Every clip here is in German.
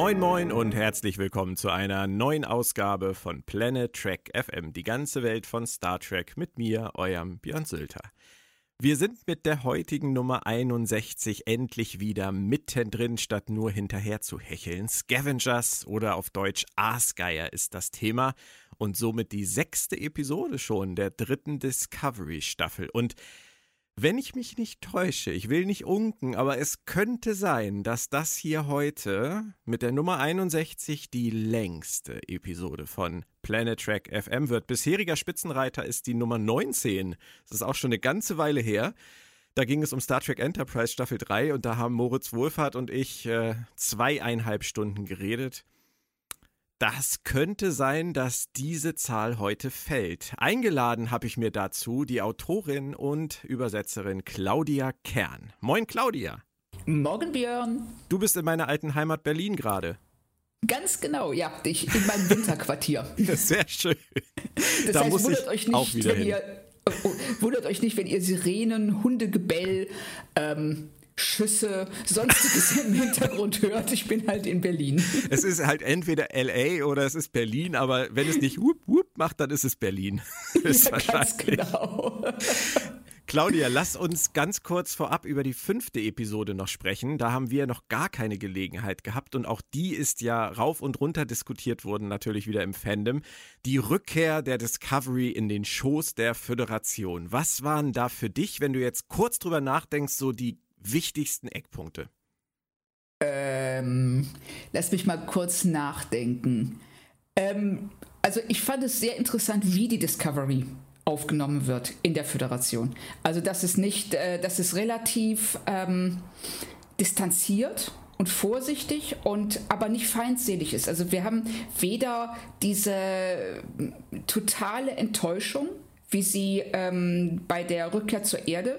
Moin moin und herzlich willkommen zu einer neuen Ausgabe von Planet Trek FM, die ganze Welt von Star Trek mit mir, eurem Björn Sülter. Wir sind mit der heutigen Nummer 61 endlich wieder mittendrin, statt nur hinterher zu hecheln. Scavengers oder auf Deutsch Aasgeier ist das Thema und somit die sechste Episode schon der dritten Discovery-Staffel. Und wenn ich mich nicht täusche, ich will nicht unken, aber es könnte sein, dass das hier heute mit der Nummer 61 die längste Episode von Planet Track FM wird. Bisheriger Spitzenreiter ist die Nummer 19. Das ist auch schon eine ganze Weile her. Da ging es um Star Trek Enterprise Staffel 3 und da haben Moritz Wohlfahrt und ich äh, zweieinhalb Stunden geredet. Das könnte sein, dass diese Zahl heute fällt. Eingeladen habe ich mir dazu die Autorin und Übersetzerin Claudia Kern. Moin Claudia. Morgen Björn. Du bist in meiner alten Heimat Berlin gerade. Ganz genau, ja, ich in meinem Winterquartier. Sehr schön. Das da heißt, muss wundert euch nicht, wenn hin. ihr oh, wundert euch nicht, wenn ihr Sirenen, Hundegebell, ähm, Schüsse, sonstiges im Hintergrund hört. Ich bin halt in Berlin. Es ist halt entweder LA oder es ist Berlin, aber wenn es nicht whoop whoop macht, dann ist es Berlin. ist ja, wahrscheinlich. Ganz genau. Claudia, lass uns ganz kurz vorab über die fünfte Episode noch sprechen. Da haben wir noch gar keine Gelegenheit gehabt und auch die ist ja rauf und runter diskutiert worden, natürlich wieder im Fandom. Die Rückkehr der Discovery in den Schoß der Föderation. Was waren da für dich, wenn du jetzt kurz drüber nachdenkst, so die wichtigsten Eckpunkte? Ähm, lass mich mal kurz nachdenken. Ähm, also ich fand es sehr interessant, wie die Discovery aufgenommen wird in der Föderation. Also dass es nicht, äh, dass es relativ ähm, distanziert und vorsichtig und aber nicht feindselig ist. Also wir haben weder diese totale Enttäuschung, wie sie ähm, bei der Rückkehr zur Erde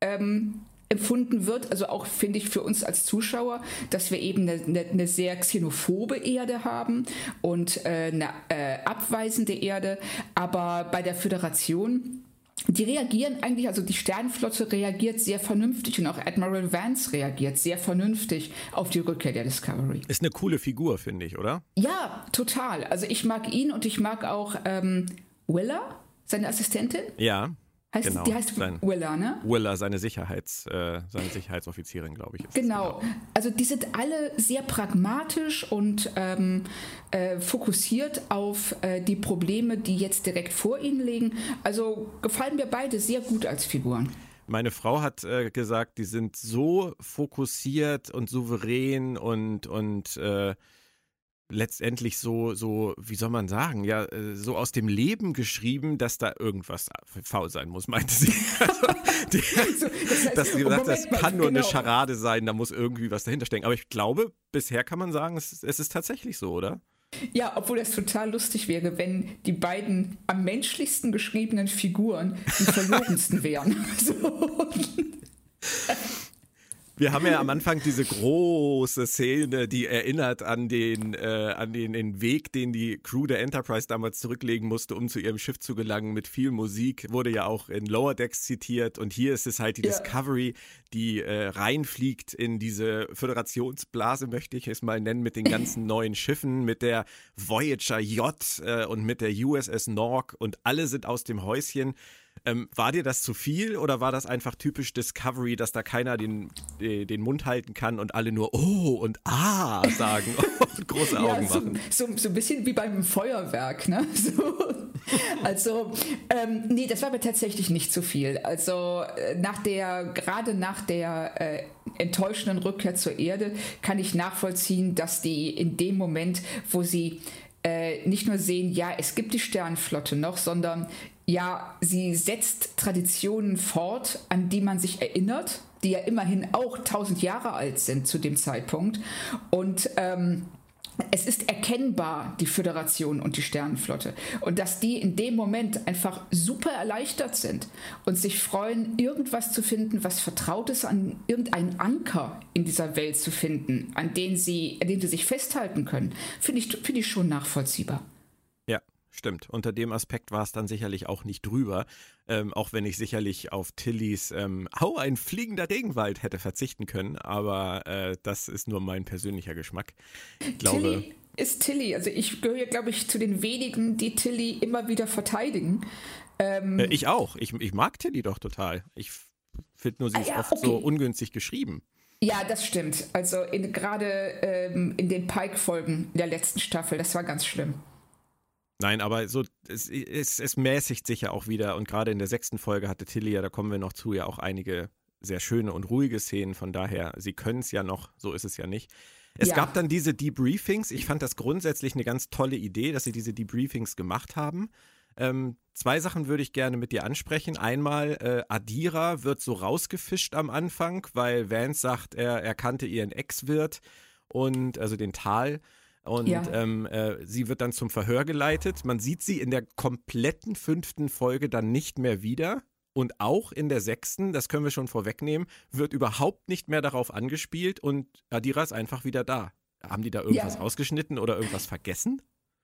ähm, empfunden wird, also auch finde ich für uns als Zuschauer, dass wir eben eine, eine, sehr xenophobe Erde haben und äh, eine äh, abweisende Erde, aber bei der Föderation die reagieren eigentlich, also die Sternenflotte reagiert sehr vernünftig und auch Admiral Vance reagiert sehr vernünftig auf die Rückkehr der Discovery. Ist eine coole Figur, finde ich, oder? Ja, total. Also ich mag ihn und ich mag auch ähm, Willa, seine Assistentin. Ja. Heißt, genau. Die heißt Sein, Willa, ne? Willa, seine, Sicherheits, äh, seine Sicherheitsoffizierin, glaube ich. genau. genau. Also die sind alle sehr pragmatisch und ähm, äh, fokussiert auf äh, die Probleme, die jetzt direkt vor ihnen liegen. Also gefallen mir beide sehr gut als Figuren. Meine Frau hat äh, gesagt, die sind so fokussiert und souverän und, und äh, letztendlich so, so, wie soll man sagen, ja, äh, so aus dem Leben geschrieben, dass da irgendwas faul sein muss, meinte sie. Also, die, so, das heißt, dass sie oh, sagt, das kann nur genau. eine Scharade sein, da muss irgendwie was dahinter stecken. Aber ich glaube, bisher kann man sagen, es, es ist tatsächlich so, oder? Ja, obwohl das total lustig wäre, wenn die beiden am menschlichsten geschriebenen Figuren die verlogensten wären. So. Wir haben ja am Anfang diese große Szene, die erinnert an den, äh, an den, den Weg, den die Crew der Enterprise damals zurücklegen musste, um zu ihrem Schiff zu gelangen. Mit viel Musik wurde ja auch in Lower Decks zitiert. Und hier ist es halt die ja. Discovery, die äh, reinfliegt in diese Föderationsblase, möchte ich es mal nennen, mit den ganzen neuen Schiffen, mit der Voyager J äh, und mit der USS Nork. Und alle sind aus dem Häuschen. Ähm, war dir das zu viel oder war das einfach typisch Discovery, dass da keiner den, den Mund halten kann und alle nur Oh und Ah sagen und große Augen ja, so, machen? So, so ein bisschen wie beim Feuerwerk, ne? So. Also, ähm, nee, das war mir tatsächlich nicht zu viel. Also, äh, nach der, gerade nach der äh, enttäuschenden Rückkehr zur Erde kann ich nachvollziehen, dass die in dem Moment, wo sie äh, nicht nur sehen, ja, es gibt die Sternflotte noch, sondern ja, sie setzt Traditionen fort, an die man sich erinnert, die ja immerhin auch tausend Jahre alt sind zu dem Zeitpunkt. Und ähm, es ist erkennbar, die Föderation und die Sternenflotte. Und dass die in dem Moment einfach super erleichtert sind und sich freuen, irgendwas zu finden, was vertraut ist, an irgendeinen Anker in dieser Welt zu finden, an den sie, an dem sie sich festhalten können, finde ich, find ich schon nachvollziehbar. Stimmt. Unter dem Aspekt war es dann sicherlich auch nicht drüber. Ähm, auch wenn ich sicherlich auf Tillys ähm, Au, ein fliegender Regenwald hätte verzichten können. Aber äh, das ist nur mein persönlicher Geschmack. Ich glaube. Tilly ist Tilly. Also ich gehöre, glaube ich, zu den wenigen, die Tilly immer wieder verteidigen. Ähm, äh, ich auch. Ich, ich mag Tilly doch total. Ich finde nur, sie ah, ist ja, oft okay. so ungünstig geschrieben. Ja, das stimmt. Also gerade ähm, in den Pike-Folgen der letzten Staffel, das war ganz schlimm. Nein, aber so, es, es, es mäßigt sich ja auch wieder und gerade in der sechsten Folge hatte Tilly ja, da kommen wir noch zu, ja auch einige sehr schöne und ruhige Szenen. Von daher, sie können es ja noch, so ist es ja nicht. Es ja. gab dann diese Debriefings. Ich fand das grundsätzlich eine ganz tolle Idee, dass sie diese Debriefings gemacht haben. Ähm, zwei Sachen würde ich gerne mit dir ansprechen. Einmal, äh, Adira wird so rausgefischt am Anfang, weil Vance sagt, er, er kannte ihren Ex-Wirt und also den Tal. Und ja. ähm, äh, sie wird dann zum Verhör geleitet. Man sieht sie in der kompletten fünften Folge dann nicht mehr wieder. Und auch in der sechsten, das können wir schon vorwegnehmen, wird überhaupt nicht mehr darauf angespielt und Adira ist einfach wieder da. Haben die da irgendwas ja. ausgeschnitten oder irgendwas vergessen?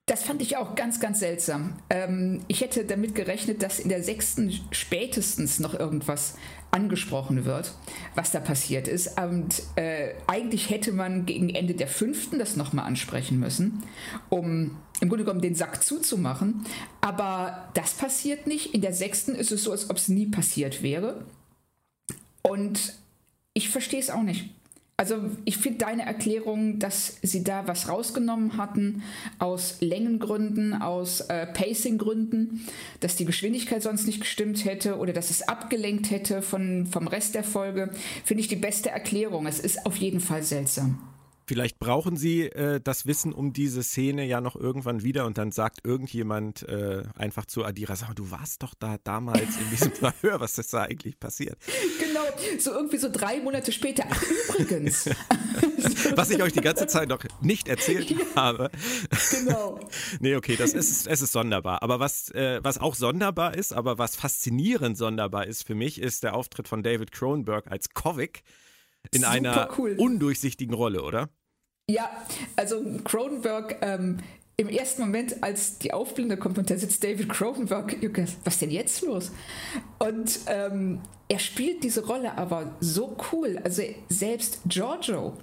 Das fand ich auch ganz, ganz seltsam. Ähm, ich hätte damit gerechnet, dass in der sechsten spätestens noch irgendwas angesprochen wird, was da passiert ist. Und äh, eigentlich hätte man gegen Ende der fünften das nochmal ansprechen müssen, um im Grunde genommen den Sack zuzumachen. Aber das passiert nicht. In der sechsten ist es so, als ob es nie passiert wäre. Und ich verstehe es auch nicht. Also ich finde deine Erklärung, dass sie da was rausgenommen hatten aus Längengründen, aus äh, Pacinggründen, dass die Geschwindigkeit sonst nicht gestimmt hätte oder dass es abgelenkt hätte von, vom Rest der Folge, finde ich die beste Erklärung. Es ist auf jeden Fall seltsam. Vielleicht brauchen sie äh, das Wissen um diese Szene ja noch irgendwann wieder und dann sagt irgendjemand äh, einfach zu Adira, sag, du warst doch da damals in diesem Verhör, was ist da eigentlich passiert? Genau, so irgendwie so drei Monate später. Ach, übrigens. was ich euch die ganze Zeit noch nicht erzählt ja, habe. Genau. nee, okay, das ist, es ist sonderbar. Aber was, äh, was auch sonderbar ist, aber was faszinierend sonderbar ist für mich, ist der Auftritt von David Cronenberg als Kovic in Super einer cool. undurchsichtigen Rolle, oder? Ja, also Cronenberg, ähm, im ersten Moment, als die Aufblende kommt und da sitzt David Cronenberg, was ist denn jetzt los? Und ähm, er spielt diese Rolle aber so cool. Also selbst Giorgio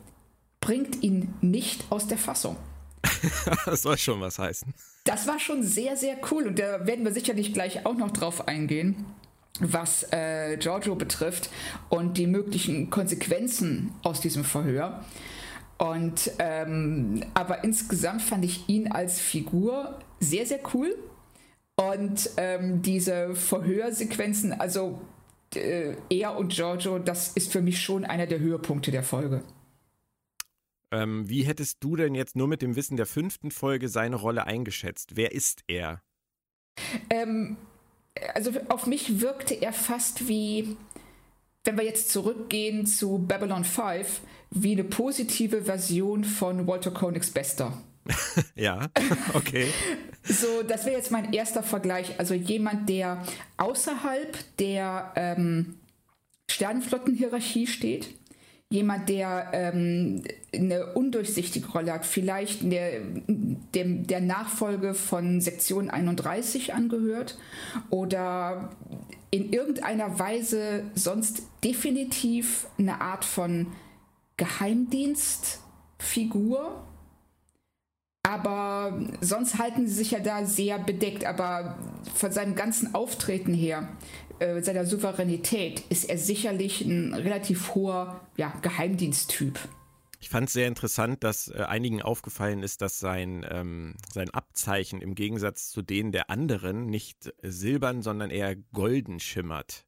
bringt ihn nicht aus der Fassung. das soll schon was heißen. Das war schon sehr, sehr cool und da werden wir sicherlich gleich auch noch drauf eingehen was äh, Giorgio betrifft und die möglichen Konsequenzen aus diesem Verhör. Und ähm, aber insgesamt fand ich ihn als Figur sehr, sehr cool. Und ähm, diese Verhörsequenzen, also äh, er und Giorgio, das ist für mich schon einer der Höhepunkte der Folge. Ähm, wie hättest du denn jetzt nur mit dem Wissen der fünften Folge seine Rolle eingeschätzt? Wer ist er? Ähm, also auf mich wirkte er fast wie, wenn wir jetzt zurückgehen zu Babylon 5, wie eine positive Version von Walter Koenigs Bester. ja, okay. so, das wäre jetzt mein erster Vergleich. Also jemand, der außerhalb der ähm, Sternenflottenhierarchie steht, jemand, der ähm, eine undurchsichtige Rolle hat, vielleicht der, der, der Nachfolge von Sektion 31 angehört oder in irgendeiner Weise sonst definitiv eine Art von Geheimdienstfigur. Aber sonst halten sie sich ja da sehr bedeckt. Aber von seinem ganzen Auftreten her äh, seiner Souveränität ist er sicherlich ein relativ hoher ja, Geheimdiensttyp. Ich fand es sehr interessant, dass äh, einigen aufgefallen ist, dass sein, ähm, sein Abzeichen im Gegensatz zu denen der anderen nicht silbern, sondern eher golden schimmert.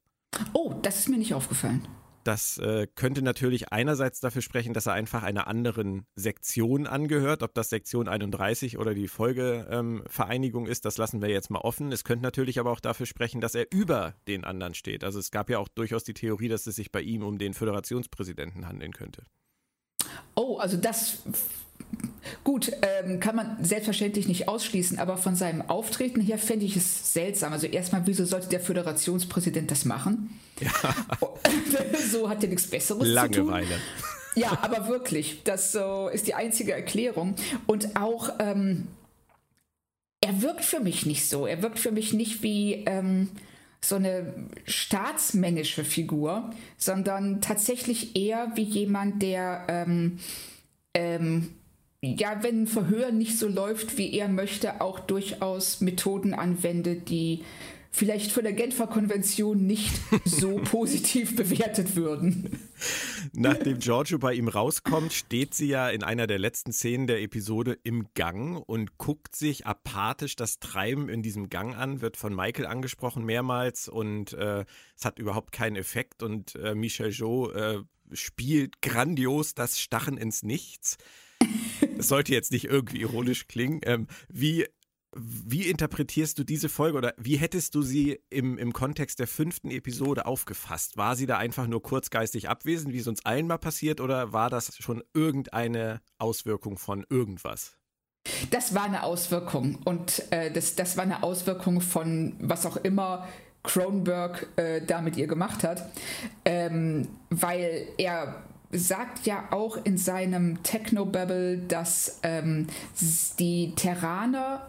Oh, das ist mir nicht aufgefallen. Das äh, könnte natürlich einerseits dafür sprechen, dass er einfach einer anderen Sektion angehört. Ob das Sektion 31 oder die Folgevereinigung ähm, ist, das lassen wir jetzt mal offen. Es könnte natürlich aber auch dafür sprechen, dass er über den anderen steht. Also es gab ja auch durchaus die Theorie, dass es sich bei ihm um den Föderationspräsidenten handeln könnte. Oh, also das Gut, ähm, kann man selbstverständlich nicht ausschließen, aber von seinem Auftreten her fände ich es seltsam. Also erstmal, wieso sollte der Föderationspräsident das machen? Ja. so hat er nichts Besseres Langeweile. zu tun. Ja, aber wirklich, das so ist die einzige Erklärung. Und auch, ähm, er wirkt für mich nicht so. Er wirkt für mich nicht wie ähm, so eine staatsmännische Figur, sondern tatsächlich eher wie jemand, der ähm, ähm, ja, wenn ein Verhör nicht so läuft, wie er möchte, auch durchaus Methoden anwendet, die vielleicht von der Genfer Konvention nicht so positiv bewertet würden. Nachdem Giorgio bei ihm rauskommt, steht sie ja in einer der letzten Szenen der Episode im Gang und guckt sich apathisch das Treiben in diesem Gang an, wird von Michael angesprochen mehrmals und äh, es hat überhaupt keinen Effekt und äh, Michel Jo äh, spielt grandios das Stachen ins Nichts. Es sollte jetzt nicht irgendwie ironisch klingen. Ähm, wie wie interpretierst du diese Folge oder wie hättest du sie im, im Kontext der fünften Episode aufgefasst? War sie da einfach nur kurzgeistig abwesend, wie es uns allen mal passiert, oder war das schon irgendeine Auswirkung von irgendwas? Das war eine Auswirkung und äh, das, das war eine Auswirkung von was auch immer Cronenberg äh, da mit ihr gemacht hat, ähm, weil er sagt ja auch in seinem Technobabble, dass ähm, die Terraner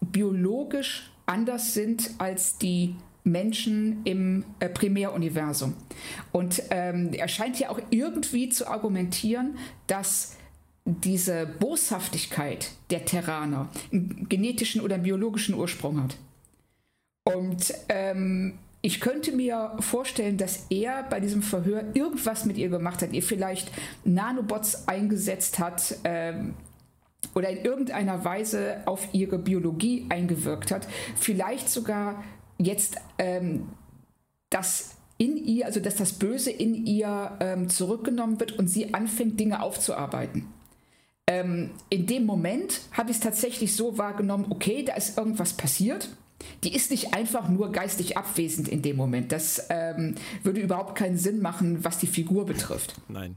biologisch anders sind als die Menschen im äh, Primäruniversum. Und ähm, er scheint ja auch irgendwie zu argumentieren, dass diese Boshaftigkeit der Terraner einen genetischen oder biologischen Ursprung hat. Und ähm, ich könnte mir vorstellen, dass er bei diesem Verhör irgendwas mit ihr gemacht hat, ihr vielleicht Nanobots eingesetzt hat, ähm, oder in irgendeiner Weise auf ihre Biologie eingewirkt hat. Vielleicht sogar jetzt ähm, das in ihr, also dass das Böse in ihr ähm, zurückgenommen wird und sie anfängt, Dinge aufzuarbeiten. Ähm, in dem Moment habe ich es tatsächlich so wahrgenommen, okay, da ist irgendwas passiert. Die ist nicht einfach nur geistig abwesend in dem Moment. Das ähm, würde überhaupt keinen Sinn machen, was die Figur betrifft. Nein.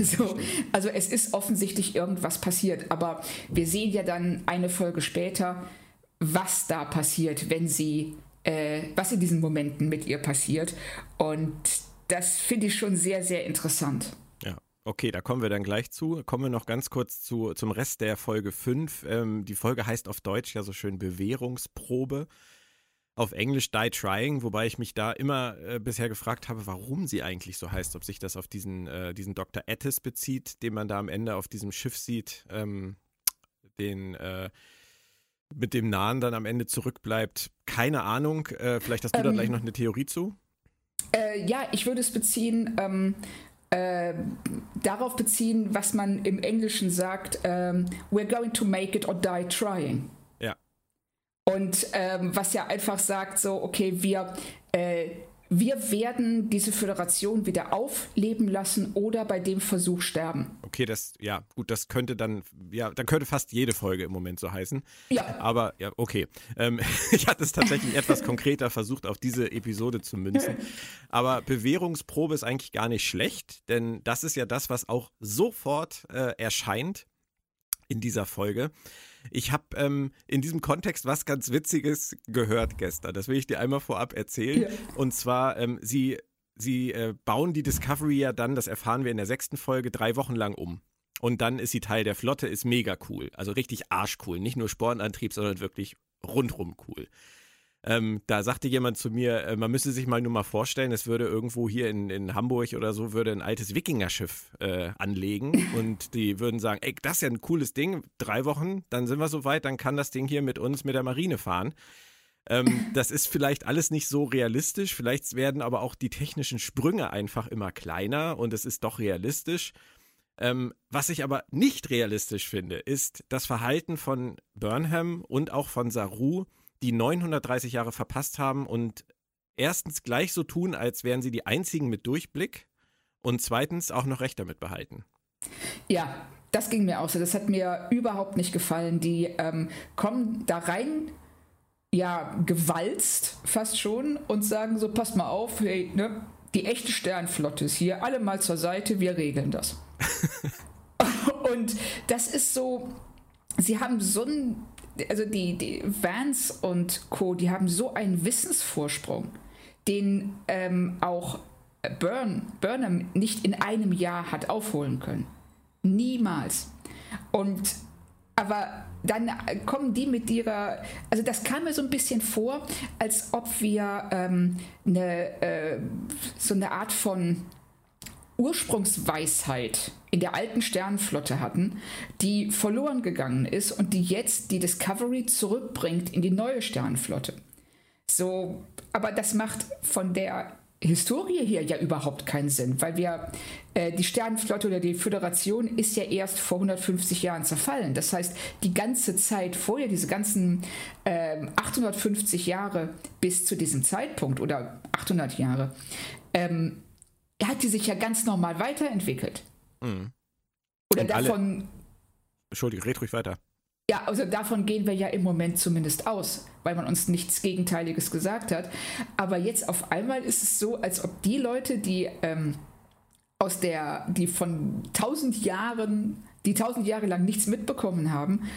So, also es ist offensichtlich irgendwas passiert, aber wir sehen ja dann eine Folge später, was da passiert, wenn sie, äh, was in diesen Momenten mit ihr passiert. Und das finde ich schon sehr, sehr interessant. Okay, da kommen wir dann gleich zu. Kommen wir noch ganz kurz zu, zum Rest der Folge 5. Ähm, die Folge heißt auf Deutsch ja so schön Bewährungsprobe auf Englisch Die Trying, wobei ich mich da immer äh, bisher gefragt habe, warum sie eigentlich so heißt, ob sich das auf diesen, äh, diesen Dr. Attis bezieht, den man da am Ende auf diesem Schiff sieht, ähm, den äh, mit dem Nahen dann am Ende zurückbleibt. Keine Ahnung, äh, vielleicht hast du ähm, da gleich noch eine Theorie zu? Äh, ja, ich würde es beziehen, ähm, äh, darauf beziehen, was man im Englischen sagt, ähm, we're going to make it or die trying. Und ähm, was ja einfach sagt, so, okay, wir, äh, wir werden diese Föderation wieder aufleben lassen oder bei dem Versuch sterben. Okay, das, ja, gut, das könnte dann, ja, dann könnte fast jede Folge im Moment so heißen. Ja. Aber, ja, okay. Ähm, ich hatte es tatsächlich etwas konkreter versucht, auf diese Episode zu münzen. Aber Bewährungsprobe ist eigentlich gar nicht schlecht, denn das ist ja das, was auch sofort äh, erscheint in dieser Folge. Ich habe ähm, in diesem Kontext was ganz Witziges gehört gestern. Das will ich dir einmal vorab erzählen. Ja. Und zwar, ähm, sie, sie äh, bauen die Discovery ja dann, das erfahren wir in der sechsten Folge, drei Wochen lang um. Und dann ist sie Teil der Flotte, ist mega cool. Also richtig arschcool. Nicht nur Spornantrieb, sondern wirklich rundrum cool. Ähm, da sagte jemand zu mir, äh, man müsse sich mal nur mal vorstellen, es würde irgendwo hier in, in Hamburg oder so, würde ein altes Wikingerschiff äh, anlegen und die würden sagen, ey, das ist ja ein cooles Ding, drei Wochen, dann sind wir soweit, dann kann das Ding hier mit uns mit der Marine fahren. Ähm, das ist vielleicht alles nicht so realistisch, vielleicht werden aber auch die technischen Sprünge einfach immer kleiner und es ist doch realistisch. Ähm, was ich aber nicht realistisch finde, ist das Verhalten von Burnham und auch von Saru, die 930 Jahre verpasst haben und erstens gleich so tun, als wären sie die einzigen mit Durchblick und zweitens auch noch Recht damit behalten. Ja, das ging mir auch so. Das hat mir überhaupt nicht gefallen. Die ähm, kommen da rein, ja, gewalzt fast schon und sagen so, passt mal auf, hey, ne, die echte Sternflotte ist hier, alle mal zur Seite, wir regeln das. und das ist so, sie haben so ein also die, die Vance und Co., die haben so einen Wissensvorsprung, den ähm, auch Burn, Burnham nicht in einem Jahr hat aufholen können. Niemals. Und aber dann kommen die mit ihrer, also das kam mir so ein bisschen vor, als ob wir ähm, eine, äh, so eine Art von Ursprungsweisheit in der alten Sternenflotte hatten, die verloren gegangen ist und die jetzt die Discovery zurückbringt in die neue Sternenflotte. So, aber das macht von der Historie hier ja überhaupt keinen Sinn, weil wir äh, die Sternenflotte oder die Föderation ist ja erst vor 150 Jahren zerfallen. Das heißt, die ganze Zeit vorher, diese ganzen äh, 850 Jahre bis zu diesem Zeitpunkt oder 800 Jahre, ähm, hat die sich ja ganz normal weiterentwickelt. Mhm. Oder Und davon. Alle... Entschuldigung, red ruhig weiter. Ja, also davon gehen wir ja im Moment zumindest aus, weil man uns nichts Gegenteiliges gesagt hat. Aber jetzt auf einmal ist es so, als ob die Leute, die ähm, aus der, die von tausend Jahren, die tausend Jahre lang nichts mitbekommen haben,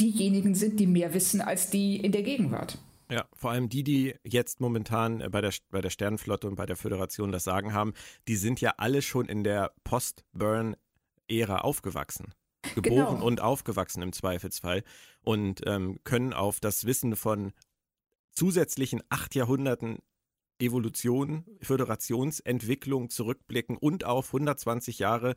diejenigen sind, die mehr wissen als die in der Gegenwart. Ja, vor allem die, die jetzt momentan bei der, bei der Sternenflotte und bei der Föderation das Sagen haben, die sind ja alle schon in der Post-Burn-Ära aufgewachsen. Geboren genau. und aufgewachsen im Zweifelsfall und ähm, können auf das Wissen von zusätzlichen acht Jahrhunderten Evolution, Föderationsentwicklung zurückblicken und auf 120 Jahre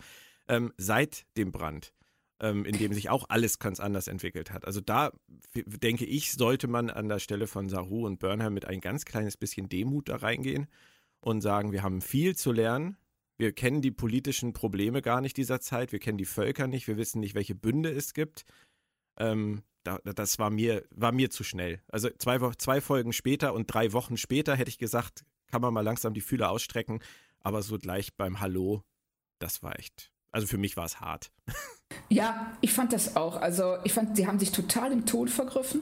ähm, seit dem Brand, ähm, in dem sich auch alles ganz anders entwickelt hat. Also da denke ich, sollte man an der Stelle von Saru und Burnham mit ein ganz kleines bisschen Demut da reingehen und sagen, wir haben viel zu lernen, wir kennen die politischen Probleme gar nicht dieser Zeit. Wir kennen die Völker nicht. Wir wissen nicht, welche Bünde es gibt. Ähm, da, das war mir, war mir zu schnell. Also zwei, zwei Folgen später und drei Wochen später hätte ich gesagt, kann man mal langsam die Fühler ausstrecken. Aber so gleich beim Hallo, das war echt. Also für mich war es hart. Ja, ich fand das auch. Also ich fand, sie haben sich total im Tod vergriffen.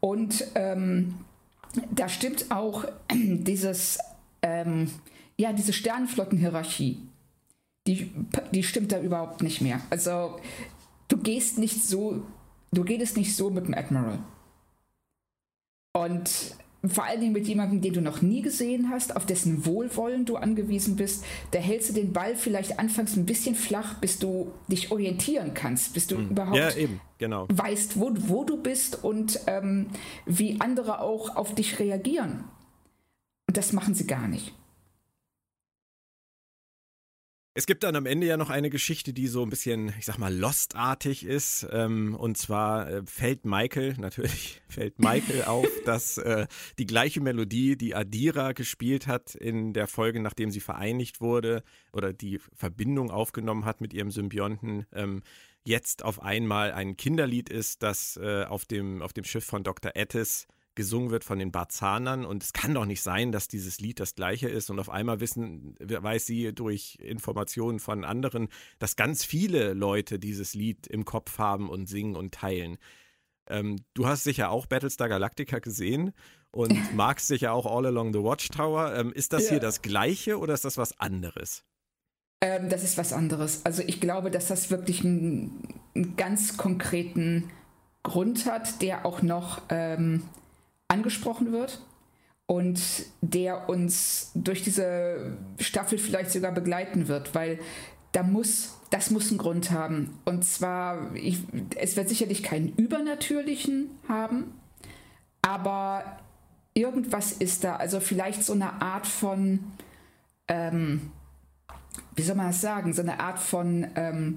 Und ähm, da stimmt auch dieses, ähm, ja, diese Sternenflottenhierarchie, die, die stimmt da überhaupt nicht mehr. Also du gehst nicht so, du redest nicht so mit dem Admiral. Und vor allen Dingen mit jemandem, den du noch nie gesehen hast, auf dessen Wohlwollen du angewiesen bist, da hältst du den Ball vielleicht anfangs ein bisschen flach, bis du dich orientieren kannst, bis du mhm. überhaupt ja, eben, genau. weißt, wo, wo du bist und ähm, wie andere auch auf dich reagieren. Und das machen sie gar nicht. Es gibt dann am Ende ja noch eine Geschichte, die so ein bisschen, ich sag mal, Lost-artig ist. Ähm, und zwar äh, fällt Michael, natürlich fällt Michael auf, dass äh, die gleiche Melodie, die Adira gespielt hat in der Folge, nachdem sie vereinigt wurde oder die Verbindung aufgenommen hat mit ihrem Symbionten, ähm, jetzt auf einmal ein Kinderlied ist, das äh, auf, dem, auf dem Schiff von Dr. Ettis gesungen wird von den Barzanern und es kann doch nicht sein, dass dieses Lied das gleiche ist und auf einmal wissen, weiß sie durch Informationen von anderen, dass ganz viele Leute dieses Lied im Kopf haben und singen und teilen. Ähm, du hast sicher auch Battlestar Galactica gesehen und magst sicher auch All Along the Watchtower. Ähm, ist das ja. hier das gleiche oder ist das was anderes? Ähm, das ist was anderes. Also ich glaube, dass das wirklich einen, einen ganz konkreten Grund hat, der auch noch ähm, angesprochen wird und der uns durch diese Staffel vielleicht sogar begleiten wird, weil da muss, das muss einen Grund haben. Und zwar, ich, es wird sicherlich keinen übernatürlichen haben, aber irgendwas ist da. Also vielleicht so eine Art von, ähm, wie soll man das sagen, so eine Art von ähm,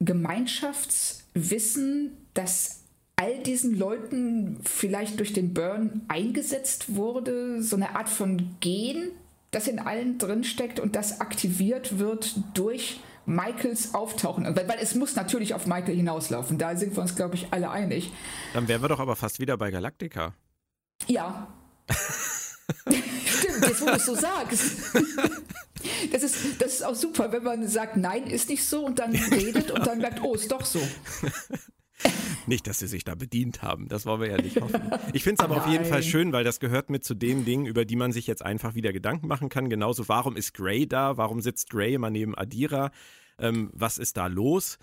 Gemeinschaftswissen, das all diesen Leuten vielleicht durch den Burn eingesetzt wurde, so eine Art von Gen, das in allen drinsteckt und das aktiviert wird durch Michaels Auftauchen. Weil, weil, es muss natürlich auf Michael hinauslaufen. Da sind wir uns, glaube ich, alle einig. Dann wären wir doch aber fast wieder bei Galactica. Ja. Stimmt, jetzt wo du es so sagst. Das ist, das ist auch super, wenn man sagt, nein, ist nicht so und dann redet und dann merkt, oh, ist doch so. Nicht, dass sie sich da bedient haben, das wollen wir ja nicht hoffen. Ich finde es aber Nein. auf jeden Fall schön, weil das gehört mit zu den Dingen, über die man sich jetzt einfach wieder Gedanken machen kann. Genauso, warum ist Gray da? Warum sitzt Gray immer neben Adira? Ähm, was ist da los?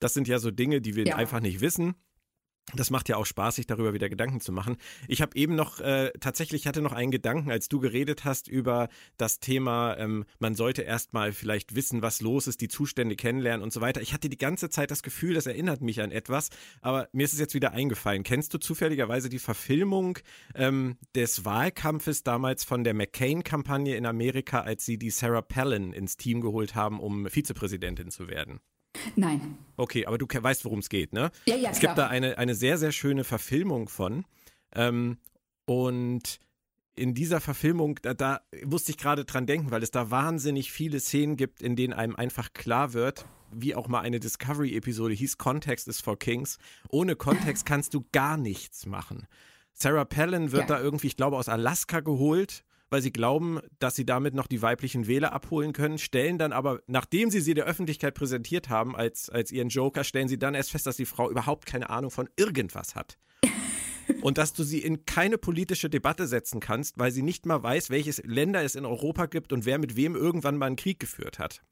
Das sind ja so Dinge, die wir ja. einfach nicht wissen. Das macht ja auch Spaß, sich darüber wieder Gedanken zu machen. Ich habe eben noch, äh, tatsächlich hatte noch einen Gedanken, als du geredet hast über das Thema, ähm, man sollte erstmal vielleicht wissen, was los ist, die Zustände kennenlernen und so weiter. Ich hatte die ganze Zeit das Gefühl, das erinnert mich an etwas, aber mir ist es jetzt wieder eingefallen. Kennst du zufälligerweise die Verfilmung ähm, des Wahlkampfes damals von der McCain-Kampagne in Amerika, als sie die Sarah Palin ins Team geholt haben, um Vizepräsidentin zu werden? Nein. Okay, aber du weißt, worum es geht, ne? Ja, ja, Es klar. gibt da eine, eine sehr, sehr schöne Verfilmung von. Ähm, und in dieser Verfilmung, da, da musste ich gerade dran denken, weil es da wahnsinnig viele Szenen gibt, in denen einem einfach klar wird, wie auch mal eine Discovery-Episode hieß, Kontext is for Kings. Ohne Kontext kannst du gar nichts machen. Sarah Palin wird Ja. da irgendwie, ich glaube, aus Alaska geholt, weil sie glauben, dass sie damit noch die weiblichen Wähler abholen können, stellen dann aber, nachdem sie sie der Öffentlichkeit präsentiert haben als, als ihren Joker, stellen sie dann erst fest, dass die Frau überhaupt keine Ahnung von irgendwas hat. Und dass du sie in keine politische Debatte setzen kannst, weil sie nicht mal weiß, welches Länder es in Europa gibt und wer mit wem irgendwann mal einen Krieg geführt hat.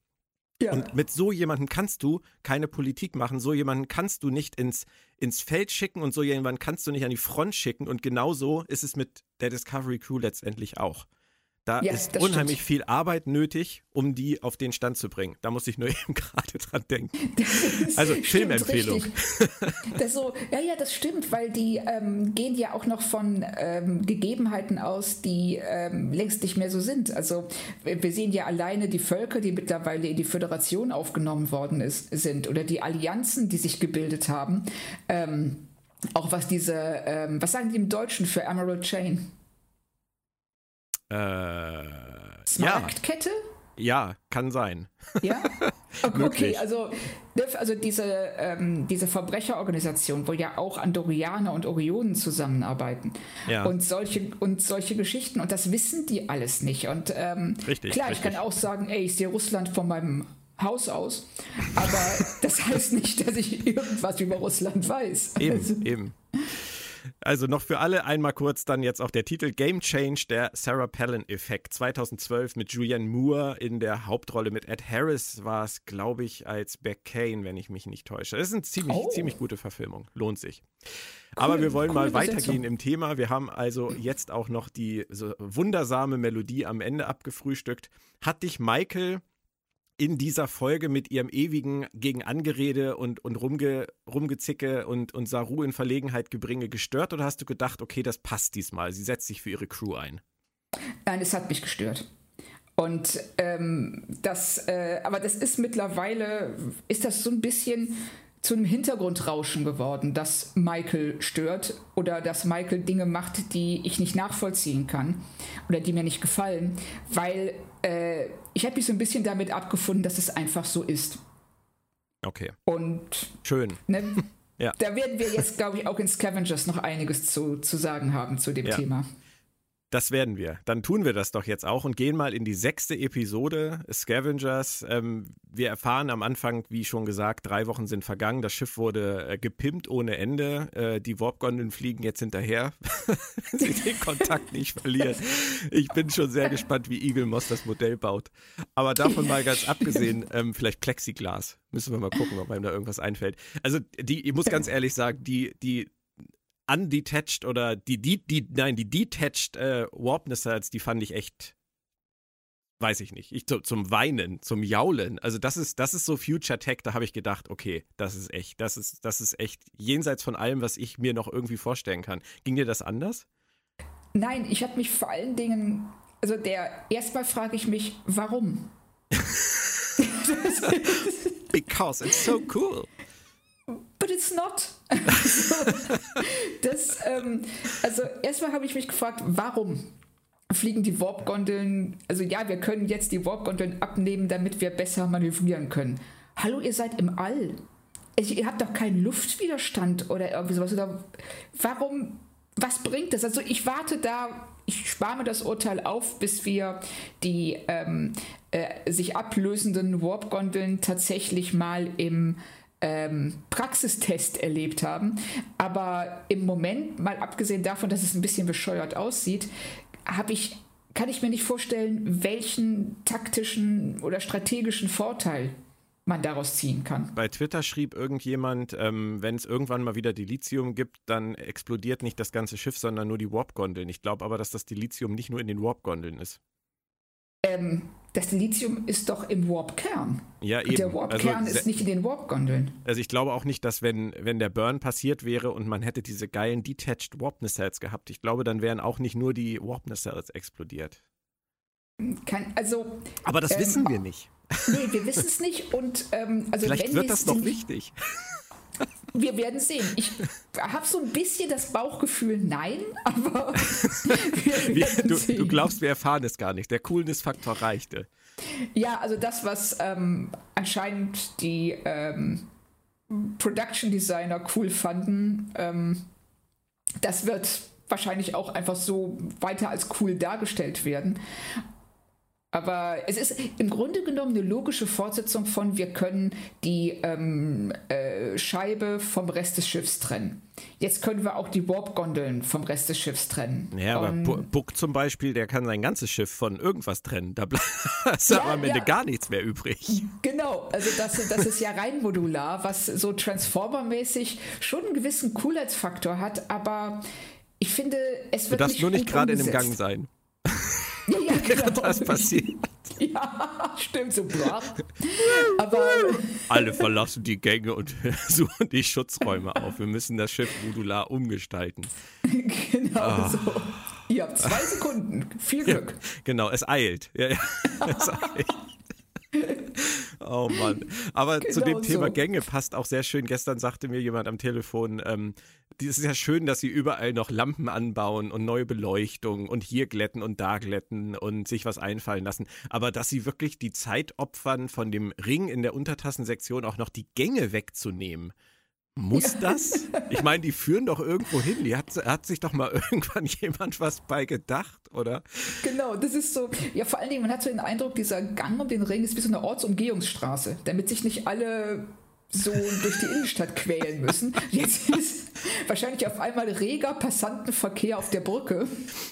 Ja. Und mit so jemandem kannst du keine Politik machen, so jemanden kannst du nicht ins, ins Feld schicken und so jemanden kannst du nicht an die Front schicken. Und genauso ist es mit der Discovery Crew letztendlich auch. Da Ja, ist unheimlich stimmt. viel Arbeit nötig, um die auf den Stand zu bringen. Da muss ich nur eben gerade dran denken. Also Filmempfehlung. Das so, ja, ja, das stimmt, weil die ähm, gehen ja auch noch von ähm, Gegebenheiten aus, die ähm, längst nicht mehr so sind. Also wir wir sehen ja alleine die Völker, die mittlerweile in die Föderation aufgenommen worden ist, sind oder die Allianzen, die sich gebildet haben. Ähm, auch was diese, ähm, was sagen die im Deutschen für Emerald Chain? Äh, ja, Smaragdkette? ja, kann sein. Ja? Okay, Möglich. also, ne, also diese, ähm, diese Verbrecherorganisation, wo ja auch Andorianer und Orionen zusammenarbeiten Ja. und, solche, und solche Geschichten und das wissen die alles nicht. Und ähm, Richtig, klar, ich richtig. kann auch sagen, ey, ich sehe Russland von meinem Haus aus, aber das heißt nicht, dass ich irgendwas über Russland weiß. Also, Eben, eben. Also noch für alle einmal kurz dann jetzt auch der Titel Game Change, der Sarah Palin-Effekt. 2012 mit Julianne Moore in der Hauptrolle. Mit Ed Harris war es, glaube ich, als Beck Kane, wenn ich mich nicht täusche. Das ist eine ziemlich, Oh. ziemlich gute Verfilmung. Lohnt sich. Aber wir wollen coole mal weitergehen im Thema. Wir haben also jetzt auch noch die so wundersame Melodie am Ende abgefrühstückt. Hat dich Michael in dieser Folge mit ihrem ewigen Gegenangerede und, und Rumge, Rumgezicke und, und Saru in Verlegenheit gebringe gestört oder hast du gedacht, okay, das passt diesmal, sie setzt sich für ihre Crew ein? Nein, es hat mich gestört. Und ähm, das, äh, aber das ist mittlerweile, ist das so ein bisschen zu einem Hintergrundrauschen geworden, dass Michael stört oder dass Michael Dinge macht, die ich nicht nachvollziehen kann oder die mir nicht gefallen, weil äh, ich habe mich so ein bisschen damit abgefunden, dass es einfach so ist. Okay, Und schön. ne, Ja. da werden wir jetzt, glaube ich, auch in Scavengers noch einiges zu, zu sagen haben zu dem Ja. Thema. Das werden wir. Dann tun wir das doch jetzt auch und gehen mal in die sechste Episode Scavengers. Ähm, wir erfahren am Anfang, wie schon gesagt, drei Wochen sind vergangen. Das Schiff wurde äh, gepimpt ohne Ende. Äh, die Warpgondeln fliegen jetzt hinterher, wenn sie den Kontakt nicht verlieren. Ich bin schon sehr gespannt, wie Eagle Moss das Modell baut. Aber davon mal ganz abgesehen, ähm, vielleicht Plexiglas. Müssen wir mal gucken, ob einem da irgendwas einfällt. Also, die, ich muss ganz ehrlich sagen, die, die undetached oder die, die, die nein, die detached äh, Warp Missiles, die fand ich echt, weiß ich nicht, ich, zu, zum Weinen, zum Jaulen. Also das ist, das ist so Future Tech, da habe ich gedacht, okay, das ist echt, das ist, das ist echt jenseits von allem, was ich mir noch irgendwie vorstellen kann. Ging dir das anders? Nein, ich habe mich vor allen Dingen, also der, erstmal frage ich mich, warum? Because it's so cool. But it's not. Also, das, ähm, also erstmal habe ich mich gefragt, warum fliegen die Warp-Gondeln, also ja, wir können jetzt die Warp-Gondeln abnehmen, damit wir besser manövrieren können. Hallo, ihr seid im All. Ihr habt doch keinen Luftwiderstand oder irgendwie sowas. Oder warum, was bringt das? Also ich warte da, ich spare mir das Urteil auf, bis wir die ähm, äh, sich ablösenden Warp-Gondeln tatsächlich mal im ähm, Praxistest erlebt haben. Aber im Moment, mal abgesehen davon, dass es ein bisschen bescheuert aussieht, habe ich, kann ich mir nicht vorstellen, welchen taktischen oder strategischen Vorteil man daraus ziehen kann. Bei Twitter schrieb irgendjemand, ähm, wenn es irgendwann mal wieder Dilithium gibt, dann explodiert nicht das ganze Schiff, sondern nur die Warp-Gondeln. Ich glaube aber, dass das Dilithium nicht nur in den Warp-Gondeln ist. Ähm, das Lithium ist doch im Warp-Kern. Ja, Und eben. der Warp-Kern also, ist nicht in den Warp-Gondeln. Also ich glaube auch nicht, dass wenn, wenn der Burn passiert wäre und man hätte diese geilen Detached Warp Nacelles gehabt, ich glaube, dann wären auch nicht nur die Warp Nacelles explodiert. Kann, also, Aber das Ähm, wissen wir nicht. nee, wir wissen es nicht und ähm, also Vielleicht wenn wird wir das noch wichtig. Wir werden sehen. Ich habe so ein bisschen das Bauchgefühl, nein, aber wir werden du, sehen. du glaubst, wir erfahren es gar nicht. Der Coolness-Faktor reichte. Ja, also das, was ähm, anscheinend die ähm, Production Designer cool fanden, ähm, das wird wahrscheinlich auch einfach so weiter als cool dargestellt werden. Aber es ist im Grunde genommen eine logische Fortsetzung von, wir können die ähm, äh, Scheibe vom Rest des Schiffs trennen. Jetzt können wir auch die Warp-Gondeln vom Rest des Schiffs trennen. Ja, aber Bu- Buck zum Beispiel, der kann sein ganzes Schiff von irgendwas trennen. Da bleibt ja, am Ende ja. gar nichts mehr übrig. Genau, also das, das ist ja rein modular, was so Transformer-mäßig schon einen gewissen Coolheitsfaktor hat, aber ich finde, es Du wird darfst nicht nur nicht gerade in umgesetzt. Gang sein. Ja, ja, genau. Das passiert. Ja, stimmt, so. Aber Alle verlassen die Gänge und suchen die Schutzräume auf. Wir müssen das Schiff modular umgestalten. genau Ah. so. Ihr habt zwei Sekunden. Viel Glück. Genau, es eilt. Ja, ja, es eilt. Oh Mann. Aber zu Genau dem Thema so. Gänge passt auch sehr schön. Gestern sagte mir jemand am Telefon, ähm, es ist ja schön, dass sie überall noch Lampen anbauen und neue Beleuchtung und hier glätten und da glätten und sich was einfallen lassen. Aber dass sie wirklich die Zeit opfern, von dem Ring in der Untertassensektion auch noch die Gänge wegzunehmen. Muss das? Ich meine, die führen doch irgendwo hin. Die hat, hat sich doch mal irgendwann jemand was bei gedacht, oder? Genau, das ist so. Ja, vor allen Dingen, man hat so den Eindruck, dieser Gang um den Ring ist wie so eine Ortsumgehungsstraße, damit sich nicht alle so durch die Innenstadt quälen müssen. Jetzt ist wahrscheinlich auf einmal reger Passantenverkehr auf der Brücke.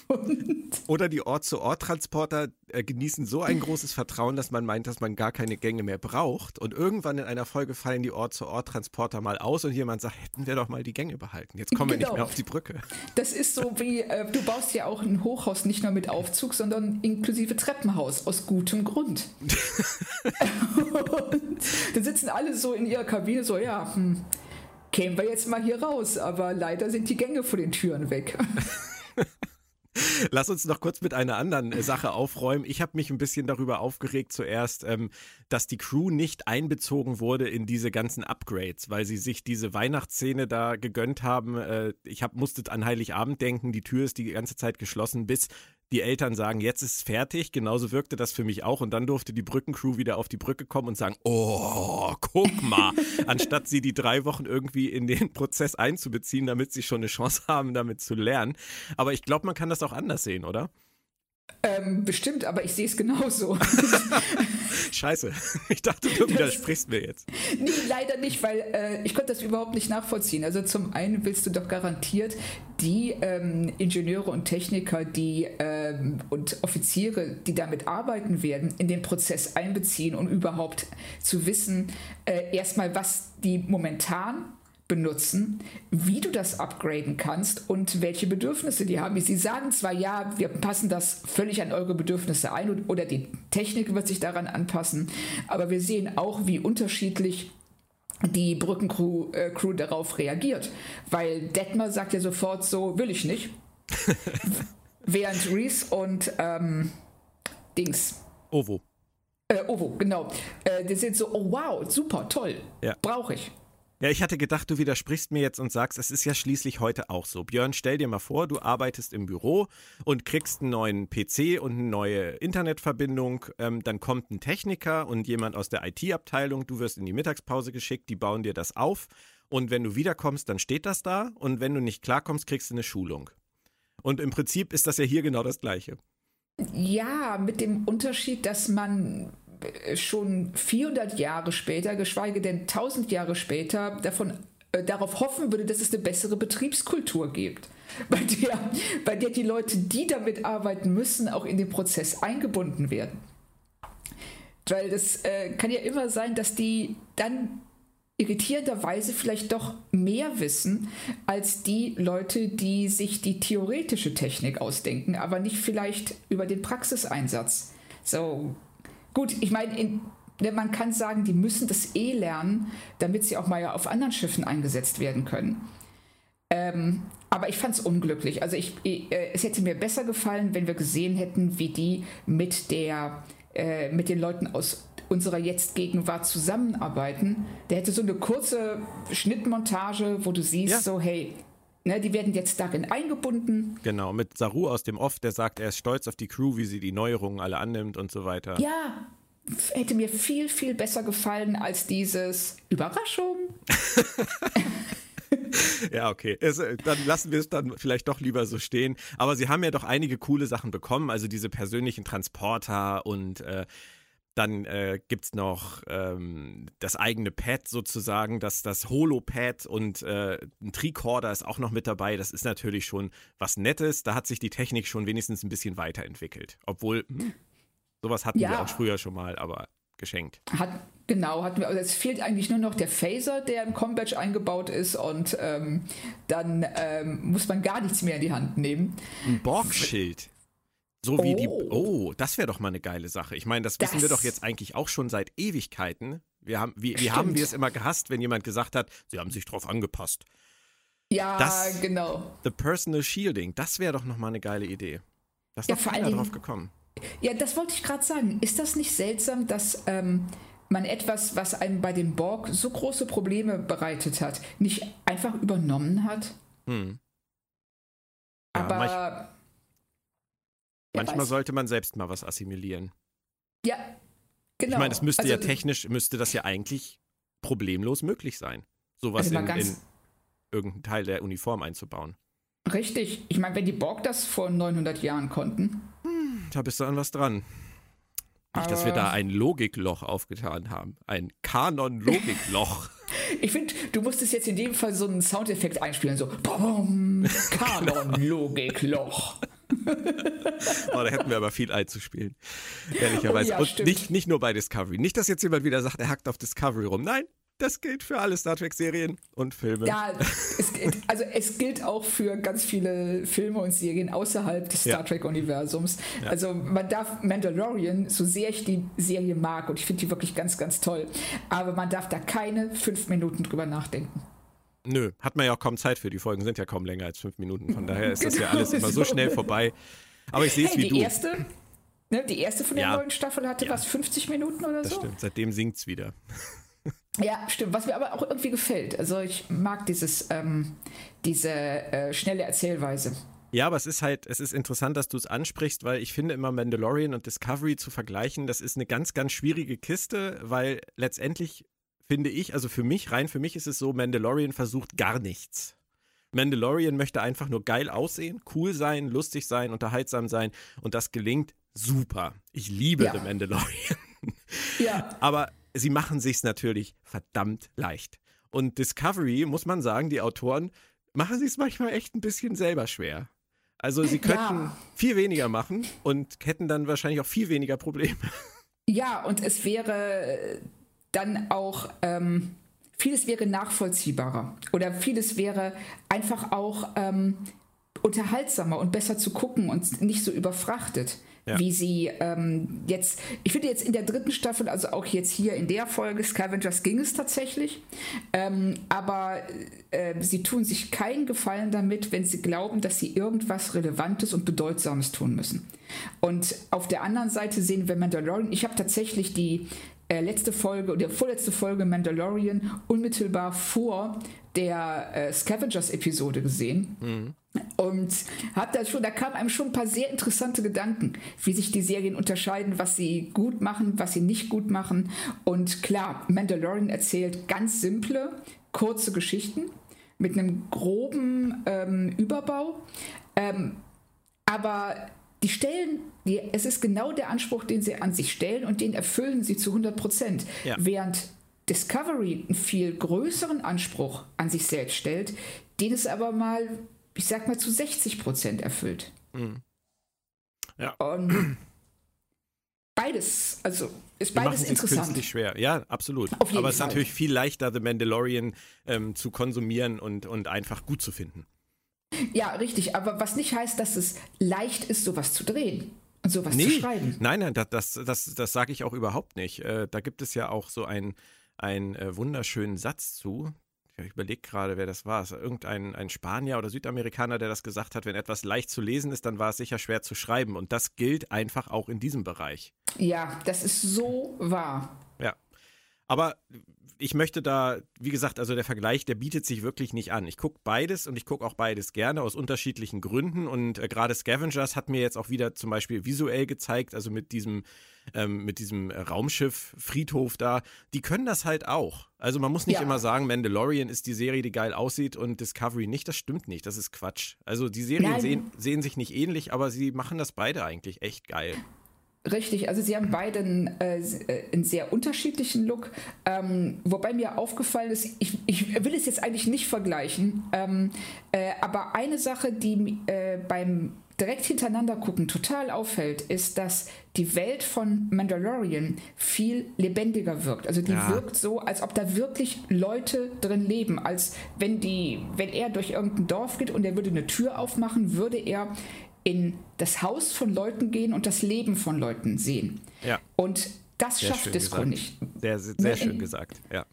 Und Oder die Ort-zu-Ort-Transporter äh, genießen so ein großes Vertrauen, dass man meint, dass man gar keine Gänge mehr braucht. Und irgendwann in einer Folge fallen die Ort-zu-Ort-Transporter mal aus und jemand sagt, hätten wir doch mal die Gänge behalten. Jetzt kommen wir nicht Genau. mehr auf die Brücke. das ist so wie, äh, du baust ja auch ein Hochhaus nicht nur mit Aufzug, sondern inklusive Treppenhaus, aus gutem Grund. Und dann sitzen alle so in ihrer Kabine so, ja, hm, kämen wir jetzt mal hier raus, aber leider sind die Gänge vor den Türen weg. Lass uns noch kurz mit einer anderen äh, Sache aufräumen. Ich habe mich ein bisschen darüber aufgeregt zuerst, ähm, dass die Crew nicht einbezogen wurde in diese ganzen Upgrades, weil sie sich diese Weihnachtsszene da gegönnt haben. Äh, ich hab, musste an Heiligabend denken, die Tür ist die ganze Zeit geschlossen, bis die Eltern sagen, jetzt ist es fertig. Genauso wirkte das für mich auch. Und dann durfte die Brückencrew wieder auf die Brücke kommen und sagen, oh, guck mal. Anstatt sie die drei Wochen irgendwie in den Prozess einzubeziehen, damit sie schon eine Chance haben, damit zu lernen. Aber ich glaube, man kann das auch anders sehen, oder? Ähm, bestimmt, aber ich sehe es genauso. Scheiße. Ich dachte, du widersprichst mir jetzt. nee, leider nicht, weil äh, ich konnte das überhaupt nicht nachvollziehen. Also zum einen willst du doch garantiert die ähm, Ingenieure und Techniker, die ähm, und Offiziere, die damit arbeiten werden, in den Prozess einbeziehen und überhaupt zu wissen, äh, erstmal, was die momentan benutzen, wie du das upgraden kannst und welche Bedürfnisse die haben. Sie sagen zwar, ja, wir passen das völlig an eure Bedürfnisse ein und- oder die Technik wird sich daran anpassen, aber wir sehen auch, wie unterschiedlich die Brückencrew äh, Crew darauf reagiert. Weil Detmer sagt ja sofort so, will ich nicht. Während Reese und ähm, Dings, Ovo. äh, Ovo, genau, äh, die sind so, oh wow, super, toll, Ja. brauche ich. Ja, ich hatte gedacht, du widersprichst mir jetzt und sagst, es ist ja schließlich heute auch so. Björn, stell dir mal vor, du arbeitest im Büro und kriegst einen neuen PC und eine neue Internetverbindung. Ähm, dann kommt ein Techniker und jemand aus der IT-Abteilung. Du wirst in die Mittagspause geschickt, die bauen dir das auf. Und wenn du wiederkommst, dann steht das da. Und wenn du nicht klarkommst, kriegst du eine Schulung. Und im Prinzip ist das ja hier genau das Gleiche. Ja, mit dem Unterschied, dass man schon 400 Jahre später, geschweige denn 1000 Jahre später, davon äh, darauf hoffen würde, dass es eine bessere Betriebskultur gibt, bei der, bei der die Leute, die damit arbeiten müssen, auch in den Prozess eingebunden werden. Weil das äh, kann ja immer sein, dass die dann irritierenderweise vielleicht doch mehr wissen als die Leute, die sich die theoretische Technik ausdenken, aber nicht vielleicht über den Praxiseinsatz. So, gut, ich meine, ne, man kann sagen, die müssen das eh lernen, damit sie auch mal ja auf anderen Schiffen eingesetzt werden können. Ähm, aber ich fand es unglücklich. Also ich, äh, es hätte mir besser gefallen, wenn wir gesehen hätten, wie die mit der äh, mit den Leuten aus unserer Jetzt-Gegenwart zusammenarbeiten. Der hätte so eine kurze Schnittmontage, wo du siehst, ja. so hey, ne, die werden jetzt darin eingebunden. Genau, mit Saru aus dem Off, der sagt, er ist stolz auf die Crew, wie sie die Neuerungen alle annimmt und so weiter. Ja, hätte mir viel, viel besser gefallen als dieses Überraschung. ja, okay. Es, äh, dann lassen wir es dann vielleicht doch lieber so stehen. Aber sie haben ja doch einige coole Sachen bekommen, also diese persönlichen Transporter und äh, dann äh, gibt es noch ähm, das eigene Pad sozusagen, das, das Holo-Pad und äh, ein Tricorder ist auch noch mit dabei. Das ist natürlich schon was Nettes. Da hat sich die Technik schon wenigstens ein bisschen weiterentwickelt. Obwohl, hm, sowas hatten ja. wir auch früher schon mal, aber geschenkt. Hat, genau, hatten wir. Also es fehlt eigentlich nur noch der Phaser, der im Combatch eingebaut ist und ähm, dann ähm, muss man gar nichts mehr in die Hand nehmen. Ein Borgschild. So wie oh. die. Oh, das wäre doch mal eine geile Sache. Ich meine, das, das wissen wir doch jetzt eigentlich auch schon seit Ewigkeiten. Wir haben, wie, wie haben wir es immer gehasst, wenn jemand gesagt hat, sie haben sich drauf angepasst. Ja, das, genau. The Personal Shielding, das wäre doch nochmal eine geile Idee. Das ist ja, doch keiner drauf gekommen. Ja, das wollte ich gerade sagen. Ist das nicht seltsam, dass ähm, man etwas, was einem bei den Borg so große Probleme bereitet hat, nicht einfach übernommen hat? Hm. Ja, Aber. Manch, manchmal sollte man selbst mal was assimilieren. Ja, genau. Ich meine, es müsste also, ja technisch, müsste das ja eigentlich problemlos möglich sein, sowas also in, in irgendeinen Teil der Uniform einzubauen. Richtig. Ich meine, wenn die Borg das vor 900 Jahren konnten, da bist du an was dran. Nicht, dass wir da ein Logikloch aufgetan haben. Ein Kanon-Logikloch. ich finde, du musstest jetzt in dem Fall so einen Soundeffekt einspielen, so Kanon-Logikloch. oh, da hätten wir aber viel einzuspielen. Ehrlicherweise. Oh, ja, Und nicht, nicht nur bei Discovery. Nicht, dass jetzt jemand wieder sagt, er hackt auf Discovery rum. Nein, das gilt für alle Star Trek-Serien und Filme. Ja, es gilt, also es gilt auch für ganz viele Filme und Serien außerhalb des Star Trek-Universums. Ja. Also man darf Mandalorian, so sehr ich die Serie mag und ich finde die wirklich ganz, ganz toll, aber man darf da keine fünf Minuten drüber nachdenken. Nö, hat man ja auch kaum Zeit für. Die Folgen sind ja kaum länger als fünf Minuten. Von daher ist das ja genau alles immer so schnell vorbei. Aber ich sehe es hey, wie die du. Erste, ne, die erste von der ja. neuen Staffel hatte ja. was, 50 Minuten oder das so? Stimmt, seitdem singt es wieder. Ja, stimmt. Was mir aber auch irgendwie gefällt. Also ich mag dieses, ähm, diese äh, schnelle Erzählweise. Ja, aber es ist halt, es ist interessant, dass du es ansprichst, weil ich finde immer Mandalorian und Discovery zu vergleichen, das ist eine ganz, ganz schwierige Kiste, weil letztendlich finde ich, also für mich, rein für mich ist es so, Mandalorian versucht gar nichts. Mandalorian möchte einfach nur geil aussehen, cool sein, lustig sein, unterhaltsam sein und das gelingt super. Ich liebe ja. The Mandalorian. Ja. Aber sie machen sich natürlich verdammt leicht. Und Discovery, muss man sagen, die Autoren machen sich es manchmal echt ein bisschen selber schwer. Also sie könnten ja. viel weniger machen und hätten dann wahrscheinlich auch viel weniger Probleme. Ja, und es wäre dann auch, ähm, vieles wäre nachvollziehbarer oder vieles wäre einfach auch ähm, unterhaltsamer und besser zu gucken und nicht so überfrachtet ja. wie sie ähm, jetzt, ich finde jetzt in der dritten Staffel, also auch jetzt hier in der Folge Scavengers ging es tatsächlich, ähm, aber äh, sie tun sich keinen Gefallen damit, wenn sie glauben, dass sie irgendwas Relevantes und Bedeutsames tun müssen. Und auf der anderen Seite sehen wir Mandalorian, ich habe tatsächlich die äh, letzte Folge oder vorletzte Folge Mandalorian unmittelbar vor der äh, Scavengers-Episode gesehen. Mhm. Und hat da schon, da kamen einem schon ein paar sehr interessante Gedanken, wie sich die Serien unterscheiden, was sie gut machen, was sie nicht gut machen. Und klar, Mandalorian erzählt ganz simple, kurze Geschichten mit einem groben ähm, Überbau. Ähm, aber die stellen, die, es ist genau der Anspruch, den sie an sich stellen und den erfüllen sie zu 100 Prozent. Ja. Während Discovery einen viel größeren Anspruch an sich selbst stellt, den es aber mal, ich sag mal, zu 60 Prozent erfüllt. Mhm. Ja. Und, beides, also ist beides interessant. künstlich schwer, ja, absolut. Aber Fall. es ist natürlich viel leichter, The Mandalorian ähm, zu konsumieren und, und einfach gut zu finden. Ja, richtig. Aber was nicht heißt, dass es leicht ist, sowas zu drehen und sowas nee. zu schreiben. Nein, nein, das, das, das, das sage ich auch überhaupt nicht. Äh, da gibt es ja auch so einen, einen äh, wunderschönen Satz zu. Ich überlege gerade, wer das war irgendein ein Spanier oder Südamerikaner, der das gesagt hat, wenn etwas leicht zu lesen ist, dann war es sicher schwer zu schreiben. Und das gilt einfach auch in diesem Bereich. Ja, das ist so wahr. Aber ich möchte da, wie gesagt, also der Vergleich, der bietet sich wirklich nicht an. Ich gucke beides und ich gucke auch beides gerne aus unterschiedlichen Gründen. Und äh, gerade Scavengers hat mir jetzt auch wieder zum Beispiel visuell gezeigt, also mit diesem, ähm, mit diesem Raumschiff Friedhof da, die können das halt auch. Also man muss nicht ja. immer sagen, Mandalorian ist die Serie, die geil aussieht und Discovery nicht. Das stimmt nicht, das ist Quatsch. Also die Serien sehen, sehen sich nicht ähnlich, aber sie machen das beide eigentlich echt geil. Richtig, also sie haben beide einen, äh, einen sehr unterschiedlichen Look. Ähm, wobei mir aufgefallen ist, ich, ich, will es jetzt eigentlich nicht vergleichen, ähm, äh, aber eine Sache, die äh, beim direkt hintereinander gucken total auffällt, ist, dass die Welt von Mandalorian viel lebendiger wirkt. Also die ja. wirkt so, als ob da wirklich Leute drin leben, als wenn die, wenn er durch irgendein Dorf geht und er würde eine Tür aufmachen, würde er in das Haus von Leuten gehen und das Leben von Leuten sehen. Ja. Und das sehr schafft Disco nicht. Sehr, sehr, sehr schön gesagt, ja.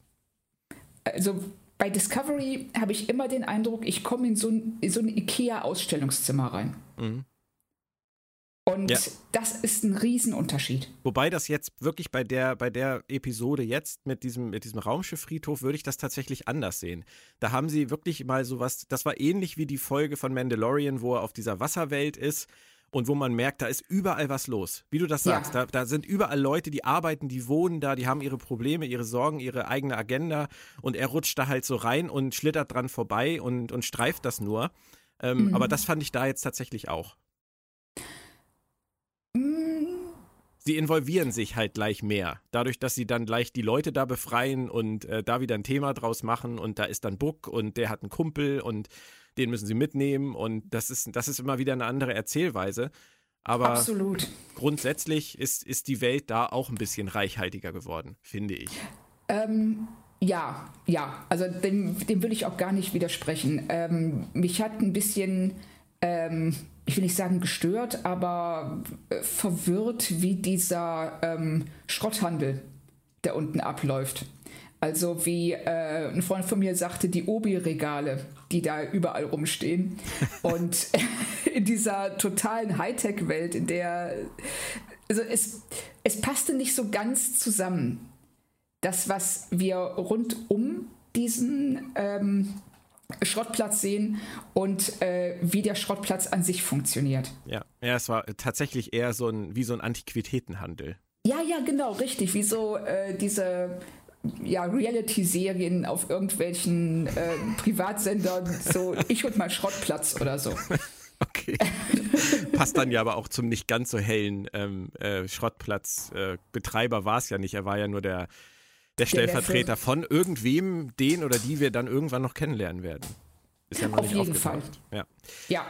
Also bei Discovery habe ich immer den Eindruck, ich komme in so ein, in so ein IKEA-Ausstellungszimmer rein. Mhm. Und ja. das ist ein Riesenunterschied. Wobei das jetzt wirklich bei der, bei der Episode jetzt mit diesem, mit diesem Raumschifffriedhof würde ich das tatsächlich anders sehen. Da haben sie wirklich mal sowas, das war ähnlich wie die Folge von Mandalorian, wo er auf dieser Wasserwelt ist und wo man merkt, da ist überall was los. Wie du das sagst, ja. da, da sind überall Leute, die arbeiten, die wohnen da, die haben ihre Probleme, ihre Sorgen, ihre eigene Agenda und er rutscht da halt so rein und schlittert dran vorbei und, und streift das nur. Ähm, mhm. Aber das fand ich da jetzt tatsächlich auch. Sie involvieren sich halt gleich mehr. Dadurch, dass sie dann gleich die Leute da befreien und äh, da wieder ein Thema draus machen und da ist dann Buck und der hat einen Kumpel und den müssen sie mitnehmen und das ist, das ist immer wieder eine andere Erzählweise. Aber Absolut. grundsätzlich ist, ist die Welt da auch ein bisschen reichhaltiger geworden, finde ich. Ähm, ja, ja, also dem, dem will ich auch gar nicht widersprechen. Ähm, mich hat ein bisschen ähm, ich will nicht sagen gestört, aber äh, verwirrt, wie dieser ähm, Schrotthandel, der unten abläuft. Also wie äh, ein Freund von mir sagte, die Obi-Regale, die da überall rumstehen. Und in dieser totalen Hightech-Welt, in der also es, es passte nicht so ganz zusammen. Das, was wir rund um diesen ähm, Schrottplatz sehen und äh, wie der Schrottplatz an sich funktioniert. Ja, ja, es war tatsächlich eher so ein wie so ein Antiquitätenhandel. Ja, ja, genau, richtig. Wie so äh, diese ja, Reality-Serien auf irgendwelchen äh, Privatsendern, so ich und mein Schrottplatz oder so. Okay. Passt dann ja aber auch zum nicht ganz so hellen ähm, äh, Schrottplatzbetreiber äh, war es ja nicht. Er war ja nur der der Stellvertreter von irgendwem, den oder die wir dann irgendwann noch kennenlernen werden. Ist ja noch Auf nicht jeden Fall. Ja. ja.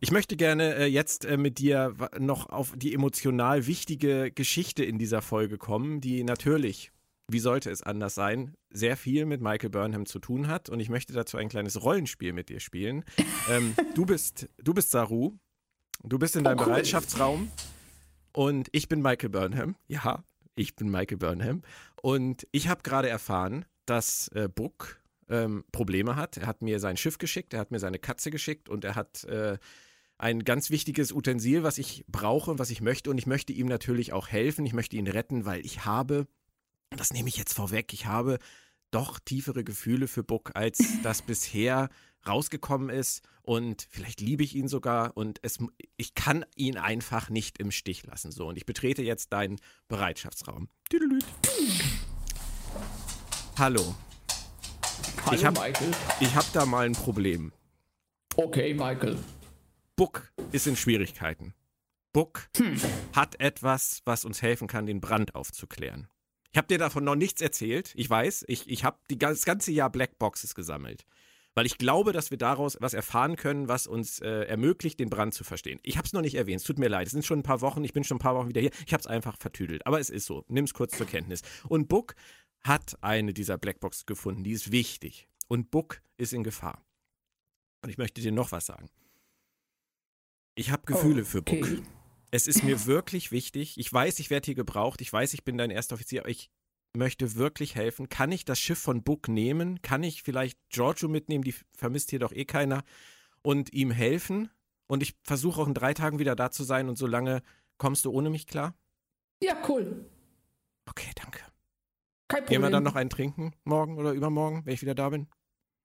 Ich möchte gerne äh, jetzt äh, mit dir noch auf die emotional wichtige Geschichte in dieser Folge kommen, die natürlich, wie sollte es anders sein, sehr viel mit Michael Burnham zu tun hat. Und ich möchte dazu ein kleines Rollenspiel mit dir spielen. ähm, du bist, du bist Saru. Du bist in deinem oh, cool. Bereitschaftsraum. Und ich bin Michael Burnham. Ja, ich bin Michael Burnham. Und ich habe gerade erfahren, dass äh, Book ähm, Probleme hat. Er hat mir sein Schiff geschickt, er hat mir seine Katze geschickt und er hat äh, ein ganz wichtiges Utensil, was ich brauche und was ich möchte. Und ich möchte ihm natürlich auch helfen. Ich möchte ihn retten, weil ich habe, das nehme ich jetzt vorweg, ich habe doch tiefere Gefühle für Book, als das bisher rausgekommen ist. Und vielleicht liebe ich ihn sogar und es, ich kann ihn einfach nicht im Stich lassen. So, und ich betrete jetzt deinen Bereitschaftsraum. Hallo. Hallo, ich hab, Michael. Ich habe da mal ein Problem. Okay, Michael. Buck ist in Schwierigkeiten. Buck hm. hat etwas, was uns helfen kann, den Brand aufzuklären. Ich habe dir davon noch nichts erzählt. Ich weiß, ich, ich habe das ganze Jahr Blackboxes gesammelt. Weil ich glaube, dass wir daraus was erfahren können, was uns äh, ermöglicht, den Brand zu verstehen. Ich habe es noch nicht erwähnt, es tut mir leid. Es sind schon ein paar Wochen, ich bin schon ein paar Wochen wieder hier. Ich habe es einfach vertüdelt. Aber es ist so. Nimm es kurz zur Kenntnis. Und Book hat eine dieser Blackboxes gefunden. Die ist wichtig. Und Book ist in Gefahr. Und ich möchte dir noch was sagen. Ich habe Gefühle oh, für Book. Es ist mir wirklich wichtig. Ich weiß, ich werde hier gebraucht. Ich weiß, ich bin dein erster Offizier. Aber ich möchte wirklich helfen. Kann ich das Schiff von Book nehmen? Kann ich vielleicht Giorgio mitnehmen? Die vermisst hier doch eh keiner. Und ihm helfen? Und ich versuche auch in drei Tagen wieder da zu sein. Und solange kommst du ohne mich klar? Ja, cool. Okay, danke. Kein Problem. Gehen wir dann noch einen trinken? Morgen oder übermorgen, wenn ich wieder da bin?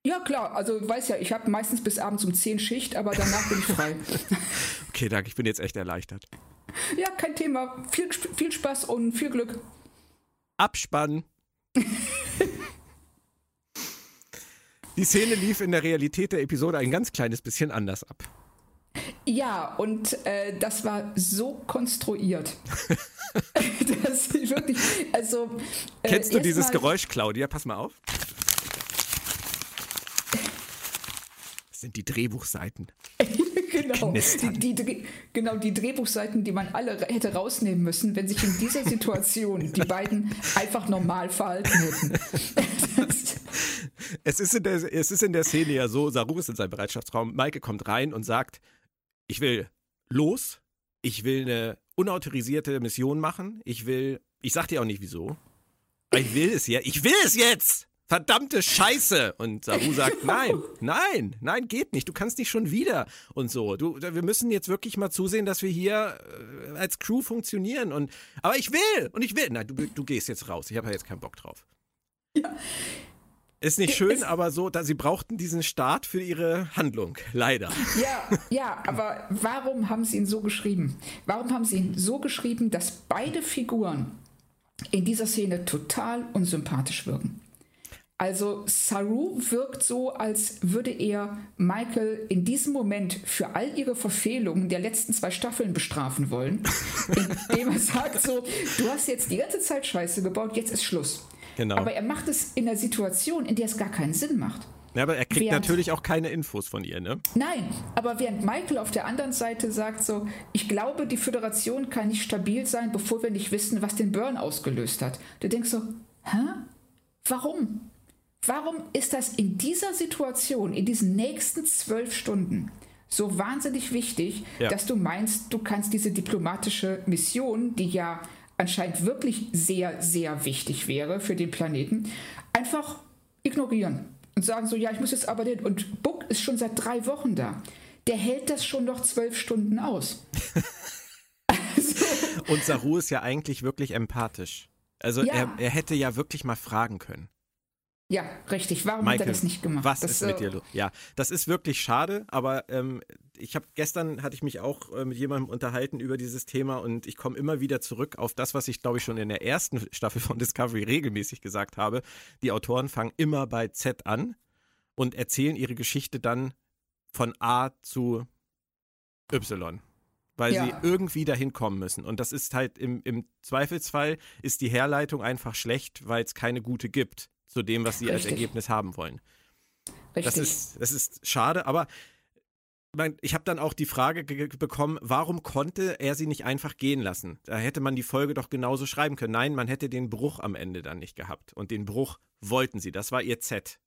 Ja, klar. Also, du weißt ja, ich habe meistens bis abends um 10 Schicht, aber danach bin ich frei. okay, danke. Ich bin jetzt echt erleichtert. Ja, kein Thema. Viel, viel Spaß und viel Glück. Abspann. Die Szene lief in der Realität der Episode ein ganz kleines bisschen anders ab. Ja, und äh, das war so konstruiert. das wirklich, also. Äh, Kennst du dieses Geräusch, Claudia? Pass mal auf. Das sind die Drehbuchseiten. genau, die, die, genau, die Drehbuchseiten, die man alle hätte rausnehmen müssen, wenn sich in dieser Situation die beiden einfach normal verhalten hätten. es, ist in der, es ist in der Szene ja so, Saru ist in seinem Bereitschaftsraum, Maike kommt rein und sagt, ich will los, ich will eine unautorisierte Mission machen, ich will, ich sag dir auch nicht wieso, ich will es ja, ich will es jetzt! Verdammte Scheiße. Und Saru sagt, nein, nein, nein, geht nicht. Du kannst nicht schon wieder und so. Du, wir müssen jetzt wirklich mal zusehen, dass wir hier äh, als Crew funktionieren. Und, aber ich will und ich will. Nein, du, du gehst jetzt raus. Ich habe jetzt keinen Bock drauf. Ja. Ist nicht schön, es, aber so, da sie brauchten diesen Start für ihre Handlung, leider. Ja, ja, aber warum haben sie ihn so geschrieben? Warum haben sie ihn so geschrieben, dass beide Figuren in dieser Szene total unsympathisch wirken? Also Saru wirkt so, als würde er Michael in diesem Moment für all ihre Verfehlungen der letzten zwei Staffeln bestrafen wollen, indem er sagt so, du hast jetzt die ganze Zeit Scheiße gebaut, jetzt ist Schluss. Genau. Aber er macht es in einer Situation, in der es gar keinen Sinn macht. Ja, aber er kriegt während, natürlich auch keine Infos von ihr, ne? Nein, aber während Michael auf der anderen Seite sagt so, ich glaube, die Föderation kann nicht stabil sein, bevor wir nicht wissen, was den Burn ausgelöst hat. Du denkst so, hä? Warum? Warum ist das in dieser Situation, in diesen nächsten zwölf Stunden, so wahnsinnig wichtig, ja. dass du meinst, du kannst diese diplomatische Mission, die ja anscheinend wirklich sehr, sehr wichtig wäre für den Planeten, einfach ignorieren und sagen so, ja, ich muss jetzt aber den. Und Buck ist schon seit drei Wochen da. Der hält das schon noch zwölf Stunden aus. also. Und Saru ist ja eigentlich wirklich empathisch. Also ja. er, er hätte ja wirklich mal fragen können. Ja, richtig. Warum Michael, hat er das nicht gemacht? Was das, ist mit dir los? Ja, das ist wirklich schade, aber ähm, ich habe gestern hatte ich mich auch äh, mit jemandem unterhalten über dieses Thema und ich komme immer wieder zurück auf das, was ich glaube ich schon in der ersten Staffel von Discovery regelmäßig gesagt habe. Die Autoren fangen immer bei Z an und erzählen ihre Geschichte dann von A zu Y weil ja. sie irgendwie dahin kommen müssen. Und das ist halt im, im Zweifelsfall ist die Herleitung einfach schlecht, weil es keine gute gibt zu dem, was sie Richtig. als Ergebnis haben wollen. Richtig. Das ist, das ist schade, aber ich habe dann auch die Frage bekommen, warum konnte er sie nicht einfach gehen lassen? Da hätte man die Folge doch genauso schreiben können. Nein, man hätte den Bruch am Ende dann nicht gehabt. Und den Bruch wollten sie. Das war ihr Z.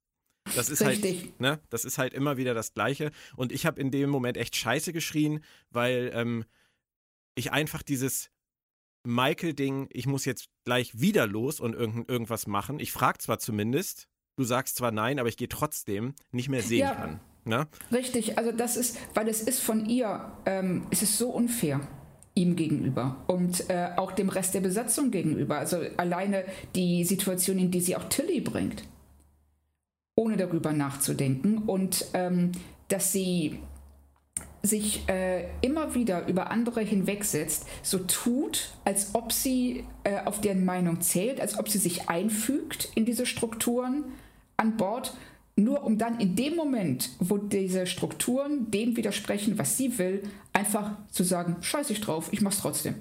Das ist halt, Richtig. halt, ne, das ist halt immer wieder das Gleiche. Und ich habe in dem Moment echt Scheiße geschrien, weil ähm, ich einfach dieses, Michael-Ding, ich muss jetzt gleich wieder los und irgend, irgendwas machen. Ich frage zwar zumindest, du sagst zwar nein, aber ich gehe trotzdem, nicht mehr sehen ja, kann. Ne? Richtig, also das ist, weil es ist von ihr, ähm, es ist so unfair ihm gegenüber und äh, auch dem Rest der Besatzung gegenüber. Also alleine die Situation, in die sie auch Tilly bringt, ohne darüber nachzudenken und ähm, dass sie sich äh, immer wieder über andere hinwegsetzt, so tut, als ob sie äh, auf deren Meinung zählt, als ob sie sich einfügt in diese Strukturen an Bord, nur um dann in dem Moment, wo diese Strukturen dem widersprechen, was sie will, einfach zu sagen, scheiß ich drauf, ich mach's trotzdem.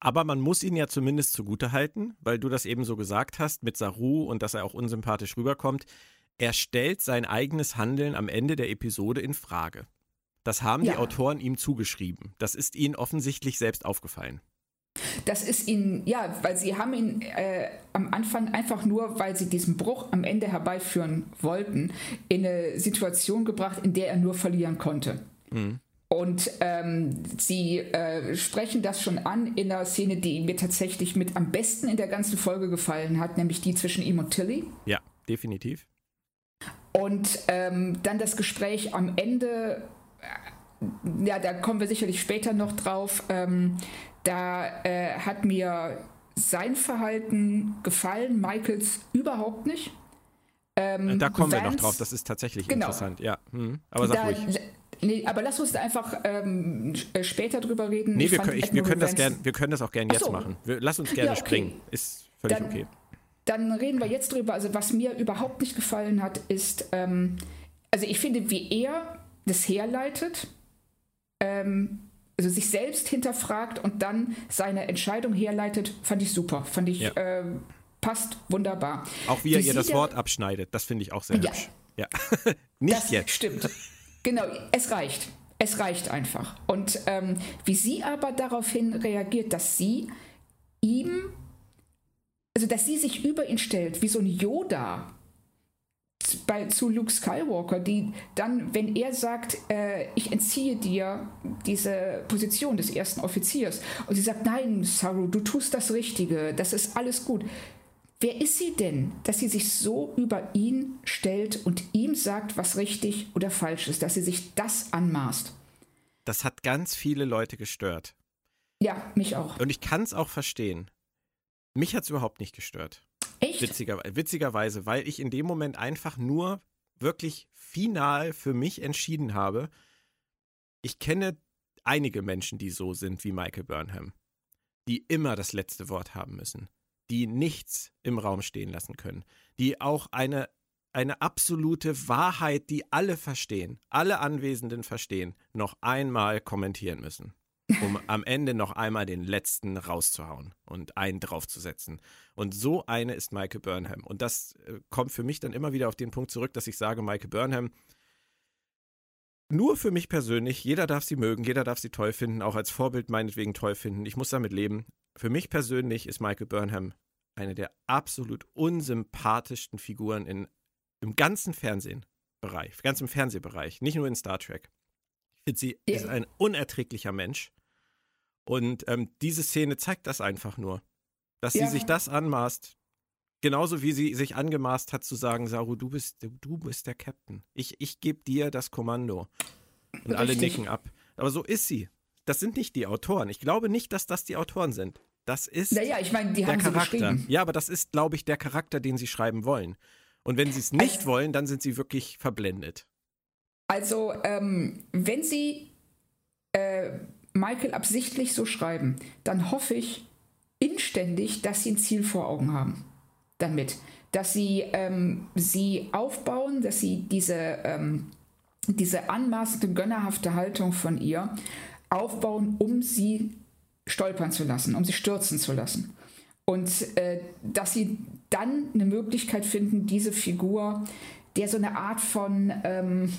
Aber man muss ihn ja zumindest zugute halten, weil du das eben so gesagt hast mit Saru und dass er auch unsympathisch rüberkommt er stellt sein eigenes Handeln am Ende der Episode in Frage. Das haben ja. die Autoren ihm zugeschrieben. Das ist ihnen offensichtlich selbst aufgefallen. Das ist ihnen, ja, weil sie haben ihn äh, am Anfang einfach nur, weil sie diesen Bruch am Ende herbeiführen wollten, in eine Situation gebracht, in der er nur verlieren konnte. Mhm. Und ähm, sie äh, sprechen das schon an in der Szene, die mir tatsächlich mit am besten in der ganzen Folge gefallen hat, nämlich die zwischen ihm und Tilly. Ja, definitiv. Und ähm, dann das Gespräch am Ende, ja, da kommen wir sicherlich später noch drauf. Ähm, da äh, hat mir sein Verhalten gefallen, Michaels überhaupt nicht. Ähm, da kommen Vance, wir noch drauf, das ist tatsächlich genau. interessant, ja. Hm. Aber sag da, ruhig. Nee, aber lass uns einfach ähm, äh, später drüber reden. Nee, wir können, ich, wir, können das gern, wir können das auch gerne jetzt so. machen. Wir, lass uns gerne ja, okay. springen. Ist völlig dann, okay. Dann reden wir jetzt drüber. Also, was mir überhaupt nicht gefallen hat, ist, ähm, also ich finde, wie er das herleitet, ähm, also sich selbst hinterfragt und dann seine Entscheidung herleitet, fand ich super. Fand ich, ja. äh, passt wunderbar. Auch wie er ihr das Wort abschneidet, das finde ich auch sehr ja. hübsch. Ja. Nicht das jetzt. Stimmt. Genau, es reicht. Es reicht einfach. Und ähm, wie sie aber daraufhin reagiert, dass sie ihm, also dass sie sich über ihn stellt, wie so ein Yoda bei, zu Luke Skywalker, die dann, wenn er sagt, äh, ich entziehe dir diese Position des ersten Offiziers, und sie sagt, nein, Saru, du tust das Richtige, das ist alles gut. Wer ist sie denn, dass sie sich so über ihn stellt und ihm sagt, was richtig oder falsch ist, dass sie sich das anmaßt? Das hat ganz viele Leute gestört. Ja, mich auch. Und ich kann es auch verstehen. Mich hat es überhaupt nicht gestört. Echt? Witziger, witzigerweise, weil ich in dem Moment einfach nur wirklich final für mich entschieden habe, ich kenne einige Menschen, die so sind wie Michael Burnham, die immer das letzte Wort haben müssen die nichts im Raum stehen lassen können, die auch eine, eine absolute Wahrheit, die alle verstehen, alle Anwesenden verstehen, noch einmal kommentieren müssen, um am Ende noch einmal den letzten rauszuhauen und einen draufzusetzen. Und so eine ist Michael Burnham. Und das äh, kommt für mich dann immer wieder auf den Punkt zurück, dass ich sage, Michael Burnham, nur für mich persönlich, jeder darf sie mögen, jeder darf sie toll finden, auch als Vorbild meinetwegen toll finden. Ich muss damit leben. Für mich persönlich ist Michael Burnham eine der absolut unsympathischsten Figuren in, im ganzen Fernsehbereich, ganz im Fernsehbereich, nicht nur in Star Trek. Ich finde, sie ja. ist ein unerträglicher Mensch. Und ähm, diese Szene zeigt das einfach nur. Dass ja. sie sich das anmaßt, genauso wie sie sich angemaßt hat zu sagen, Saru, du bist, du bist der Captain. Ich, ich gebe dir das Kommando. Und Richtig. alle nicken ab. Aber so ist sie. Das sind nicht die Autoren. Ich glaube nicht, dass das die Autoren sind. Das ist naja, ich meine, die der Charakter. Ja, aber das ist, glaube ich, der Charakter, den sie schreiben wollen. Und wenn sie es nicht also, wollen, dann sind sie wirklich verblendet. Also, ähm, wenn sie äh, Michael absichtlich so schreiben, dann hoffe ich inständig, dass sie ein Ziel vor Augen haben damit. Dass sie ähm, sie aufbauen, dass sie diese, ähm, diese anmaßende, gönnerhafte Haltung von ihr aufbauen, um sie stolpern zu lassen, um sie stürzen zu lassen. Und äh, dass sie dann eine Möglichkeit finden, diese Figur, der so eine Art von ähm,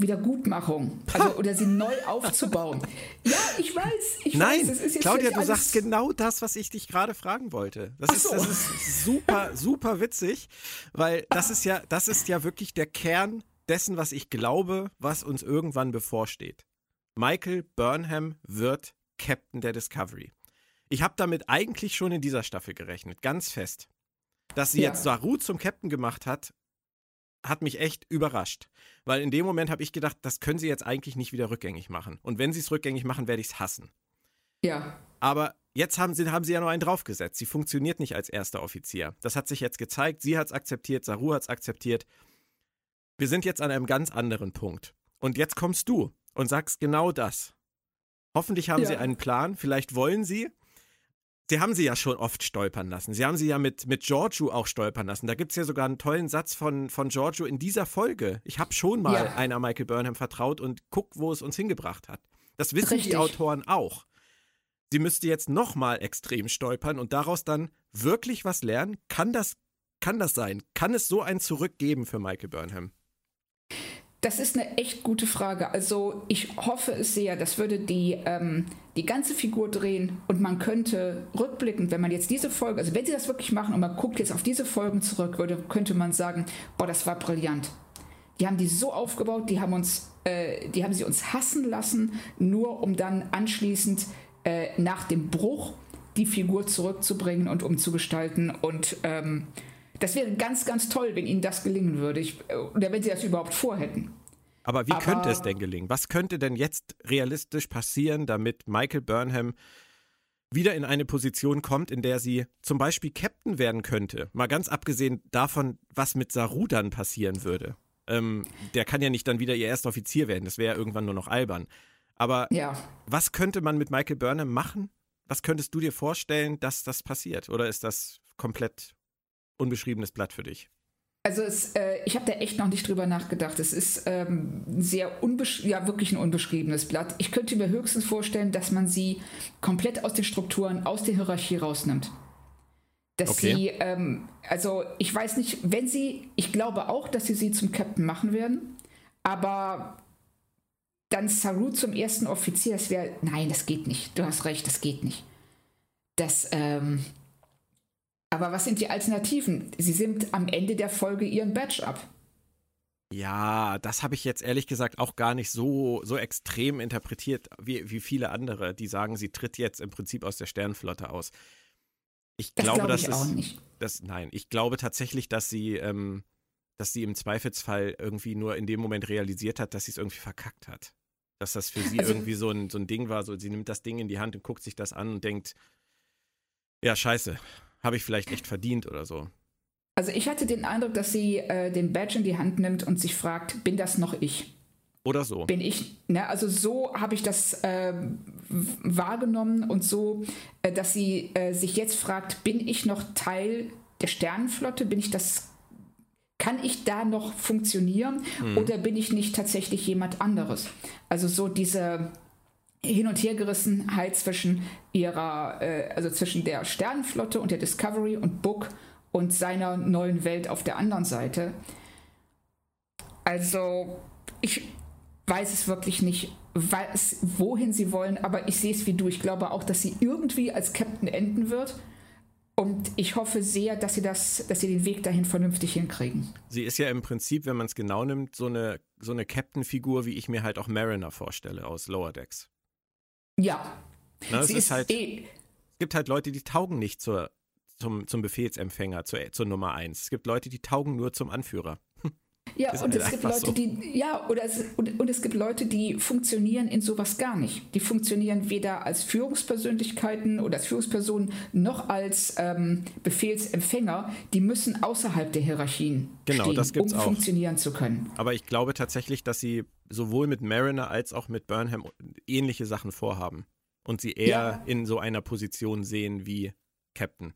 Wiedergutmachung, also oder sie neu aufzubauen. ja, ich weiß. Ich Nein, weiß, Claudia, du sagst genau das, was ich dich gerade fragen wollte. Das, so. ist, das ist super, super witzig, weil das ist ja, das ist ja wirklich der Kern dessen, was ich glaube, was uns irgendwann bevorsteht. Michael Burnham wird Captain der Discovery. Ich habe damit eigentlich schon in dieser Staffel gerechnet, ganz fest. Dass sie ja. jetzt Saru zum Captain gemacht hat, hat mich echt überrascht. Weil in dem Moment habe ich gedacht, das können sie jetzt eigentlich nicht wieder rückgängig machen. Und wenn sie es rückgängig machen, werde ich es hassen. Ja. Aber jetzt haben sie, haben sie ja noch einen draufgesetzt. Sie funktioniert nicht als erster Offizier. Das hat sich jetzt gezeigt. Sie hat es akzeptiert, Saru hat es akzeptiert. Wir sind jetzt an einem ganz anderen Punkt. Und jetzt kommst du und sagst genau das. Hoffentlich haben ja. sie einen Plan. Vielleicht wollen sie. Sie haben sie ja schon oft stolpern lassen. Sie haben sie ja mit, mit Giorgio auch stolpern lassen. Da gibt es ja sogar einen tollen Satz von, von Giorgio in dieser Folge. Ich habe schon mal ja. einer Michael Burnham vertraut und guck, wo es uns hingebracht hat. Das wissen Richtig. die Autoren auch. Sie müsste jetzt nochmal extrem stolpern und daraus dann wirklich was lernen. Kann das, kann das sein? Kann es so ein Zurück geben für Michael Burnham? Das ist eine echt gute Frage. Also ich hoffe es sehr. Das würde die, ähm, die ganze Figur drehen und man könnte rückblickend, wenn man jetzt diese Folge, also wenn sie das wirklich machen und man guckt jetzt auf diese Folgen zurück, würde, könnte man sagen, boah, das war brillant. Die haben die so aufgebaut, die haben uns, äh, die haben sie uns hassen lassen, nur um dann anschließend äh, nach dem Bruch die Figur zurückzubringen und umzugestalten und ähm, das wäre ganz, ganz toll, wenn ihnen das gelingen würde. Ich, oder wenn sie das überhaupt vorhätten. Aber wie Aber, könnte es denn gelingen? Was könnte denn jetzt realistisch passieren, damit Michael Burnham wieder in eine Position kommt, in der sie zum Beispiel Captain werden könnte? Mal ganz abgesehen davon, was mit Saru dann passieren würde. Ähm, der kann ja nicht dann wieder ihr erster Offizier werden. Das wäre ja irgendwann nur noch albern. Aber ja. was könnte man mit Michael Burnham machen? Was könntest du dir vorstellen, dass das passiert? Oder ist das komplett unbeschriebenes Blatt für dich? Also es, äh, ich habe da echt noch nicht drüber nachgedacht. Es ist ähm, sehr ja wirklich ein unbeschriebenes Blatt. Ich könnte mir höchstens vorstellen, dass man sie komplett aus den Strukturen, aus der Hierarchie rausnimmt. Dass okay. sie, ähm, also ich weiß nicht, wenn sie, ich glaube auch, dass sie sie zum Captain machen werden, aber dann Saru zum ersten Offizier, das wäre, nein, das geht nicht. Du hast recht, das geht nicht. Das, ähm, aber was sind die Alternativen? Sie sind am Ende der Folge ihren Badge ab. Ja, das habe ich jetzt ehrlich gesagt auch gar nicht so, so extrem interpretiert wie, wie viele andere, die sagen, sie tritt jetzt im Prinzip aus der Sternenflotte aus. Ich das glaube, glaub ich das auch ist, nicht. Das, nein, ich glaube tatsächlich, dass sie, ähm, dass sie im Zweifelsfall irgendwie nur in dem Moment realisiert hat, dass sie es irgendwie verkackt hat. Dass das für sie also, irgendwie so ein, so ein Ding war, so sie nimmt das Ding in die Hand und guckt sich das an und denkt, ja, scheiße, habe ich vielleicht echt verdient oder so. Also ich hatte den Eindruck, dass sie äh, den Badge in die Hand nimmt und sich fragt, bin das noch ich? Oder so. Bin ich, ne, also so habe ich das äh, wahrgenommen und so, äh, dass sie äh, sich jetzt fragt, bin ich noch Teil der Sternenflotte? Bin ich das, kann ich da noch funktionieren hm. oder bin ich nicht tatsächlich jemand anderes? Also so diese, hin und hergerissenheit zwischen ihrer, äh, also zwischen der Sternenflotte und der Discovery und Book und seiner neuen Welt auf der anderen Seite. Also, ich weiß es wirklich nicht, weiß, wohin sie wollen, aber ich sehe es wie du. Ich glaube auch, dass sie irgendwie als Captain enden wird. Und ich hoffe sehr, dass sie das, dass sie den Weg dahin vernünftig hinkriegen. Sie ist ja im Prinzip, wenn man es genau nimmt, so eine, so eine Captain-Figur, wie ich mir halt auch Mariner vorstelle aus Lower Decks. Ja. Na, es, ist halt, eh es gibt halt Leute, die taugen nicht zur, zum, zum Befehlsempfänger, zur, zur Nummer eins. Es gibt Leute, die taugen nur zum Anführer. Ja, und halt es gibt Leute, so. die, ja, oder es, und, und, es gibt Leute, die funktionieren in sowas gar nicht. Die funktionieren weder als Führungspersönlichkeiten oder als Führungspersonen noch als ähm, Befehlsempfänger. Die müssen außerhalb der Hierarchien genau, stehen, das gibt's um auch. funktionieren zu können. Aber ich glaube tatsächlich, dass sie sowohl mit Mariner als auch mit Burnham ähnliche Sachen vorhaben. Und sie eher ja. in so einer Position sehen wie Captain.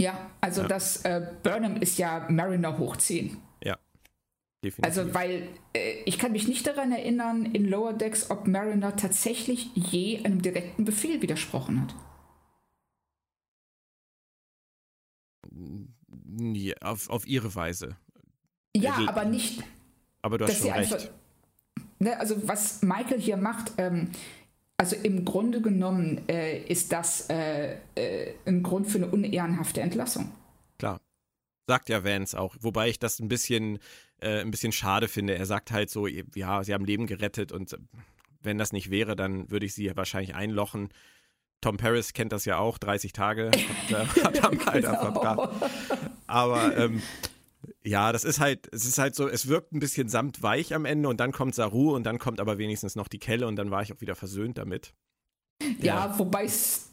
Ja, also ja. das äh, Burnham ist ja Mariner hoch 10. Ja. Definitiv. Also, weil äh, ich kann mich nicht daran erinnern, in Lower Decks, ob Mariner tatsächlich je einem direkten Befehl widersprochen hat. Nee, auf, auf ihre Weise. Ja, aber nicht. Aber du hast schon recht. Einfach, ne, also, was Michael hier macht, ähm, also im Grunde genommen äh, ist das äh, äh ein Grund für eine unehrenhafte Entlassung. Sagt ja Vance auch. Wobei ich das ein bisschen äh, ein bisschen schade finde. Er sagt halt so, ja, sie haben Leben gerettet und wenn das nicht wäre, dann würde ich sie wahrscheinlich einlochen. Tom Paris kennt das ja auch, 30 Tage hat, hat er mal genau. verbracht. Aber ähm, ja, das ist halt, es ist halt so, es wirkt ein bisschen samtweich am Ende und dann kommt Saru und dann kommt aber wenigstens noch die Kelle und dann war ich auch wieder versöhnt damit. Ja, ja. wobei es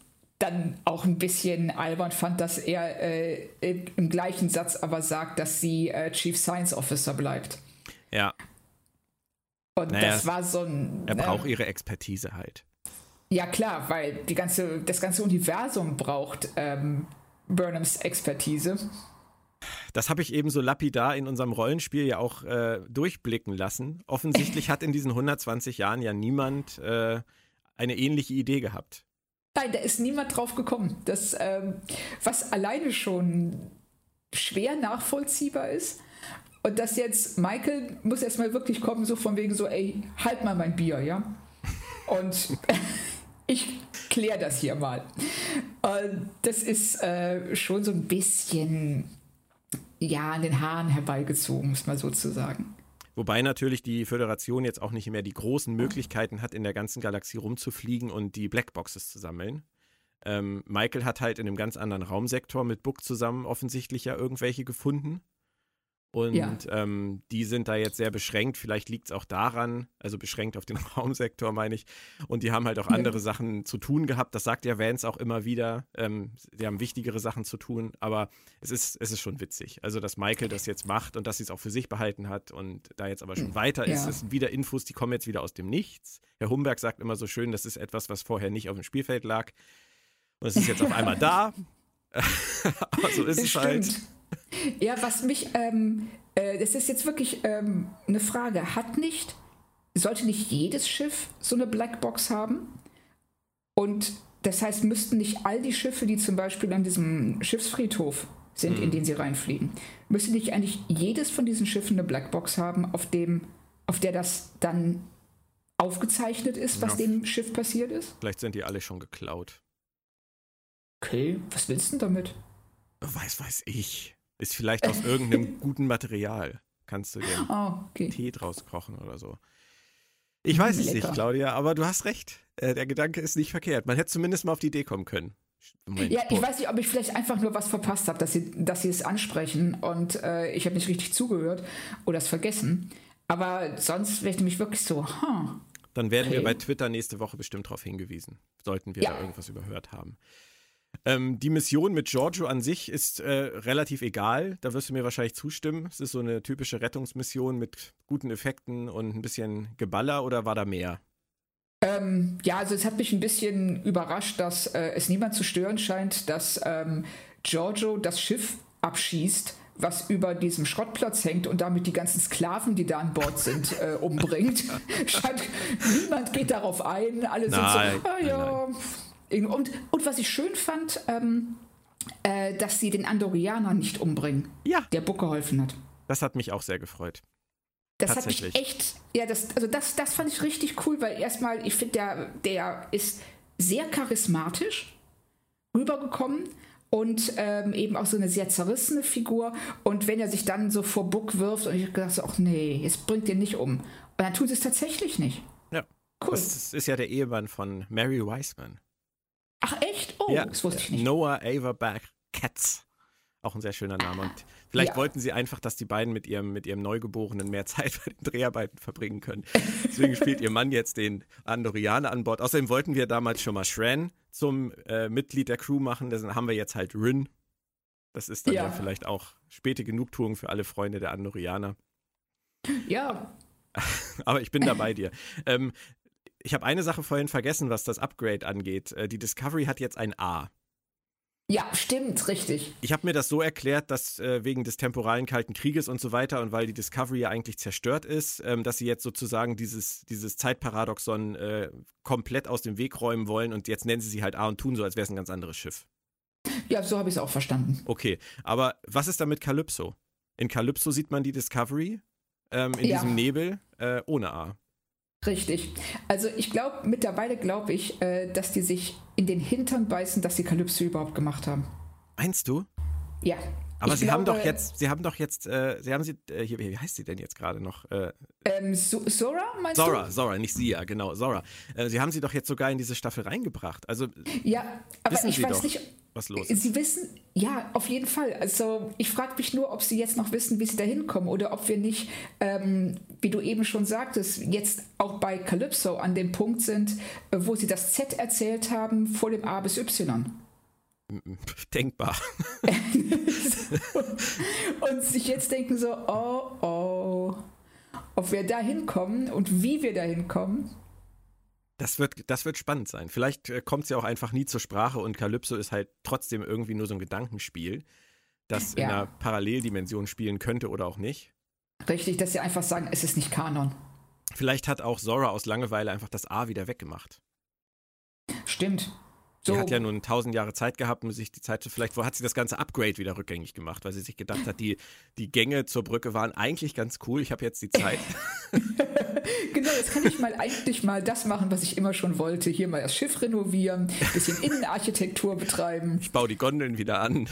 dann auch ein bisschen albern fand, dass er äh, im gleichen Satz aber sagt, dass sie äh, Chief Science Officer bleibt. Ja. Und naja, das war so ein. Er braucht äh, ihre Expertise halt. Ja, klar, weil die ganze, das ganze Universum braucht ähm, Burnhams Expertise. Das habe ich eben so lapidar in unserem Rollenspiel ja auch äh, durchblicken lassen. Offensichtlich hat in diesen 120 Jahren ja niemand äh, eine ähnliche Idee gehabt. Nein, da ist niemand drauf gekommen. Das, ähm, was alleine schon schwer nachvollziehbar ist. Und dass jetzt Michael muss erstmal wirklich kommen, so von wegen so, ey, halt mal mein Bier, ja? Und ich kläre das hier mal. Und das ist äh, schon so ein bisschen, ja, an den Haaren herbeigezogen, muss man sozusagen. Wobei natürlich die Föderation jetzt auch nicht mehr die großen Möglichkeiten hat, in der ganzen Galaxie rumzufliegen und die Blackboxes zu sammeln. Ähm, Michael hat halt in einem ganz anderen Raumsektor mit Book zusammen offensichtlich ja irgendwelche gefunden. Und ja. ähm, die sind da jetzt sehr beschränkt. Vielleicht liegt es auch daran, also beschränkt auf den Raumsektor, meine ich. Und die haben halt auch andere ja. Sachen zu tun gehabt. Das sagt ja Vance auch immer wieder. Ähm, die haben wichtigere Sachen zu tun. Aber es ist, es ist schon witzig. Also, dass Michael das jetzt macht und dass sie es auch für sich behalten hat und da jetzt aber schon hm. weiter ist. Ja. Es sind wieder Infos, die kommen jetzt wieder aus dem Nichts. Herr Humberg sagt immer so schön, das ist etwas, was vorher nicht auf dem Spielfeld lag. Und es ist jetzt auf einmal da. so ist es halt. Ja, was mich, ähm, äh, das ist jetzt wirklich ähm, eine Frage. Hat nicht, sollte nicht jedes Schiff so eine Blackbox haben? Und das heißt, müssten nicht all die Schiffe, die zum Beispiel an diesem Schiffsfriedhof sind, mhm. in den sie reinfliegen, müsste nicht eigentlich jedes von diesen Schiffen eine Blackbox haben, auf dem, auf der das dann aufgezeichnet ist, was ja. dem Schiff passiert ist? Vielleicht sind die alle schon geklaut. Okay, was willst du denn damit? Weiß, weiß ich. Ist vielleicht aus irgendeinem guten Material. Kannst du den oh, okay. Tee draus kochen oder so. Ich weiß es nicht, Claudia, aber du hast recht. Äh, der Gedanke ist nicht verkehrt. Man hätte zumindest mal auf die Idee kommen können. Moment, ja, ich weiß nicht, ob ich vielleicht einfach nur was verpasst habe, dass sie, dass sie es ansprechen und äh, ich habe nicht richtig zugehört oder es vergessen. Aber sonst wäre ich nämlich wirklich so, huh. Dann werden okay. wir bei Twitter nächste Woche bestimmt darauf hingewiesen, sollten wir ja. da irgendwas überhört haben. Ähm, die Mission mit Giorgio an sich ist äh, relativ egal. Da wirst du mir wahrscheinlich zustimmen. Es ist so eine typische Rettungsmission mit guten Effekten und ein bisschen Geballer oder war da mehr? Ähm, ja, also es hat mich ein bisschen überrascht, dass äh, es niemand zu stören scheint, dass ähm, Giorgio das Schiff abschießt, was über diesem Schrottplatz hängt und damit die ganzen Sklaven, die da an Bord sind, äh, umbringt. scheint, niemand geht darauf ein. Alle sind nein, so, ah ja. Nein und, und was ich schön fand, ähm, äh, dass sie den Andorianer nicht umbringen, ja. der Buck geholfen hat. Das hat mich auch sehr gefreut. Das hat mich echt, ja, das, also das, das fand ich richtig cool, weil erstmal, ich finde, der, der ist sehr charismatisch rübergekommen und ähm, eben auch so eine sehr zerrissene Figur. Und wenn er sich dann so vor Buck wirft und ich gedacht so, ach nee, jetzt bringt den nicht um. Und dann tut es tatsächlich nicht. Ja. Cool. Das ist ja der Ehemann von Mary Wiseman. Ach echt? Oh, ja, das wusste ich nicht. Noah Averback Katz. Auch ein sehr schöner Name. Und vielleicht ja. wollten sie einfach, dass die beiden mit ihrem, mit ihrem Neugeborenen mehr Zeit bei den Dreharbeiten verbringen können. Deswegen spielt ihr Mann jetzt den Andorianer an Bord. Außerdem wollten wir damals schon mal Shran zum äh, Mitglied der Crew machen. Deswegen haben wir jetzt halt Rin. Das ist dann ja. ja vielleicht auch späte Genugtuung für alle Freunde der Andorianer. Ja. Aber ich bin da bei dir. Ähm, ich habe eine Sache vorhin vergessen, was das Upgrade angeht. Äh, die Discovery hat jetzt ein A. Ja, stimmt, richtig. Ich habe mir das so erklärt, dass äh, wegen des temporalen Kalten Krieges und so weiter und weil die Discovery ja eigentlich zerstört ist, ähm, dass sie jetzt sozusagen dieses, dieses Zeitparadoxon äh, komplett aus dem Weg räumen wollen und jetzt nennen sie sie halt A und tun so, als wäre es ein ganz anderes Schiff. Ja, so habe ich es auch verstanden. Okay, aber was ist da mit Calypso? In Calypso sieht man die Discovery ähm, in ja. diesem Nebel äh, ohne A. Richtig. Also ich glaube, mittlerweile glaube ich, äh, dass die sich in den Hintern beißen, dass sie Kalypso überhaupt gemacht haben. Meinst du? Ja. Aber ich sie glaube, haben doch jetzt, sie haben doch jetzt, äh, sie haben sie, äh, hier, wie heißt sie denn jetzt gerade noch? Äh, ähm, so Zora, meinst Zora, du? Zora, nicht sie, ja, genau, Zora. Äh, sie haben sie doch jetzt sogar in diese Staffel reingebracht. Also, ja, aber ich weiß doch, nicht, was los ist. Sie wissen, ja, auf jeden Fall. Also ich frage mich nur, ob sie jetzt noch wissen, wie sie da hinkommen oder ob wir nicht, ähm, wie du eben schon sagtest, jetzt auch bei Calypso an dem Punkt sind, äh, wo sie das Z erzählt haben vor dem A bis Y. Denkbar. und sich jetzt denken so, oh, oh, ob wir da hinkommen und wie wir da hinkommen. Das wird, das wird spannend sein. Vielleicht äh, kommt es ja auch einfach nie zur Sprache und Calypso ist halt trotzdem irgendwie nur so ein Gedankenspiel, das ja. in einer Paralleldimension spielen könnte oder auch nicht. Richtig, dass sie einfach sagen, es ist nicht Kanon. Vielleicht hat auch Zora aus Langeweile einfach das A wieder weggemacht. Stimmt. So. Die hat ja nun tausend Jahre Zeit gehabt, um sich die Zeit zu, vielleicht, wo hat sie das ganze Upgrade wieder rückgängig gemacht, weil sie sich gedacht hat, die, die Gänge zur Brücke waren eigentlich ganz cool, ich habe jetzt die Zeit. genau, jetzt kann ich mal eigentlich mal das machen, was ich immer schon wollte. Hier mal das Schiff renovieren, bisschen Innenarchitektur betreiben. Ich baue die Gondeln wieder an.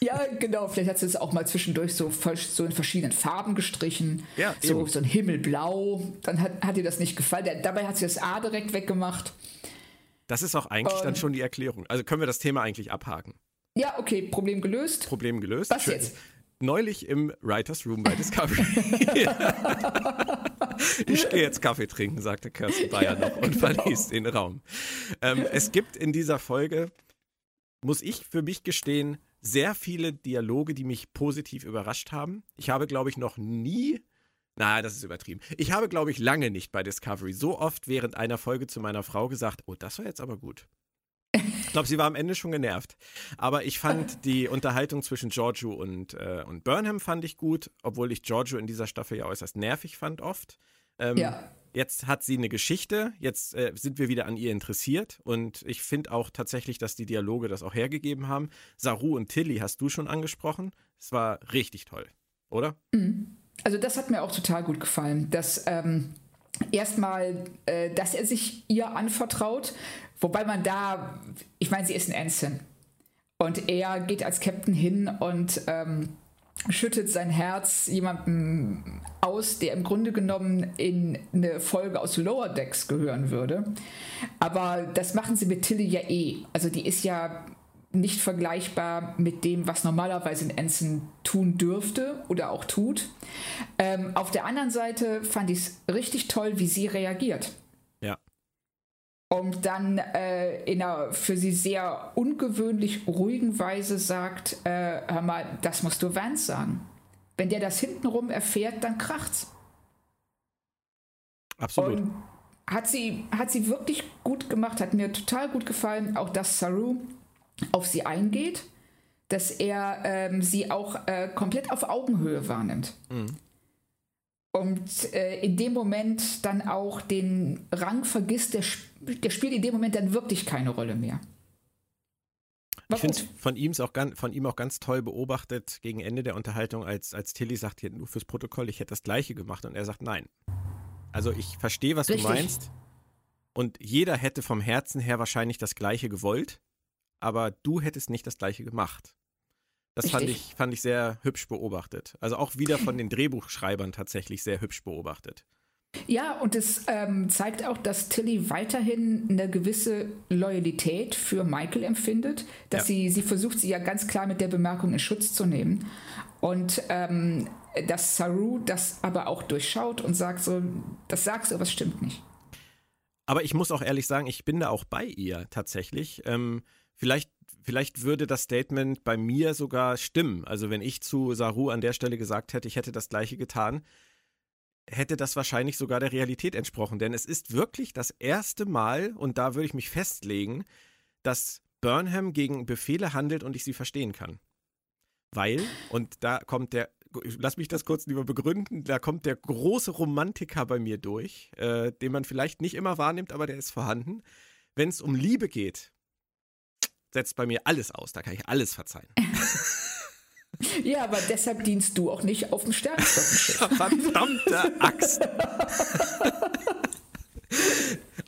Ja, genau. Vielleicht hat sie es auch mal zwischendurch so, so in verschiedenen Farben gestrichen. Ja, so, so ein Himmelblau. Dann hat, hat ihr das nicht gefallen. Dabei hat sie das A direkt weggemacht. Das ist auch eigentlich um, dann schon die Erklärung. Also können wir das Thema eigentlich abhaken. Ja, okay, Problem gelöst. Problem gelöst. Was Schön. jetzt? Neulich im Writers Room bei Discovery. ich gehe jetzt Kaffee trinken, sagte Kirsten Bayer noch und genau. verließ den Raum. Ähm, es gibt in dieser Folge, muss ich für mich gestehen, sehr viele Dialoge, die mich positiv überrascht haben. Ich habe, glaube ich, noch nie na, das ist übertrieben. Ich habe, glaube ich, lange nicht bei Discovery so oft während einer Folge zu meiner Frau gesagt, oh, das war jetzt aber gut. Ich glaube, sie war am Ende schon genervt. Aber ich fand die Unterhaltung zwischen Giorgio und, äh, und Burnham fand ich gut, obwohl ich Giorgio in dieser Staffel ja äußerst nervig fand oft. Ähm, ja. Jetzt hat sie eine Geschichte, jetzt äh, sind wir wieder an ihr interessiert und ich finde auch tatsächlich, dass die Dialoge das auch hergegeben haben. Saru und Tilly hast du schon angesprochen. Es war richtig toll, oder? Mhm. Also das hat mir auch total gut gefallen, dass ähm, erstmal, äh, dass er sich ihr anvertraut, wobei man da, ich meine, sie ist ein Ensign und er geht als Captain hin und ähm, schüttet sein Herz jemandem aus, der im Grunde genommen in eine Folge aus Lower Decks gehören würde. Aber das machen sie mit Tilly ja eh. Also die ist ja nicht vergleichbar mit dem, was normalerweise ein Ensign tun dürfte oder auch tut. Ähm, auf der anderen Seite fand ich es richtig toll, wie sie reagiert. Und dann äh, in einer für sie sehr ungewöhnlich ruhigen Weise sagt, äh, hör mal, das musst du Vance sagen. Wenn der das hintenrum erfährt, dann kracht's. Absolut. Und hat sie, hat sie wirklich gut gemacht, hat mir total gut gefallen. Auch dass Saru auf sie eingeht, dass er ähm, sie auch äh, komplett auf Augenhöhe wahrnimmt. Mhm. Und äh, in dem Moment dann auch den Rang vergisst, der, der spielt in dem Moment dann wirklich keine Rolle mehr. War ich finde von ihm auch ganz, von ihm auch ganz toll beobachtet gegen Ende der Unterhaltung, als, als Tilly sagt, hier nur fürs Protokoll, ich hätte das gleiche gemacht und er sagt nein. Also ich verstehe, was Richtig. du meinst. Und jeder hätte vom Herzen her wahrscheinlich das gleiche gewollt aber du hättest nicht das gleiche gemacht. Das fand ich, fand ich sehr hübsch beobachtet. Also auch wieder von den Drehbuchschreibern tatsächlich sehr hübsch beobachtet. Ja, und es ähm, zeigt auch, dass Tilly weiterhin eine gewisse Loyalität für Michael empfindet, dass ja. sie, sie versucht, sie ja ganz klar mit der Bemerkung in Schutz zu nehmen. Und ähm, dass Saru das aber auch durchschaut und sagt so, das sagst du, aber es stimmt nicht. Aber ich muss auch ehrlich sagen, ich bin da auch bei ihr tatsächlich. Ähm, Vielleicht, vielleicht würde das Statement bei mir sogar stimmen. Also wenn ich zu Saru an der Stelle gesagt hätte, ich hätte das gleiche getan, hätte das wahrscheinlich sogar der Realität entsprochen. Denn es ist wirklich das erste Mal, und da würde ich mich festlegen, dass Burnham gegen Befehle handelt und ich sie verstehen kann. Weil, und da kommt der, lass mich das kurz lieber begründen, da kommt der große Romantiker bei mir durch, äh, den man vielleicht nicht immer wahrnimmt, aber der ist vorhanden. Wenn es um Liebe geht, setzt bei mir alles aus. Da kann ich alles verzeihen. Ja, aber deshalb dienst du auch nicht auf dem Sternflottenschiff. Verdammte Axt.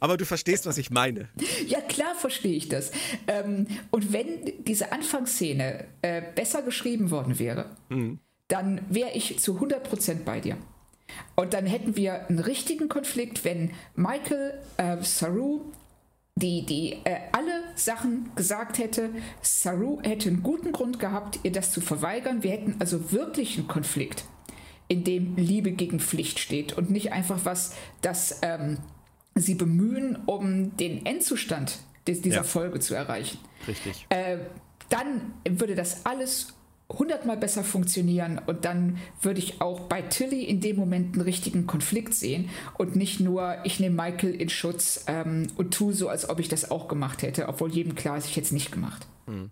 Aber du verstehst, was ich meine. Ja, klar verstehe ich das. Ähm, und wenn diese Anfangsszene äh, besser geschrieben worden wäre, mhm. dann wäre ich zu 100% bei dir. Und dann hätten wir einen richtigen Konflikt, wenn Michael äh, Saru die, die äh, alle Sachen gesagt hätte, Saru hätte einen guten Grund gehabt, ihr das zu verweigern. Wir hätten also wirklich einen Konflikt, in dem Liebe gegen Pflicht steht und nicht einfach was, das ähm, sie bemühen, um den Endzustand des, dieser ja. Folge zu erreichen. Richtig. Äh, dann würde das alles hundertmal besser funktionieren und dann würde ich auch bei Tilly in dem Moment einen richtigen Konflikt sehen und nicht nur, ich nehme Michael in Schutz ähm, und tue so, als ob ich das auch gemacht hätte, obwohl jedem klar ist, ich hätte es nicht gemacht. Hm.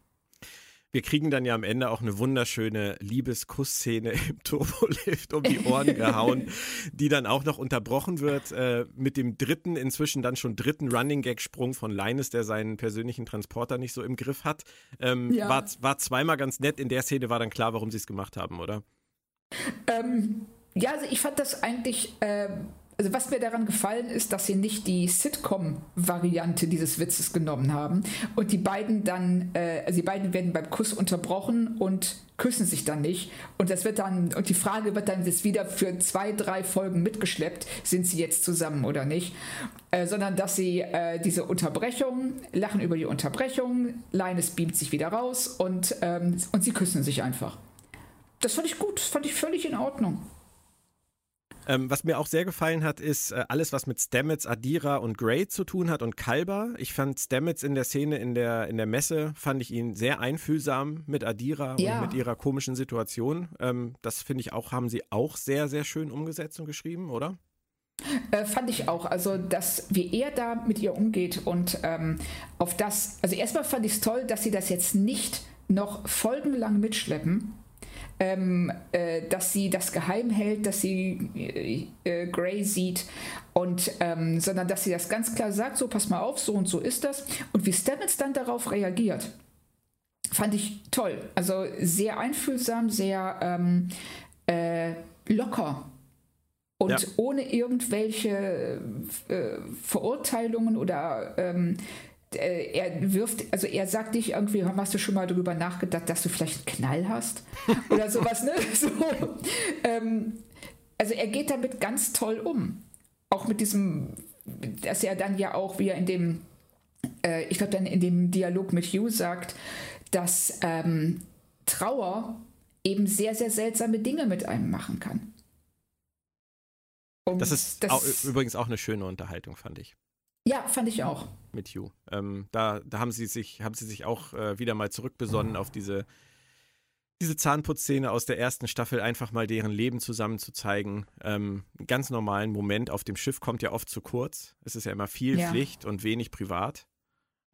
Wir kriegen dann ja am Ende auch eine wunderschöne Liebeskussszene im Turbolift um die Ohren gehauen, die dann auch noch unterbrochen wird äh, mit dem dritten, inzwischen dann schon dritten Running Gag Sprung von Linus, der seinen persönlichen Transporter nicht so im Griff hat. Ähm, ja. war, war zweimal ganz nett. In der Szene war dann klar, warum sie es gemacht haben, oder? Ähm, ja, also ich fand das eigentlich. Äh also was mir daran gefallen ist, dass sie nicht die Sitcom-Variante dieses Witzes genommen haben und die beiden dann, äh, also die beiden werden beim Kuss unterbrochen und küssen sich dann nicht und das wird dann und die Frage wird dann jetzt wieder für zwei, drei Folgen mitgeschleppt, sind sie jetzt zusammen oder nicht, äh, sondern dass sie äh, diese Unterbrechung lachen über die Unterbrechung, Linus beamt sich wieder raus und ähm, und sie küssen sich einfach. Das fand ich gut, das fand ich völlig in Ordnung. Ähm, was mir auch sehr gefallen hat, ist äh, alles, was mit Stamets, Adira und Gray zu tun hat und Kalber. Ich fand Stamets in der Szene in der, in der Messe, fand ich ihn sehr einfühlsam mit Adira ja. und mit ihrer komischen Situation. Ähm, das finde ich auch, haben sie auch sehr, sehr schön umgesetzt und geschrieben, oder? Äh, fand ich auch. Also, dass wie er da mit ihr umgeht und ähm, auf das, also erstmal fand ich es toll, dass sie das jetzt nicht noch folgenlang mitschleppen, ähm, äh, dass sie das geheim hält, dass sie äh, äh, Gray sieht und ähm, sondern dass sie das ganz klar sagt, so pass mal auf, so und so ist das und wie Stamets dann darauf reagiert, fand ich toll. Also sehr einfühlsam, sehr ähm, äh, locker und ja. ohne irgendwelche äh, Verurteilungen oder ähm, äh, er wirft, also er sagt dich irgendwie, hast du schon mal darüber nachgedacht, dass du vielleicht einen Knall hast? Oder sowas, ne? So, ähm, also er geht damit ganz toll um. Auch mit diesem, dass er dann ja auch wieder in dem, äh, ich glaube dann in dem Dialog mit Hugh sagt, dass ähm, Trauer eben sehr, sehr seltsame Dinge mit einem machen kann. Und das ist das, auch, übrigens auch eine schöne Unterhaltung, fand ich. Ja, fand ich auch. Mit Hugh. Ähm, da, da haben sie sich, haben sie sich auch äh, wieder mal zurückbesonnen auf diese, diese Zahnputzszene aus der ersten Staffel, einfach mal deren Leben zusammen zu zeigen. Ähm, einen ganz normalen Moment auf dem Schiff kommt ja oft zu kurz. Es ist ja immer viel ja. Pflicht und wenig privat.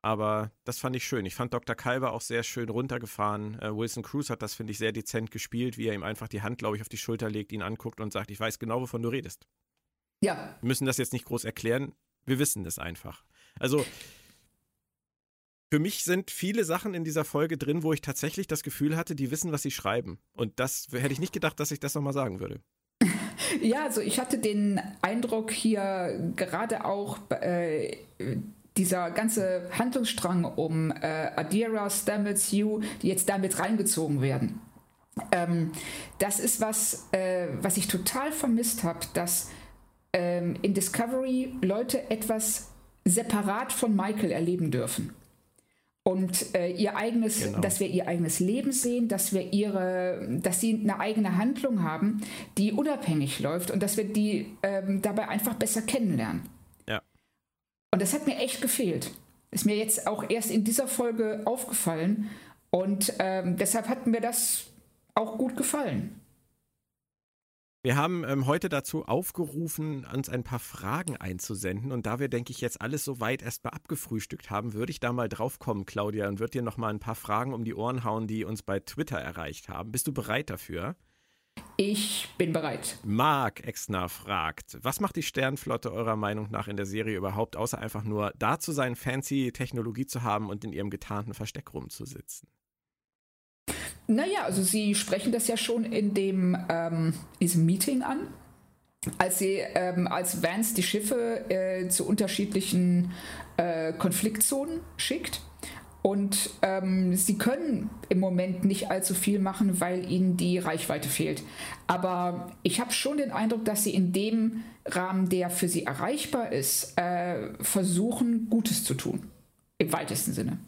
Aber das fand ich schön. Ich fand Dr. Kalber auch sehr schön runtergefahren. Äh, Wilson Cruz hat das, finde ich, sehr dezent gespielt, wie er ihm einfach die Hand, glaube ich, auf die Schulter legt, ihn anguckt und sagt, ich weiß genau, wovon du redest. Ja. Wir müssen das jetzt nicht groß erklären. Wir wissen das einfach. Also für mich sind viele Sachen in dieser Folge drin, wo ich tatsächlich das Gefühl hatte, die wissen, was sie schreiben. Und das hätte ich nicht gedacht, dass ich das nochmal sagen würde. Ja, also ich hatte den Eindruck hier gerade auch äh, dieser ganze Handlungsstrang um äh, Adira, Stamets, Hugh, die jetzt damit reingezogen werden. Ähm, das ist was, äh, was ich total vermisst habe, dass ähm, in Discovery Leute etwas separat von Michael erleben dürfen. Und äh, ihr eigenes, genau. dass wir ihr eigenes Leben sehen, dass wir ihre, dass sie eine eigene Handlung haben, die unabhängig läuft und dass wir die ähm, dabei einfach besser kennenlernen. Ja. Und das hat mir echt gefehlt. Ist mir jetzt auch erst in dieser Folge aufgefallen und ähm, deshalb hat mir das auch gut gefallen. Wir haben ähm, heute dazu aufgerufen, uns ein paar Fragen einzusenden. Und da wir, denke ich, jetzt alles soweit erstmal abgefrühstückt haben, würde ich da mal drauf kommen, Claudia, und würde dir noch mal ein paar Fragen um die Ohren hauen, die uns bei Twitter erreicht haben. Bist du bereit dafür? Ich bin bereit. Mark Exner fragt, was macht die Sternflotte eurer Meinung nach in der Serie überhaupt, außer einfach nur da zu sein, fancy Technologie zu haben und in ihrem getarnten Versteck rumzusitzen? Naja, also Sie sprechen das ja schon in dem, ähm, diesem Meeting an, als, sie, ähm, als Vance die Schiffe äh, zu unterschiedlichen äh, Konfliktzonen schickt. Und ähm, sie können im Moment nicht allzu viel machen, weil ihnen die Reichweite fehlt. Aber ich habe schon den Eindruck, dass sie in dem Rahmen, der für sie erreichbar ist, äh, versuchen, Gutes zu tun. Im weitesten Sinne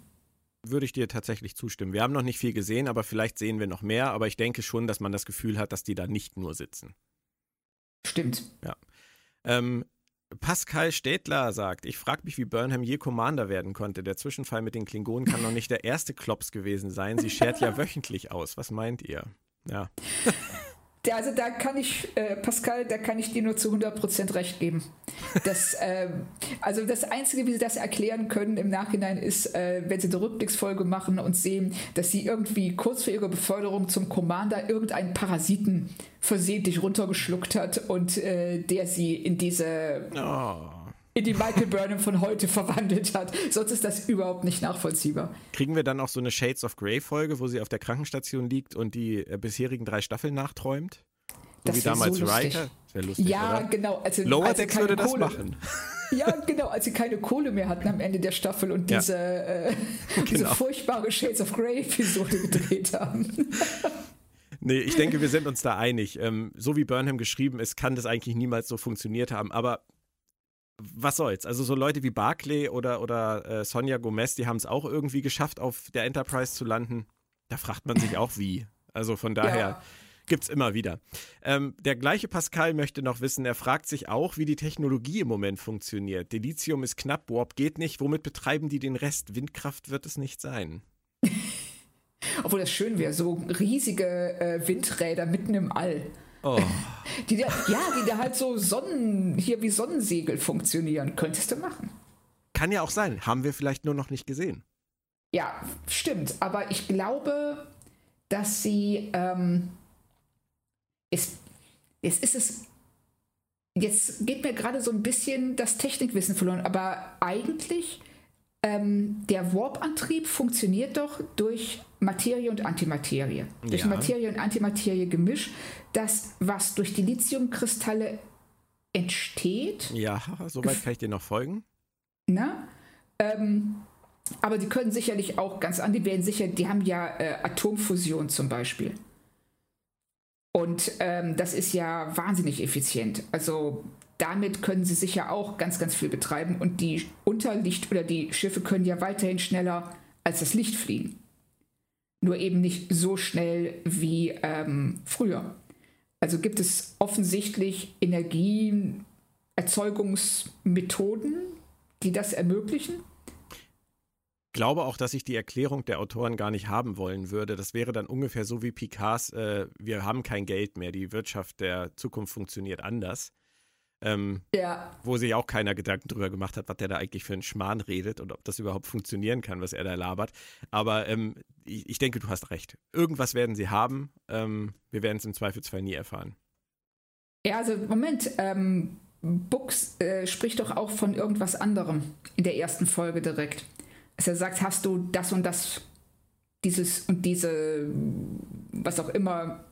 würde ich dir tatsächlich zustimmen. Wir haben noch nicht viel gesehen, aber vielleicht sehen wir noch mehr. Aber ich denke schon, dass man das Gefühl hat, dass die da nicht nur sitzen. Stimmt. Ja. Ähm, Pascal Städtler sagt, ich frage mich, wie Burnham je Commander werden konnte. Der Zwischenfall mit den Klingonen kann noch nicht der erste Klops gewesen sein. Sie schert ja wöchentlich aus. Was meint ihr? Ja. Also da kann ich, äh, Pascal, da kann ich dir nur zu 100% recht geben. Das, ähm, also das Einzige, wie sie das erklären können im Nachhinein, ist, äh, wenn sie eine Rückblicksfolge machen und sehen, dass sie irgendwie kurz vor ihrer Beförderung zum Commander irgendeinen Parasiten versehentlich runtergeschluckt hat und äh, der sie in diese... Oh in die Michael Burnham von heute verwandelt hat. Sonst ist das überhaupt nicht nachvollziehbar. Kriegen wir dann auch so eine Shades of Grey Folge, wo sie auf der Krankenstation liegt und die äh, bisherigen drei Staffeln nachträumt? So das wie damals so Riker? Lustig, ja, oder? genau. Also, Lower Decks würde das Kohle, machen. Ja, genau, als sie keine Kohle mehr hatten am Ende der Staffel und diese, ja. äh, diese genau. furchtbare Shades of Grey-Episode gedreht haben. Nee, ich denke, wir sind uns da einig. Ähm, so wie Burnham geschrieben ist, kann das eigentlich niemals so funktioniert haben. Aber was soll's? Also so Leute wie Barclay oder, oder äh, Sonja Gomez, die haben es auch irgendwie geschafft, auf der Enterprise zu landen. Da fragt man sich auch wie. Also von daher ja. gibt's immer wieder. Ähm, der gleiche Pascal möchte noch wissen, er fragt sich auch, wie die Technologie im Moment funktioniert. Delizium ist knapp, Warp geht nicht. Womit betreiben die den Rest? Windkraft wird es nicht sein. Obwohl das schön wäre, so riesige äh, Windräder mitten im All. Oh. Die da, ja, die da halt so Sonnen, hier wie Sonnensegel funktionieren. Könntest du machen. Kann ja auch sein. Haben wir vielleicht nur noch nicht gesehen. Ja, stimmt. Aber ich glaube, dass sie. Ähm, es, jetzt ist es. Jetzt geht mir gerade so ein bisschen das Technikwissen verloren. Aber eigentlich ähm, der Warp-Antrieb funktioniert doch durch Materie und Antimaterie. Ja. Durch Materie und Antimaterie-Gemisch, das, was durch die Lithiumkristalle entsteht. Ja, soweit kann ich dir noch folgen. Na? Ähm, aber die können sicherlich auch ganz an, die werden sicher, die haben ja äh, Atomfusion zum Beispiel. Und ähm, das ist ja wahnsinnig effizient. Also damit können sie sicher auch ganz, ganz viel betreiben und die Unterlicht oder die Schiffe können ja weiterhin schneller als das Licht fliegen. Nur eben nicht so schnell wie ähm, früher. Also gibt es offensichtlich Energieerzeugungsmethoden, die das ermöglichen? Ich glaube auch, dass ich die Erklärung der Autoren gar nicht haben wollen würde. Das wäre dann ungefähr so wie Picards, äh, wir haben kein Geld mehr, die Wirtschaft der Zukunft funktioniert anders. Ähm, ja. Wo sich auch keiner Gedanken drüber gemacht hat, was der da eigentlich für einen Schmarrn redet und ob das überhaupt funktionieren kann, was er da labert. Aber ähm, ich, ich, denke, du hast recht. Irgendwas werden sie haben. Ähm, wir werden es im Zweifelsfall nie erfahren. Ja, also Moment. Ähm, Books äh, spricht doch auch von irgendwas anderem in der ersten Folge direkt. Dass er sagt, hast du das und das, dieses und diese, was auch immer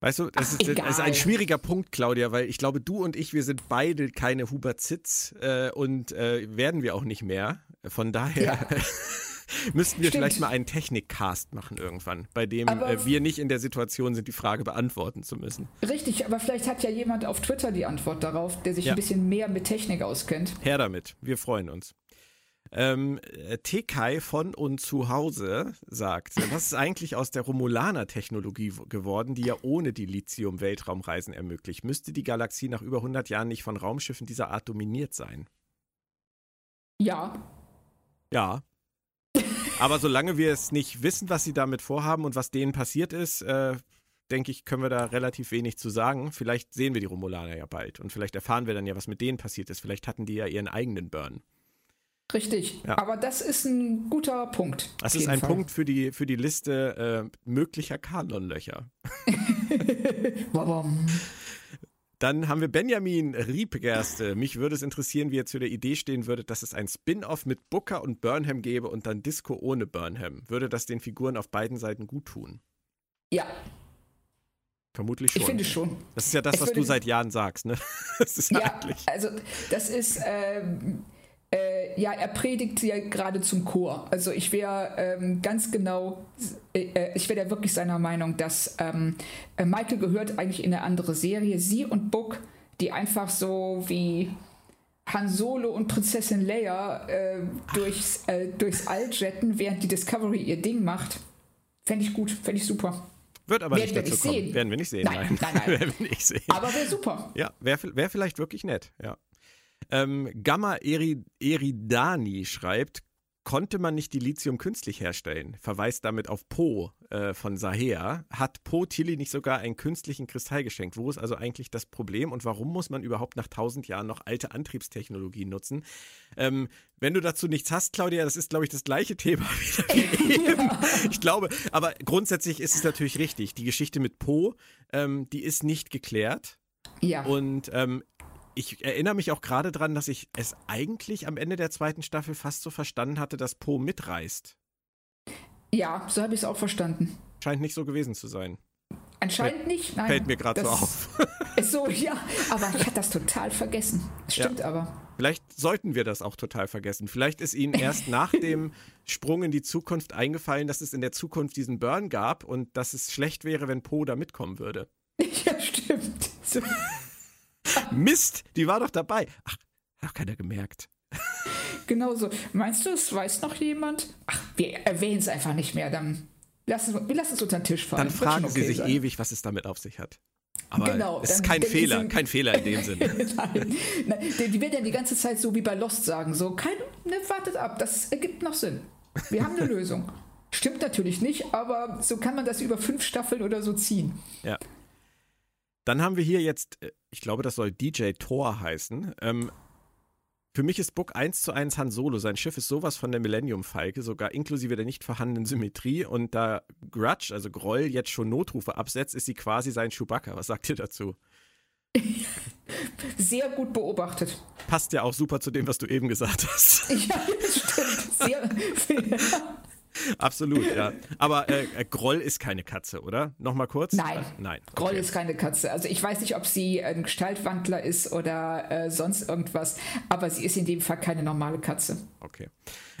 Weißt du, das, Ach, ist, das, ist, ein schwieriger Punkt, Claudia, weil ich glaube, du und ich, wir sind beide keine Hubert Zitz äh, und äh, werden wir auch nicht mehr. Von daher ja. müssten wir Stimmt. vielleicht mal einen Technikcast machen irgendwann, bei dem äh, wir nicht in der Situation sind, die Frage beantworten zu müssen. Richtig, aber vielleicht hat ja jemand auf Twitter die Antwort darauf, der sich ja. ein bisschen mehr mit Technik auskennt. Her damit, wir freuen uns. Ähm, Tekai von und zu Hause sagt, was ist eigentlich aus der Romulaner-Technologie geworden, die ja ohne die Lithium-Weltraumreisen ermöglicht? Müsste die Galaxie nach über 100 Jahren nicht von Raumschiffen dieser Art dominiert sein? Ja. Ja. Aber solange wir es nicht wissen, was sie damit vorhaben und was denen passiert ist, äh, denke ich, können wir da relativ wenig zu sagen. Vielleicht sehen wir die Romulaner ja bald und vielleicht erfahren wir dann ja, was mit denen passiert ist. Vielleicht hatten die ja ihren eigenen Burn. Richtig, ja. aber das ist ein guter Punkt. Das ist ein Fall. Punkt für die, für die Liste äh, möglicher Kanonlöcher. Dann haben wir Benjamin Riebgerste. Mich würde es interessieren, wie ihr zu der Idee stehen würdet, dass es ein Spin-off mit Booker und Burnham gäbe und dann Disco ohne Burnham. Würde das den Figuren auf beiden Seiten gut tun? Ja. Vermutlich schon. Ich finde schon. Das ist ja das, es was du seit Jahren sagst, ne? Das ist ja, eigentlich. also das ist, ähm, äh, ja, er predigt ja gerade zum Chor. Also ich wäre ähm, ganz genau, äh, äh ich wäre da wirklich seiner Meinung, dass ähm, äh, Michael gehört eigentlich in eine andere Serie. Sie und Book, die einfach so wie Han Solo und Prinzessin Leia äh, durchs, äh, durchs All jetten, während die Discovery ihr Ding macht. Fände ich gut, fände ich super. Wird aber Werden nicht dazu kommen. Sehen. Werden wir nicht sehen. Nein, nein, nein. Werden wir nicht sehen. Aber wäre super. Ja, wäre wär vielleicht wirklich nett, ja. Ähm, Gamma Eri Eridani schreibt, konnte man nicht die Lithium künstlich herstellen? Verweist damit auf Po äh, von Sahea. Hat Po Tilly nicht sogar einen künstlichen Kristall geschenkt? Wo ist also eigentlich das Problem und warum muss man überhaupt nach tausend Jahren noch alte Antriebstechnologien nutzen? Ähm, wenn du dazu nichts hast, Claudia, das ist, glaube ich, das gleiche Thema wie eben. Ich glaube, aber grundsätzlich ist es natürlich richtig. Die Geschichte mit Po, ähm, die ist nicht geklärt. Ja. Und ähm, ich erinnere mich auch gerade dran, dass ich es eigentlich am Ende der zweiten Staffel fast so verstanden hatte, dass Po mitreißt. Ja, so habe ich es auch verstanden. Scheint nicht so gewesen zu sein. Anscheinend Fällt, nicht, nein. Fällt mir gerade so auf. Ist so, ja, aber ich hatte das total vergessen. Stimmt ja. aber. Vielleicht sollten wir das auch total vergessen. Vielleicht ist Ihnen erst nach dem Sprung in die Zukunft eingefallen, dass es in der Zukunft diesen Burn gab und dass es schlecht wäre, wenn Po da mitkommen würde. Ja, stimmt. So. Mist, die war doch dabei. Ach, hat keiner gemerkt. Genau so. Meinst du, es weiß noch jemand? Ach, wir erwähnen es einfach nicht mehr. Dann lassen wir lassen es unter den Tisch fallen. Dann fragen okay sie sich sein. ewig, was es damit auf sich hat. Aber genau, es ist kein Fehler, sind, kein Fehler in dem Sinne. Nein, Nein, die, die werden ja die ganze Zeit so wie bei Lost sagen, so, kein, ne, wartet ab, das ergibt noch Sinn. Wir haben eine Lösung. Stimmt natürlich nicht, aber so kann man das über fünf Staffeln oder so ziehen. Ja. Dann haben wir hier jetzt, äh, ich glaube, das soll DJ Thor heißen. Ähm, für mich ist Book 1 zu 1 Han Solo. Sein Schiff ist sowas von der Millennium-Falke, sogar inklusive der nicht vorhandenen Symmetrie. Und da Grudge, also Groll, jetzt schon Notrufe absetzt, ist sie quasi sein Chewbacca. Was sagt ihr dazu? Sehr gut beobachtet. Passt ja auch super zu dem, was du eben gesagt hast. Ja, stimmt. Sehr, Absolut, ja. Aber äh, äh, Groll ist keine Katze, oder? Nochmal kurz? Nein. Äh, nein. Okay. Groll ist keine Katze. Also ich weiß nicht, ob sie ein Gestaltwandler ist oder äh, sonst irgendwas, aber sie ist in dem Fall keine normale Katze. Okay.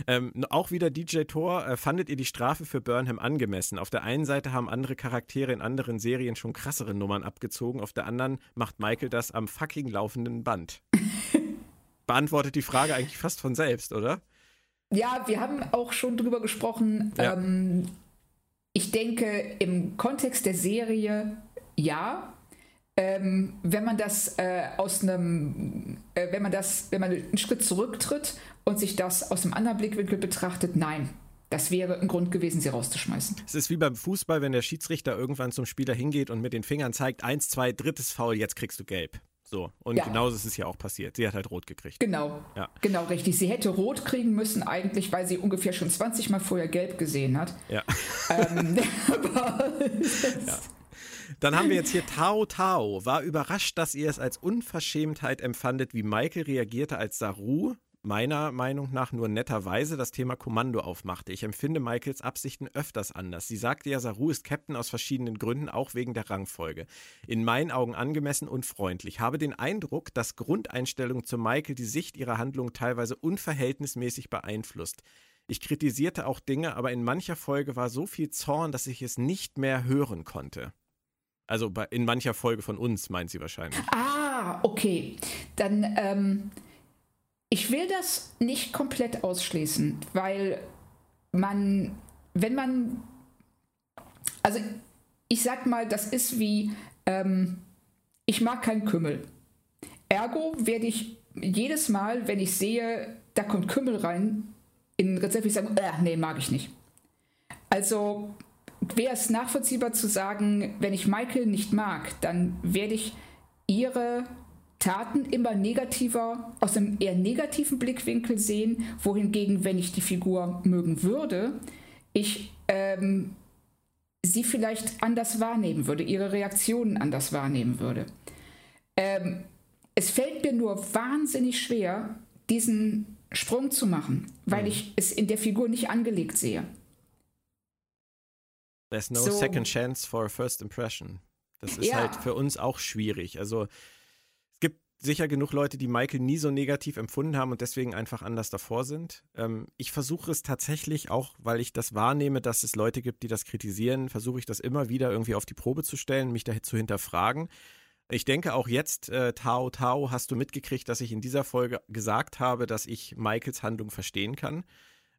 Ähm, auch wieder DJ Thor, äh, fandet ihr die Strafe für Burnham angemessen? Auf der einen Seite haben andere Charaktere in anderen Serien schon krassere Nummern abgezogen, auf der anderen macht Michael das am fucking laufenden Band. Beantwortet die Frage eigentlich fast von selbst, oder? Ja, wir haben auch schon drüber gesprochen. Ja. Ähm, ich denke, im Kontext der Serie ja. Ähm, wenn man das äh, aus einem, äh, wenn man das, wenn man einen Schritt zurücktritt und sich das aus einem anderen Blickwinkel betrachtet, nein. Das wäre ein Grund gewesen, sie rauszuschmeißen. Es ist wie beim Fußball, wenn der Schiedsrichter irgendwann zum Spieler hingeht und mit den Fingern zeigt, eins, zwei, drittes Foul, jetzt kriegst du gelb. So, und ja. genauso ist es ja auch passiert. Sie hat halt rot gekriegt. Genau. Ja. Genau, richtig. Sie hätte rot kriegen müssen, eigentlich, weil sie ungefähr schon 20 Mal vorher gelb gesehen hat. Ja. Ähm, ja. Dann haben wir jetzt hier Tao Tao. War überrascht, dass ihr es als Unverschämtheit empfandet, wie Michael reagierte, als Saru meiner Meinung nach nur netterweise das Thema Kommando aufmachte. Ich empfinde Michaels Absichten öfters anders. Sie sagte ja, Saru ist Captain aus verschiedenen Gründen, auch wegen der Rangfolge. In meinen Augen angemessen und freundlich. Habe den Eindruck, dass Grundeinstellung zu Michael die Sicht ihrer Handlung teilweise unverhältnismäßig beeinflusst. Ich kritisierte auch Dinge, aber in mancher Folge war so viel Zorn, dass ich es nicht mehr hören konnte. Also in mancher Folge von uns, meint sie wahrscheinlich. Ah, okay. Dann, ähm, ich will das nicht komplett ausschließen, weil man, wenn man, also ich sag mal, das ist wie, ähm, ich mag keinen Kümmel. Ergo werde ich jedes Mal, wenn ich sehe, da kommt Kümmel rein, in Rezept, ich sagen, äh, nee, mag ich nicht. Also wäre es nachvollziehbar zu sagen, wenn ich Michael nicht mag, dann werde ich ihre Taten immer negativer, aus einem eher negativen Blickwinkel sehen, wohingegen, wenn ich die Figur mögen würde, ich ähm, sie vielleicht anders wahrnehmen würde, ihre Reaktionen anders wahrnehmen würde. Ähm, es fällt mir nur wahnsinnig schwer, diesen Sprung zu machen, weil mhm. ich es in der Figur nicht angelegt sehe. There's no so, second chance for a first impression. Das ist ja. halt für uns auch schwierig. Also sicher genug Leute, die Michael nie so negativ empfunden haben und deswegen einfach anders davor sind. Ähm, ich versuche es tatsächlich auch, weil ich das wahrnehme, dass es Leute gibt, die das kritisieren, versuche ich das immer wieder irgendwie auf die Probe zu stellen, mich da zu hinterfragen. Ich denke auch jetzt, äh, Tao Tao, hast du mitgekriegt, dass ich in dieser Folge gesagt habe, dass ich Michaels Handlung verstehen kann.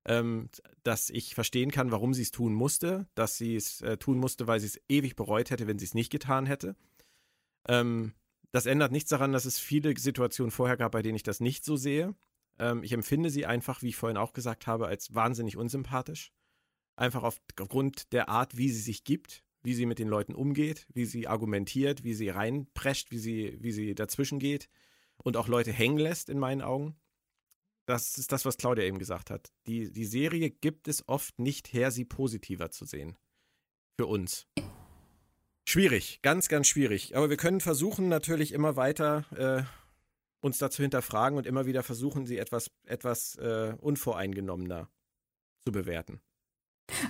Ähm, dass ich verstehen kann, warum sie es tun musste, dass sie es äh, tun musste, weil sie es ewig bereut hätte, wenn sie es nicht getan hätte. Ähm, das ändert nichts daran, dass es viele Situationen vorher gab, bei denen ich das nicht so sehe. Ähm, ich empfinde sie einfach, wie ich vorhin auch gesagt habe, als wahnsinnig unsympathisch. Einfach auf, aufgrund der Art, wie sie sich gibt, wie sie mit den Leuten umgeht, wie sie argumentiert, wie sie reinprescht, wie sie, wie sie dazwischen geht und auch Leute hängen lässt, in meinen Augen. Das ist das, was Claudia eben gesagt hat. Die, die Serie gibt es oft nicht her, sie positiver zu sehen. Für uns. Schwierig, ganz, ganz schwierig. Aber wir können versuchen, natürlich immer weiter äh, uns dazu hinterfragen und immer wieder versuchen, sie etwas, etwas äh, unvoreingenommener zu bewerten.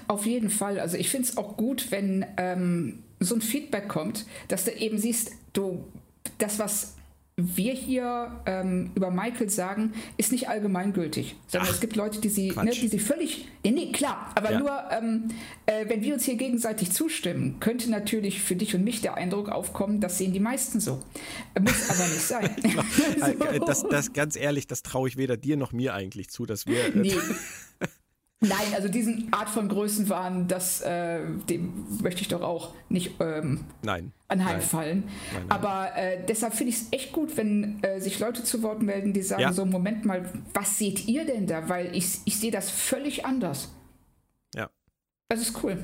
Auf jeden Fall. Also ich finde es auch gut, wenn ähm, so ein Feedback kommt, dass du eben siehst, du, das, was wir hier ähm, über Michael sagen, ist nicht allgemeingültig, sondern Ach, es gibt Leute, die sie, ne, die sie völlig, nee, nee klar, aber ja. nur, ähm, äh, wenn wir uns hier gegenseitig zustimmen, könnte natürlich für dich und mich der Eindruck aufkommen, das sehen die meisten so. Muss aber nicht sein. so. das, das, ganz ehrlich, das traue ich weder dir noch mir eigentlich zu, dass wir. Äh, nee. Nein, also diesen Art von Größenwahn, das, äh, dem möchte ich doch auch nicht ähm, nein, anheimfallen. Nein, nein, Aber äh, deshalb finde ich es echt gut, wenn äh, sich Leute zu Wort melden, die sagen, ja. so Moment mal, was seht ihr denn da? Weil ich, ich sehe das völlig anders. Ja. Das ist cool.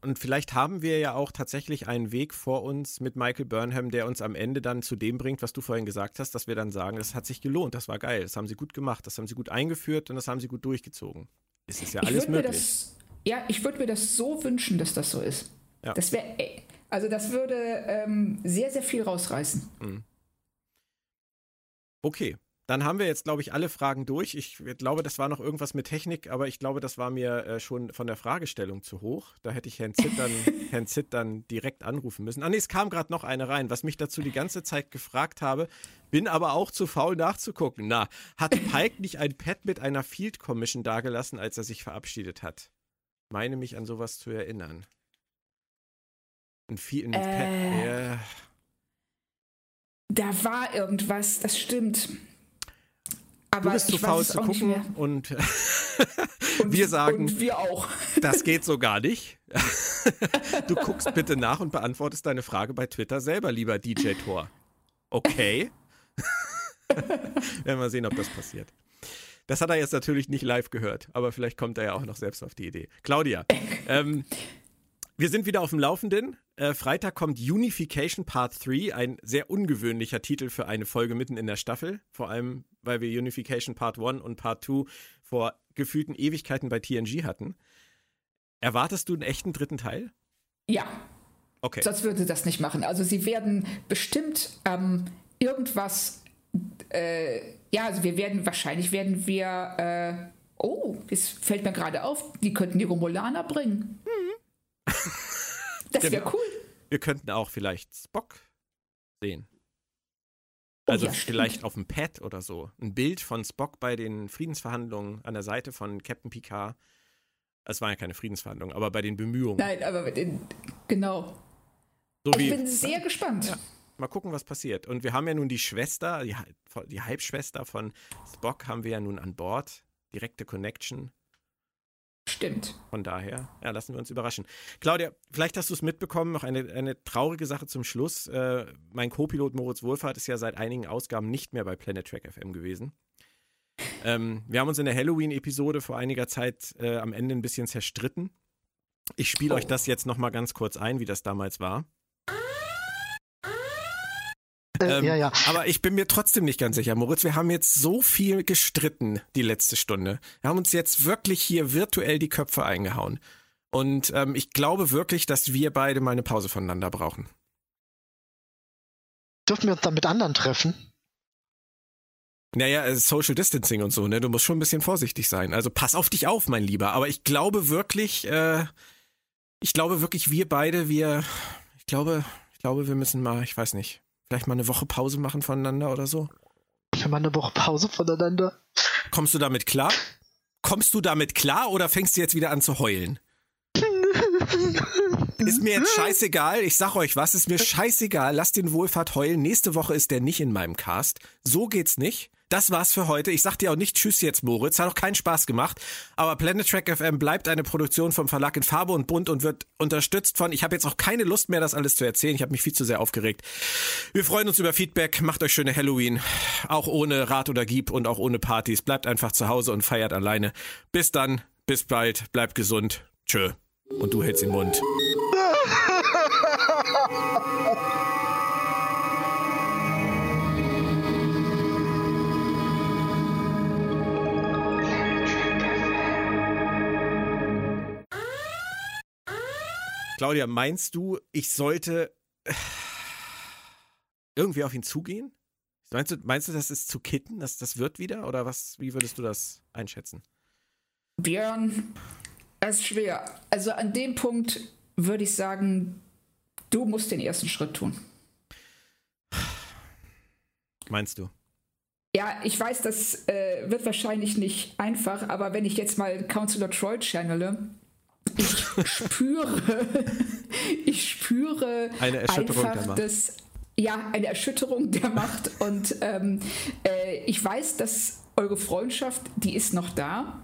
Und vielleicht haben wir ja auch tatsächlich einen Weg vor uns mit Michael Burnham, der uns am Ende dann zu dem bringt, was du vorhin gesagt hast, dass wir dann sagen, das hat sich gelohnt, das war geil, das haben sie gut gemacht, das haben sie gut eingeführt und das haben sie gut durchgezogen. Es ist ja alles möglich. Das, ja, ich würde mir das so wünschen, dass das so ist. Ja. Das wäre, also das würde ähm, sehr, sehr viel rausreißen. Mhm. Okay, dann haben wir jetzt, glaube ich, alle Fragen durch. Ich glaube, das war noch irgendwas mit Technik, aber ich glaube, das war mir äh, schon von der Fragestellung zu hoch. Da hätte ich Herrn Zitt dann, Herrn Zitt dann direkt anrufen müssen. Ah, nee, es kam gerade noch eine rein, was mich dazu die ganze Zeit gefragt habe, bin aber auch zu faul nachzugucken. Na, hat Pike nicht ein Pad mit einer Field Commission dagelassen, als er sich verabschiedet hat? Meine mich an sowas zu erinnern. Ein, ein äh, Pad, ja. Da war irgendwas, das stimmt. Aber du bist zu faul zu gucken und, und, wir sagen, und wir auch. das geht so gar nicht. du guckst bitte nach und beantwortest deine Frage bei Twitter selber, lieber DJ Tor. Okay. Werden wir mal sehen, ob das passiert. Das hat er jetzt natürlich nicht live gehört, aber vielleicht kommt er ja auch noch selbst auf die Idee. Claudia, ähm, wir sind wieder auf dem Laufenden. Äh, Freitag kommt Unification Part 3, ein sehr ungewöhnlicher Titel für eine Folge mitten in der Staffel. Vor allem, weil wir Unification Part 1 und Part 2 vor gefühlten Ewigkeiten bei TNG hatten. Erwartest du einen echten dritten Teil? Ja. Okay. Sonst würde das nicht machen. Also sie werden bestimmt ähm, irgendwas, äh, ja, also wir werden, wahrscheinlich werden wir, äh, oh, es fällt mir gerade auf, die könnten die Romulaner bringen. Das wäre cool. Wir könnten auch vielleicht Spock sehen. Oh also oh, ja, vielleicht auf dem Pad oder so. Ein Bild von Spock bei den Friedensverhandlungen an der Seite von Captain Picard. Es waren ja keine Friedensverhandlungen, aber bei den Bemühungen. Nein, aber bei den, genau. So ich wie, bin sehr gespannt. Ja, mal gucken, was passiert. Und wir haben ja nun die Schwester, die, die Halbschwester von Spock haben wir ja nun an Bord. Direkte Connection. Stimmt. Von daher, ja, lassen wir uns überraschen. Claudia, vielleicht hast du es mitbekommen, noch eine, eine traurige Sache zum Schluss. Äh, mein Co-Pilot Moritz Wohlfahrt ist ja seit einigen Ausgaben nicht mehr bei Planet Track FM gewesen. Ähm, wir haben uns in der Halloween-Episode vor einiger Zeit äh, am Ende ein bisschen zerstritten. Ich spiele oh. euch das jetzt nochmal ganz kurz ein, wie das damals war. Äh, ähm, ja, ja. Aber ich bin mir trotzdem nicht ganz sicher, Moritz. Wir haben jetzt so viel gestritten die letzte Stunde. Wir haben uns jetzt wirklich hier virtuell die Köpfe eingehauen. Und ähm, ich glaube wirklich, dass wir beide mal eine Pause voneinander brauchen. Dürfen wir uns dann mit anderen treffen? Naja, äh, Social Distancing und so, ne? Du musst schon ein bisschen vorsichtig sein. Also pass auf dich auf, mein Lieber. Aber ich glaube wirklich, äh, ich glaube wirklich, wir beide, wir, ich glaube, ich glaube, wir müssen mal, ich weiß nicht, Vielleicht mal eine Woche Pause machen voneinander oder so? Ja, mal eine Woche Pause voneinander. Kommst du damit klar? Kommst du damit klar oder fängst du jetzt wieder an zu heulen? ist mir jetzt scheißegal. Ich sag euch was, ist mir scheißegal. Lasst den Wohlfahrt heulen. Nächste Woche ist der nicht in meinem Cast. So geht's nicht. Das war's für heute. Ich sag dir auch nicht Tschüss jetzt, Moritz. Hat auch keinen Spaß gemacht. Aber Planet Track FM bleibt eine Produktion vom Verlag in Farbe und Bunt und wird unterstützt von. Ich habe jetzt auch keine Lust mehr, das alles zu erzählen. Ich habe mich viel zu sehr aufgeregt. Wir freuen uns über Feedback. Macht euch schöne Halloween. Auch ohne Rat oder Gieb und auch ohne Partys. Bleibt einfach zu Hause und feiert alleine. Bis dann. Bis bald. Bleibt gesund. Tschö. Und du hältst den Mund. Claudia, meinst du, ich sollte irgendwie auf ihn zugehen? Meinst du, meinst du, das ist zu kitten? Das, das wird wieder? Oder was, wie würdest du das einschätzen? Björn, es ist schwer. Also an dem Punkt würde ich sagen, du musst den ersten Schritt tun. Meinst du? Ja, ich weiß, das äh, wird wahrscheinlich nicht einfach, aber wenn ich jetzt mal Counselor Troy channele, ich spüre, ich spüre eine Erschütterung einfach der Macht. das, ja, eine Erschütterung der Macht. Und ähm, äh, ich weiß, dass eure Freundschaft, die ist noch da.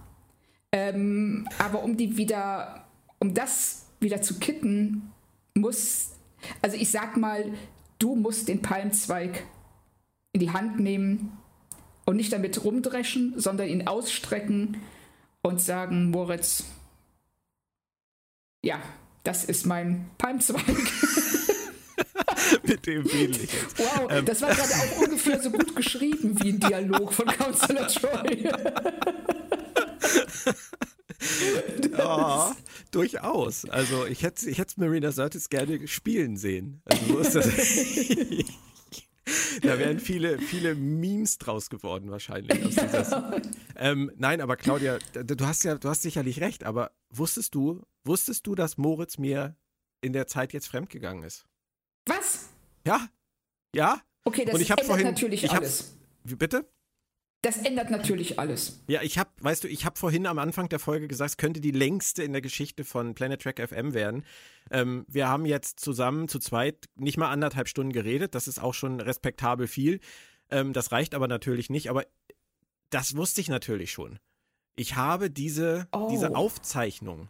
Ähm, aber um die wieder, um das wieder zu kitten, muss, also ich sag mal, du musst den Palmzweig in die Hand nehmen und nicht damit rumdreschen, sondern ihn ausstrecken und sagen, Moritz, ja, das ist mein Palmzweig. Mit dem jetzt. Wow, Ähm. das war gerade auch ungefähr so gut geschrieben wie ein Dialog von Counselor Troy. Ja, durchaus. Also ich hätte ich hätte Marina Sirtis gerne spielen sehen. Also so ist das. da wären viele, viele Memes draus geworden wahrscheinlich. Ähm, nein, aber Claudia, du hast ja, du hast sicherlich recht, aber wusstest du, wusstest du, dass Moritz mir in der Zeit jetzt fremdgegangen ist? Was? Ja, ja. Okay, das Und ich hab ändert vorhin- natürlich ich alles. Wie, bitte? Das ändert natürlich alles. Ja, ich habe, weißt du, ich habe vorhin am Anfang der Folge gesagt, es könnte die längste in der Geschichte von Planet Track FM werden. Ähm, wir haben jetzt zusammen zu zweit nicht mal anderthalb Stunden geredet. Das ist auch schon respektabel viel. Ähm, das reicht aber natürlich nicht. Aber das wusste ich natürlich schon. Ich habe diese, Oh. diese Aufzeichnung,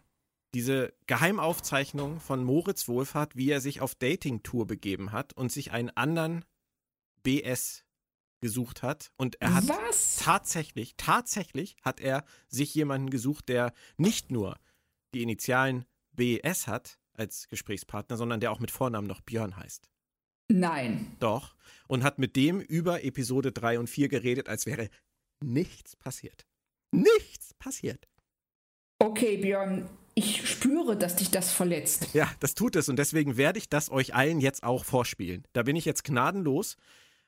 diese Geheimaufzeichnung von Moritz Wohlfahrt, wie er sich auf Dating-Tour begeben hat und sich einen anderen BS gesucht hat. Und er hat Was? tatsächlich, tatsächlich hat er sich jemanden gesucht, der nicht nur die Initialen BS hat als Gesprächspartner, sondern der auch mit Vornamen noch Björn heißt. Nein. Doch. Und hat mit dem über Episode 3 und 4 geredet, als wäre nichts passiert. Nichts passiert. Okay, Björn, ich spüre, dass dich das verletzt. Ja, das tut es und deswegen werde ich das euch allen jetzt auch vorspielen. Da bin ich jetzt gnadenlos.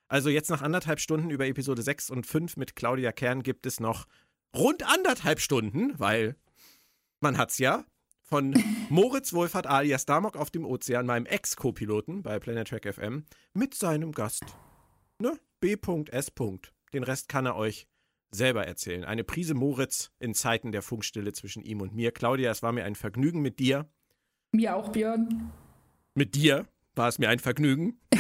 Also jetzt nach anderthalb Stunden über Episode 6 und 5 mit Claudia Kern gibt es noch rund anderthalb Stunden, weil man hat's ja von Moritz Wohlfahrt alias Damok auf dem Ozean, meinem Ex-Co-Piloten bei Planet Track FM, mit seinem Gast. Ne? B.S. Den Rest kann er euch selber erzählen. Eine Prise Moritz in Zeiten der Funkstille zwischen ihm und mir. Claudia, es war mir ein Vergnügen mit dir. Mir auch, Björn. Mit dir war es mir ein Vergnügen.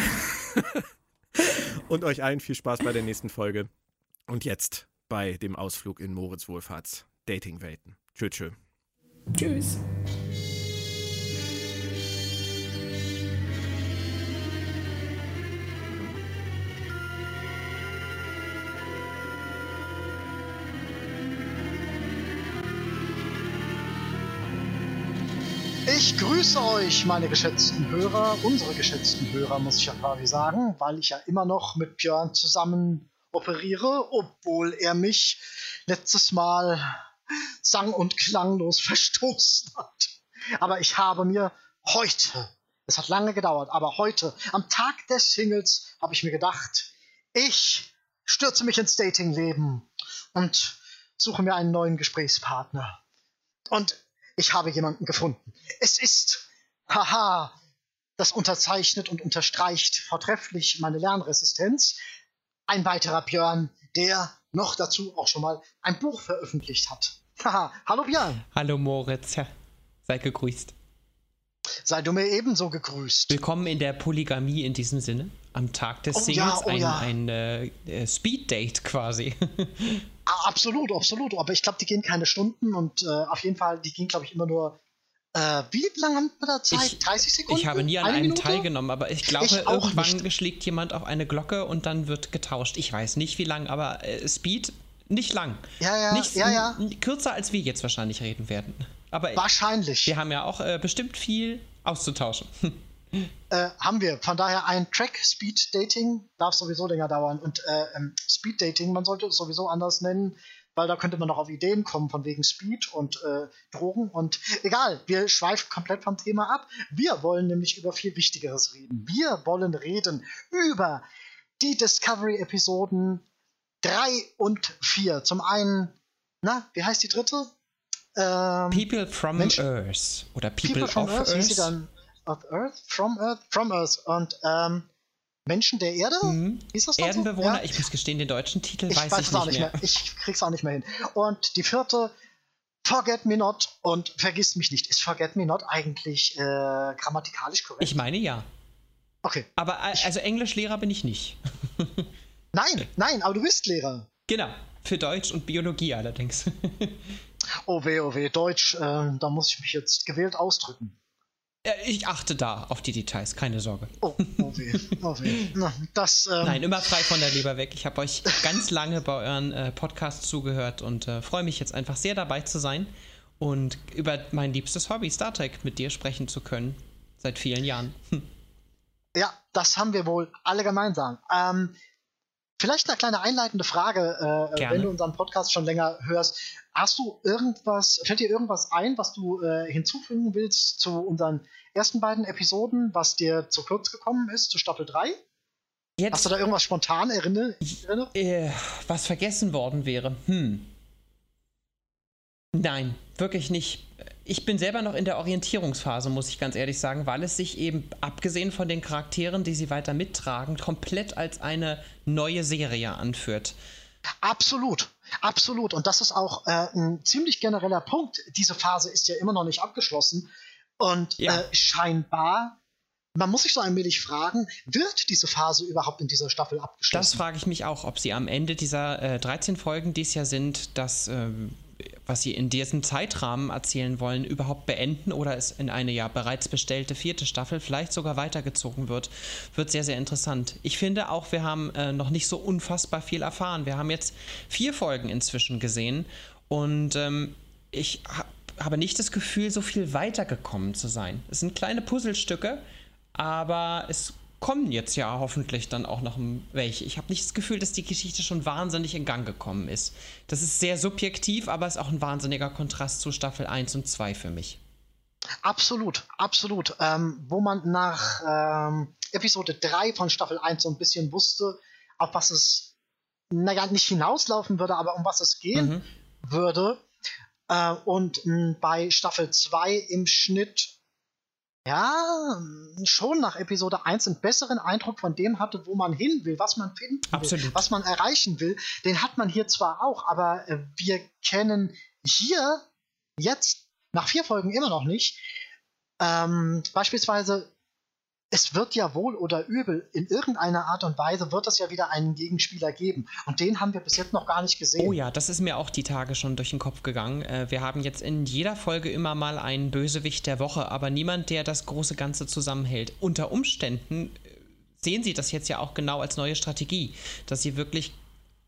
Und euch allen viel Spaß bei der nächsten Folge. Und jetzt bei dem Ausflug in Moritz Wohlfahrts Datingwelten. Tschö, tschö. Tschüss. Ich grüße euch, meine geschätzten Hörer, unsere geschätzten Hörer, muss ich ja quasi sagen, weil ich ja immer noch mit Björn zusammen operiere, obwohl er mich letztes Mal sang- und klanglos verstoßen hat. Aber ich habe mir heute, es hat lange gedauert, aber heute, am Tag des Singles, habe ich mir gedacht, ich stürze mich ins Datingleben und suche mir einen neuen Gesprächspartner. Und ich habe jemanden gefunden. Es ist, haha, das unterzeichnet und unterstreicht vortrefflich meine Lernresistenz. Ein weiterer Björn, der noch dazu auch schon mal ein Buch veröffentlicht hat. Haha, hallo Björn. Hallo Moritz, ja. Sei gegrüßt. Sei du mir ebenso gegrüßt. Willkommen in der Polygamie in diesem Sinne. Am Tag des Oh Singles ja, oh ein, ja. ein äh, Speed-Date quasi. Absolut, absolut. Aber ich glaube, die gehen keine Stunden und äh, auf jeden Fall, die gehen, glaube ich, immer nur. Äh, wie lange haben wir da Zeit? Ich- 30 Sekunden? Ich habe nie an Eine einem Minute? teilgenommen, aber ich glaube, Ich auch irgendwann nicht. schlägt jemand auf eine Glocke und dann wird getauscht. Ich weiß nicht wie lang, aber äh, Speed nicht lang. Ja, ja, nicht, ja, ja. Kürzer als wir jetzt wahrscheinlich reden werden. Aber Wahrscheinlich. wir haben ja auch äh, bestimmt viel auszutauschen. Äh, haben wir. Von daher ein Track Speed Dating darf sowieso länger dauern. Und äh, ähm, Speed Dating, man sollte es sowieso anders nennen, weil da könnte man noch auf Ideen kommen von wegen Speed und äh, Drogen. Und egal, wir schweifen komplett vom Thema ab. Wir wollen nämlich über viel Wichtigeres reden. Wir wollen reden über die Discovery-Episoden 3 und 4. Zum einen, na, wie heißt die dritte? Ähm, People from Mensch- Earth oder People, People from of Earth, Earth. dann of Earth? From Earth? From Earth. Und ähm, Menschen der Erde? Mhm. Hieß das Erdenbewohner, So? Ja? ich muss gestehen, den deutschen Titel Ich weiß, weiß ich es auch nicht mehr. Ich krieg's auch nicht mehr hin. Und die vierte, Forget Me Not und Vergiss mich nicht. Ist Forget Me Not eigentlich äh, grammatikalisch korrekt? Ich meine ja. okay. Aber äh, also Englischlehrer bin ich nicht. Nein, nein, aber du bist Lehrer. genau. Für Deutsch und Biologie allerdings. Oh weh, oh weh, Deutsch, äh, da muss ich mich jetzt gewählt ausdrücken. Ich achte da auf die Details, keine Sorge. Oh, oh weh, oh weh. Na, das, ähm, Nein, immer frei von der Leber weg. Ich habe euch ganz lange bei euren äh, Podcasts zugehört und äh, freue mich jetzt einfach sehr dabei zu sein und über mein liebstes Hobby, Star Trek, mit dir sprechen zu können. Seit vielen Jahren. Hm. Ja, das haben wir wohl alle gemeinsam. Ähm, vielleicht eine kleine einleitende Frage, äh, Gerne. wenn du unseren Podcast schon länger hörst. Hast du irgendwas, fällt dir irgendwas ein, was du äh, hinzufügen willst zu unseren ersten beiden Episoden, was dir zu kurz gekommen ist, zu Staffel 3? Hast Jetzt, du da irgendwas spontan erinner erinnert? äh, was vergessen worden wäre. Hm. Nein, wirklich nicht. Ich bin selber noch in der Orientierungsphase, muss ich ganz ehrlich sagen, weil es sich eben, abgesehen von den Charakteren, die sie weiter mittragen, komplett als eine neue Serie anführt. Absolut, absolut. Und das ist auch äh, ein ziemlich genereller Punkt. Diese Phase ist ja immer noch nicht abgeschlossen. Und Ja. äh, scheinbar, man muss sich so allmählich fragen, wird diese Phase überhaupt in dieser Staffel Das abgeschlossen? frage ich mich auch, ob sie am Ende dieser äh, 13 Folgen, die es ja sind, das, ähm, was sie in diesem Zeitrahmen erzählen wollen, überhaupt beenden oder es in eine ja bereits bestellte vierte Staffel vielleicht sogar weitergezogen wird. Wird sehr, sehr interessant. Ich finde auch, wir haben äh, noch nicht so unfassbar viel erfahren. Wir haben jetzt vier Folgen inzwischen gesehen und ähm, ich ha habe nicht das Gefühl, so viel weitergekommen zu sein. Es sind kleine Puzzlestücke, aber es kommen jetzt ja hoffentlich dann auch noch welche. Ich habe nicht das Gefühl, dass die Geschichte schon wahnsinnig in Gang gekommen ist. Das ist sehr subjektiv, aber ist auch ein wahnsinniger Kontrast zu Staffel 1 und 2 für mich. Absolut, absolut. Ähm, wo man nach ähm, Episode 3 von Staffel 1 so ein bisschen wusste, auf was es, naja, nicht hinauslaufen würde, aber um was es gehen Mhm. würde. Äh, und mh, bei Staffel 2 im Schnitt, ja, mh, schon nach Episode 1 einen besseren Eindruck von dem hatte, wo man hin will, was man finden will, Absolut. was man erreichen will. Den hat man hier zwar auch, aber äh, wir kennen hier jetzt nach vier Folgen immer noch nicht. Ähm, beispielsweise, es wird ja wohl oder übel, in irgendeiner Art und Weise wird es ja wieder einen Gegenspieler geben. Und den haben wir bis jetzt noch gar nicht gesehen. Oh ja, das ist mir auch die Tage schon durch den Kopf gegangen. Äh, wir haben jetzt in jeder Folge immer mal einen Bösewicht der Woche, aber niemand, der das große Ganze zusammenhält. Unter Umständen äh, sehen sie das jetzt ja auch genau als neue Strategie, dass sie wirklich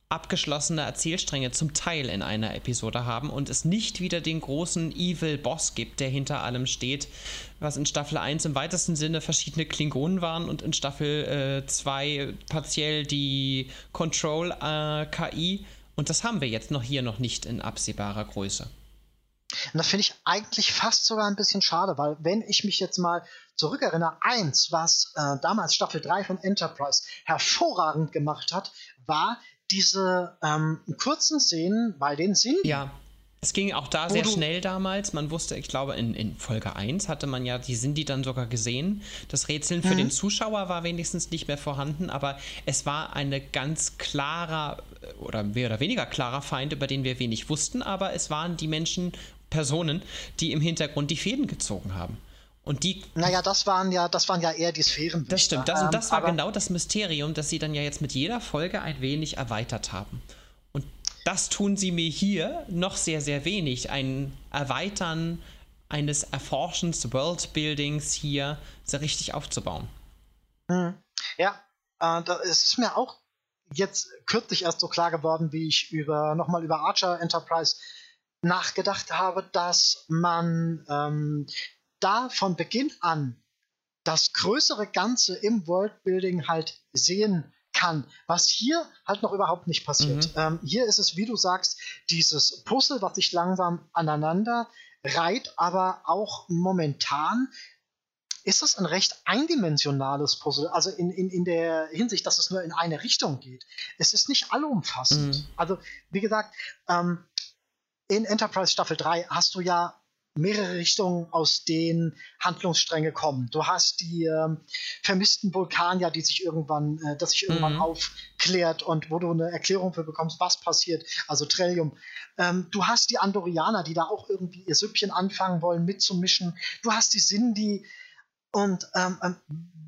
abgeschlossene Erzählstränge zum Teil in einer Episode haben und es nicht wieder den großen Evil Boss gibt, der hinter allem steht, was in Staffel 1 im weitesten Sinne verschiedene Klingonen waren und in Staffel 2 partiell die Control äh, und das haben wir jetzt noch hier noch nicht in absehbarer Größe. Und das finde ich eigentlich fast sogar ein bisschen schade, weil wenn ich mich jetzt mal zurückerinnere, eins, was äh, damals Staffel 3 von Enterprise hervorragend gemacht hat, war diese ähm, kurzen Szenen bei den Sindhi. Ja. Es ging auch da sehr schnell damals. Man wusste, ich glaube, in, in Folge 1 hatte man ja, die sind die dann sogar gesehen. Das Rätseln für den Zuschauer war wenigstens nicht mehr vorhanden, aber es war eine ganz klarer äh, oder mehr oder weniger klarer Feind, über den wir wenig wussten, aber es waren die Menschen, Personen, die im Hintergrund die Fäden gezogen haben. Und die. Naja, das waren ja, das waren ja eher die Sphären. Das stimmt. Das, und das war genau das Mysterium, das sie dann ja jetzt mit jeder Folge ein wenig erweitert haben. Und das tun sie mir hier noch sehr, sehr wenig. Ein Erweitern eines Erforschens, Worldbuildings hier sehr richtig aufzubauen. Hm. Ja, äh, da ist mir auch jetzt kürzlich erst so klar geworden, wie ich über nochmal über Archer Enterprise nachgedacht habe, dass man ähm, da von Beginn an das größere Ganze im Worldbuilding halt sehen kann, was hier halt noch überhaupt nicht passiert. Mhm. Ähm, hier ist es, wie du sagst, dieses Puzzle, was sich langsam aneinander reiht, aber auch momentan ist es ein recht eindimensionales Puzzle, also in, in, in der Hinsicht, dass es nur in eine Richtung geht. Es ist nicht allumfassend. Mhm. Also, wie gesagt, ähm, in Enterprise Staffel 3 hast du ja mehrere Richtungen, aus denen Handlungsstränge kommen. Du hast die ähm, vermissten Vulkanier, die sich irgendwann, äh, das sich irgendwann mhm. aufklärt und wo du eine Erklärung für bekommst, was passiert, also Trillium. Ähm, du hast die Andorianer, die da auch irgendwie ihr Süppchen anfangen wollen, mitzumischen. Du hast die Sindhi, und ähm, ähm,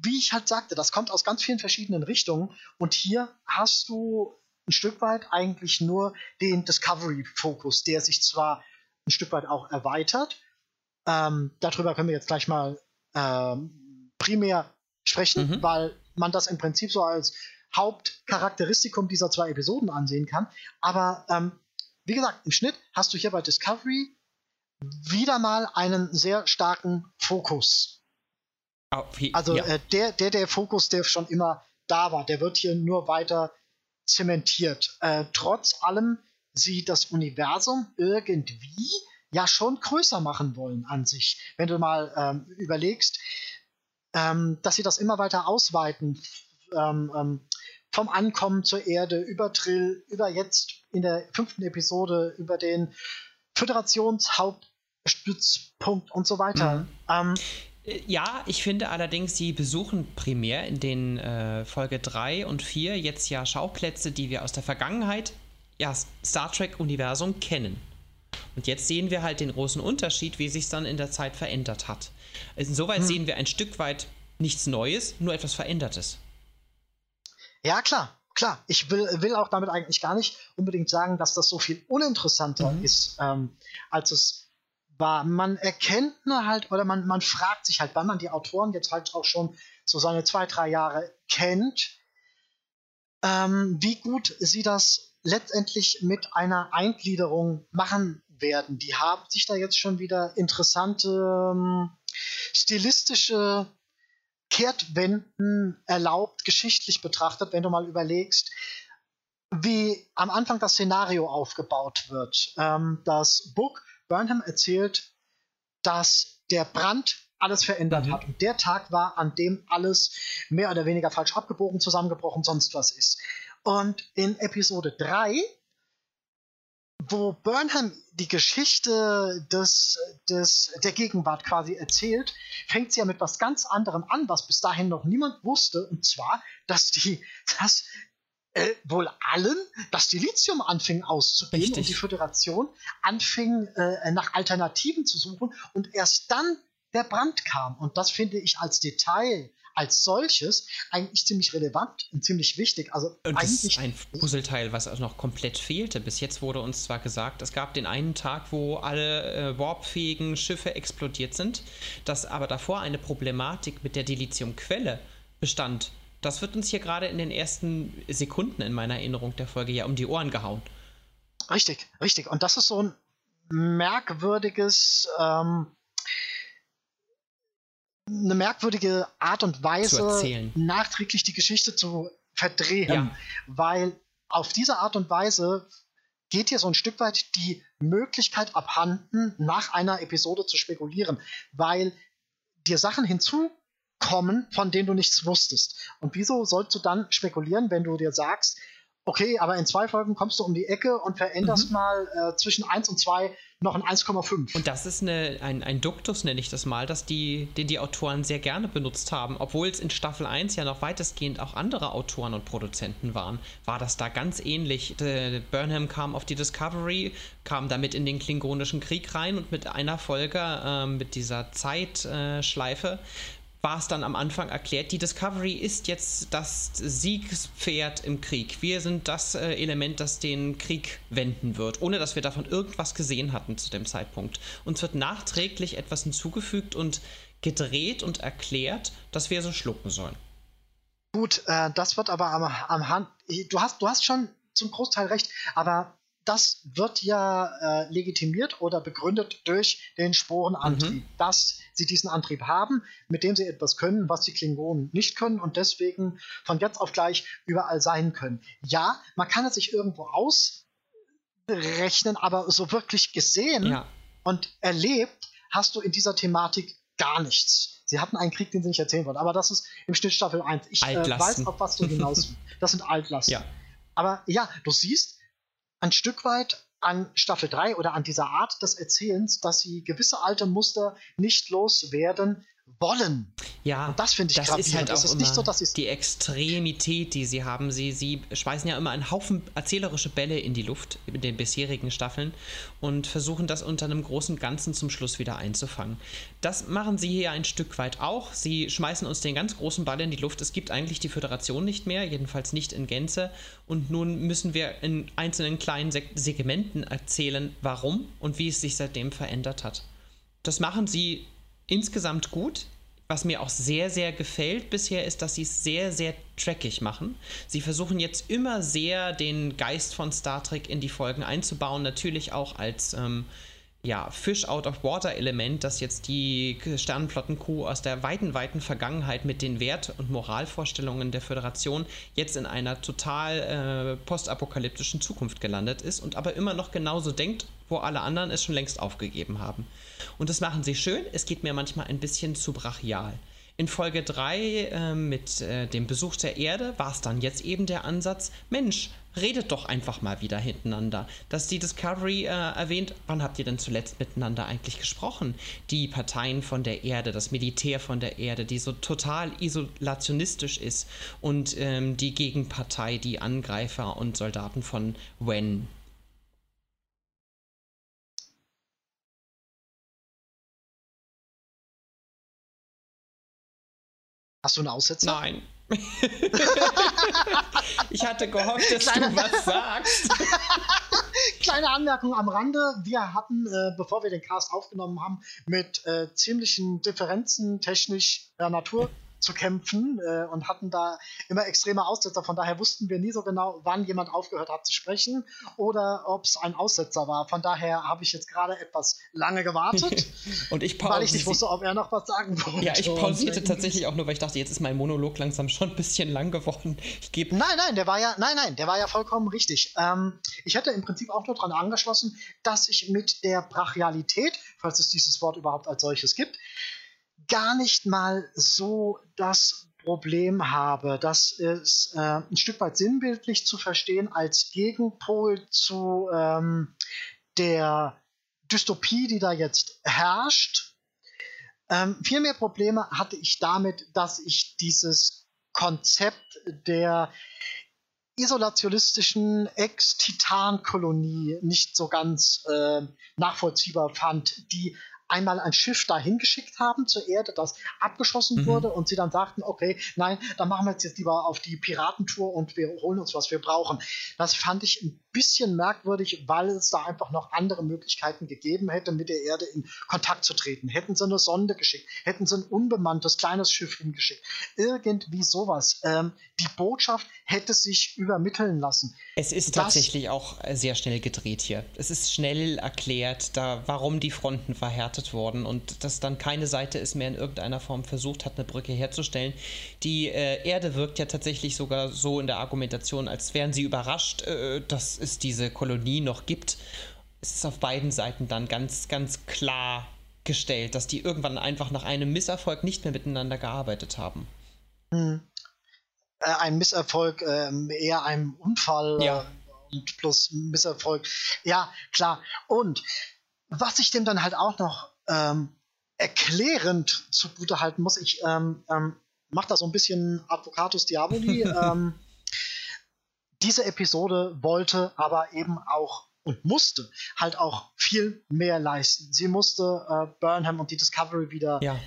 wie ich halt sagte, das kommt aus ganz vielen verschiedenen Richtungen. Und hier hast du ein Stück weit eigentlich nur den Discovery-Fokus, der sich zwar ein Stück weit auch erweitert. Ähm, darüber können wir jetzt gleich mal ähm, primär sprechen, mhm. weil man das im Prinzip so als Hauptcharakteristikum dieser zwei Episoden ansehen kann. Aber ähm, wie gesagt, im Schnitt hast du hier bei Discovery wieder mal einen sehr starken Fokus. Also ja. äh, der, der, der Fokus, der schon immer da war, der wird hier nur weiter zementiert. Äh, trotz allem sie das Universum irgendwie ja schon größer machen wollen an sich. Wenn du mal ähm, überlegst, ähm, dass sie das immer weiter ausweiten, ähm, ähm vom Ankommen zur Erde, über Trill, über jetzt in der fünften Episode, über den Föderationshauptstützpunkt und so weiter. Mhm. Ähm, äh, ja, ich finde allerdings, sie besuchen primär in den äh, Folge 3 und 4 jetzt ja Schauplätze, die wir aus der Vergangenheit, ja, Star Trek-Universum kennen. Und jetzt sehen wir halt den großen Unterschied, wie sich es dann in der Zeit verändert hat. Insoweit hm. sehen wir ein Stück weit nichts Neues, nur etwas Verändertes. Ja, klar, klar. Ich will, will auch damit eigentlich gar nicht unbedingt sagen, dass das so viel uninteressanter mhm. ist, ähm, als es war, man erkennt nur halt, oder man, man fragt sich halt, weil man die Autoren jetzt halt auch schon so seine zwei, drei Jahre kennt, ähm, wie gut sie das letztendlich mit einer Eingliederung machen werden. Die haben sich da jetzt schon wieder interessante ähm, stilistische Kehrtwenden erlaubt, geschichtlich betrachtet, wenn du mal überlegst, wie am Anfang das Szenario aufgebaut wird. Ähm, das Book Burnham erzählt, dass der Brand alles verändert mhm. hat. Und der Tag war, an dem alles mehr oder weniger falsch abgebogen, zusammengebrochen, sonst was ist. Und in Episode 3, wo Burnham die Geschichte des, des, der Gegenwart quasi erzählt, fängt sie ja mit was ganz anderem an, was bis dahin noch niemand wusste. Und zwar, dass die, dass äh, wohl allen das Dilithium anfing auszugehen Richtig. und die Föderation anfing äh, nach Alternativen zu suchen und erst dann der Brand kam. Und das finde ich als Detail als solches eigentlich ziemlich relevant und ziemlich wichtig. Also und das ist ein Puzzleteil, was auch noch komplett fehlte. Bis jetzt wurde uns zwar gesagt, es gab den einen Tag, wo alle äh, warpfähigen Schiffe explodiert sind, dass aber davor eine Problematik mit der Dilithiumquelle bestand das wird uns hier gerade in den ersten Sekunden in meiner Erinnerung der Folge ja um die Ohren gehauen. Richtig, richtig. Und das ist so ein merkwürdiges, ähm, eine merkwürdige Art und Weise, nachträglich die Geschichte zu verdrehen, ja. weil auf diese Art und Weise geht hier so ein Stück weit die Möglichkeit abhanden, nach einer Episode zu spekulieren, weil dir Sachen hinzu kommen, von denen du nichts wusstest. Und wieso sollst du dann spekulieren, wenn du dir sagst, okay, aber in zwei Folgen kommst du um die Ecke und veränderst mhm. mal äh, zwischen 1 und 2 noch ein 1,5. Und das ist eine, ein, ein Duktus, nenne ich das mal, dass die, den die Autoren sehr gerne benutzt haben. Obwohl es in Staffel 1 ja noch weitestgehend auch andere Autoren und Produzenten waren, war das da ganz ähnlich. De, Burnham kam auf die Discovery, kam damit in den Klingonischen Krieg rein und mit einer Folge, äh, mit dieser Zeitschleife, äh, war es dann am Anfang erklärt, die Discovery ist jetzt das Siegspferd im Krieg. Wir sind das äh, Element, das den Krieg wenden wird, ohne dass wir davon irgendwas gesehen hatten zu dem Zeitpunkt. Uns wird nachträglich etwas hinzugefügt und gedreht und erklärt, dass wir so schlucken sollen. Gut, äh, das wird aber am, am Hand. Du hast, du hast schon zum Großteil recht, aber das wird ja äh, legitimiert oder begründet durch den Sporenantrieb, mhm. dass sie diesen Antrieb haben, mit dem sie etwas können, was die Klingonen nicht können und deswegen von jetzt auf gleich überall sein können. Ja, man kann es sich irgendwo ausrechnen, aber so wirklich gesehen ja. und erlebt hast du in dieser Thematik gar nichts. Sie hatten einen Krieg, den sie nicht erzählen wollen, aber das ist im Schnitt Staffel 1. Ich äh, weiß, auf was du hinaus Das sind Altlasten. Ja. Aber ja, du siehst, ein Stück weit an Staffel 3 oder an dieser Art des Erzählens, dass sie gewisse alte Muster nicht loswerden, wollen. Ja, und das finde ich das ist halt das ist nicht so, dass die Extremität, die sie haben. Sie, sie schmeißen ja immer einen Haufen erzählerische Bälle in die Luft in den bisherigen Staffeln und versuchen das unter einem großen Ganzen zum Schluss wieder einzufangen. Das machen sie hier ein Stück weit auch. Sie schmeißen uns den ganz großen Ball in die Luft. Es gibt eigentlich die Föderation nicht mehr, jedenfalls nicht in Gänze. Und nun müssen wir in einzelnen kleinen Segmenten erzählen, warum und wie es sich seitdem verändert hat. Das machen sie insgesamt gut. Was mir auch sehr, sehr gefällt bisher ist, dass sie es sehr, sehr trackig machen. Sie versuchen jetzt immer sehr den Geist von Star Trek in die Folgen einzubauen, natürlich auch als ähm, ja, Fish out of Water Element, das jetzt die Sternenflotten-Crew aus der weiten, weiten Vergangenheit mit den Wert- und Moralvorstellungen der Föderation jetzt in einer total äh, postapokalyptischen Zukunft gelandet ist und aber immer noch genauso denkt, wo alle anderen es schon längst aufgegeben haben. Und das machen sie schön. Es geht mir manchmal ein bisschen zu brachial. In Folge 3 äh, mit äh, dem Besuch der Erde war es dann jetzt eben der Ansatz, Mensch, redet doch einfach mal wieder hintereinander. Dass die Discovery äh, erwähnt, wann habt ihr denn zuletzt miteinander eigentlich gesprochen? Die Parteien von der Erde, das Militär von der Erde, die so total isolationistisch ist und ähm, die Gegenpartei, die Angreifer und Soldaten von Wen, Hast du einen Aussetzer? Nein. ich hatte gehofft, dass Kleine du was sagst. Kleine Anmerkung am Rande. Wir hatten, äh, bevor wir den Cast aufgenommen haben, mit äh, ziemlichen Differenzen technischer Natur zu kämpfen äh, und hatten da immer extreme Aussetzer. Von daher wussten wir nie so genau, wann jemand aufgehört hat zu sprechen oder ob es ein Aussetzer war. Von daher habe ich jetzt gerade etwas lange gewartet, und ich weil ich nicht wusste, ob er noch was sagen wollte. Ja, ich pausierte tatsächlich auch nur, weil ich dachte, jetzt ist mein Monolog langsam schon ein bisschen lang geworden. Ich gebe nein, nein, der war ja, nein, nein, der war ja vollkommen richtig. Ähm, ich hätte im Prinzip auch nur daran angeschlossen, dass ich mit der Brachialität, falls es dieses Wort überhaupt als solches gibt, gar nicht mal so das Problem habe, das ist äh, ein Stück weit sinnbildlich zu verstehen als Gegenpol zu ähm, der Dystopie, die da jetzt herrscht. Ähm, viel mehr Probleme hatte ich damit, dass ich dieses Konzept der isolationistischen Ex-Titan-Kolonie nicht so ganz äh, nachvollziehbar fand, die einmal ein Schiff dahin geschickt haben zur Erde, das abgeschossen mhm. wurde und sie dann sagten, okay, nein, dann machen wir jetzt lieber auf die Piratentour und wir holen uns, was wir brauchen. Das fand ich ein bisschen merkwürdig, weil es da einfach noch andere Möglichkeiten gegeben hätte, mit der Erde in Kontakt zu treten. Hätten sie eine Sonde geschickt, hätten sie ein unbemanntes kleines Schiff hingeschickt. Irgendwie sowas. Ähm, die Botschaft hätte sich übermitteln lassen. Es ist das, tatsächlich auch sehr schnell gedreht hier. Es ist schnell erklärt, da, warum die Fronten verhärtet wurden und dass dann keine Seite es mehr in irgendeiner Form versucht hat, eine Brücke herzustellen. Die äh, Erde wirkt ja tatsächlich sogar so in der Argumentation, als wären sie überrascht, äh, dass es diese Kolonie noch gibt. Es ist auf beiden Seiten dann ganz, ganz klar gestellt, dass die irgendwann einfach nach einem Misserfolg nicht mehr miteinander gearbeitet haben. Hm äh, ein Misserfolg, äh, eher einem Unfall ja. äh, und plus Misserfolg. Ja, klar. Und was ich dem dann halt auch noch ähm, erklärend zugute halten muss, ich ähm, ähm, mache da so ein bisschen Advocatus Diaboli. diese Episode wollte aber eben auch und musste halt auch viel mehr leisten. Sie musste äh, Burnham und die Discovery wieder ja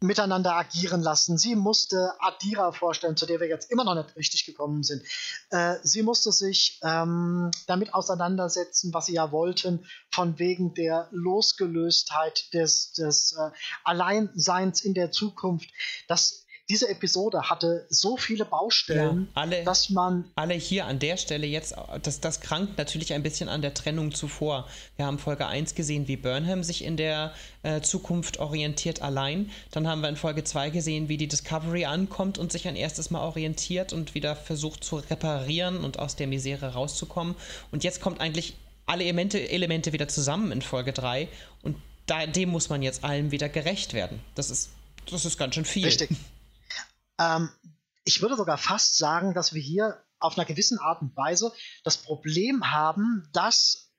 miteinander agieren lassen. Sie musste Adira vorstellen, zu der wir jetzt immer noch nicht richtig gekommen sind. Äh, sie musste sich ähm, damit auseinandersetzen, was sie ja wollten, von wegen der Losgelöstheit des, des äh, Alleinseins in der Zukunft. Das diese Episode hatte so viele Baustellen, ja, alle, dass man. Alle hier an der Stelle jetzt, das, das krankt natürlich ein bisschen an der Trennung zuvor. Wir haben Folge 1 gesehen, wie Burnham sich in der äh, Zukunft orientiert allein. Dann haben wir in Folge 2 gesehen, wie die Discovery ankommt und sich ein erstes Mal orientiert und wieder versucht zu reparieren und aus der Misere rauszukommen. Und jetzt kommt eigentlich alle Elemente, Elemente wieder zusammen in Folge 3 und da, dem muss man jetzt allen wieder gerecht werden. Das ist, das ist ganz schön viel. Richtig. Ähm, ich würde sogar fast sagen, dass wir hier auf einer gewissen Art und Weise das Problem haben, dass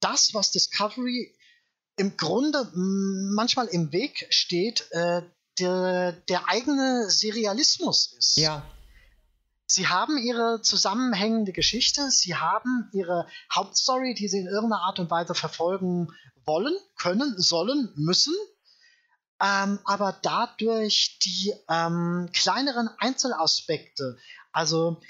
das, was Discovery im Grunde manchmal im Weg steht, äh, der, der eigene Serialismus ist. Ja. Sie haben ihre zusammenhängende Geschichte, sie haben ihre Hauptstory, die sie in irgendeiner Art und Weise verfolgen wollen, können, sollen, müssen ähm, aber dadurch die ähm, kleineren Einzelaspekte, also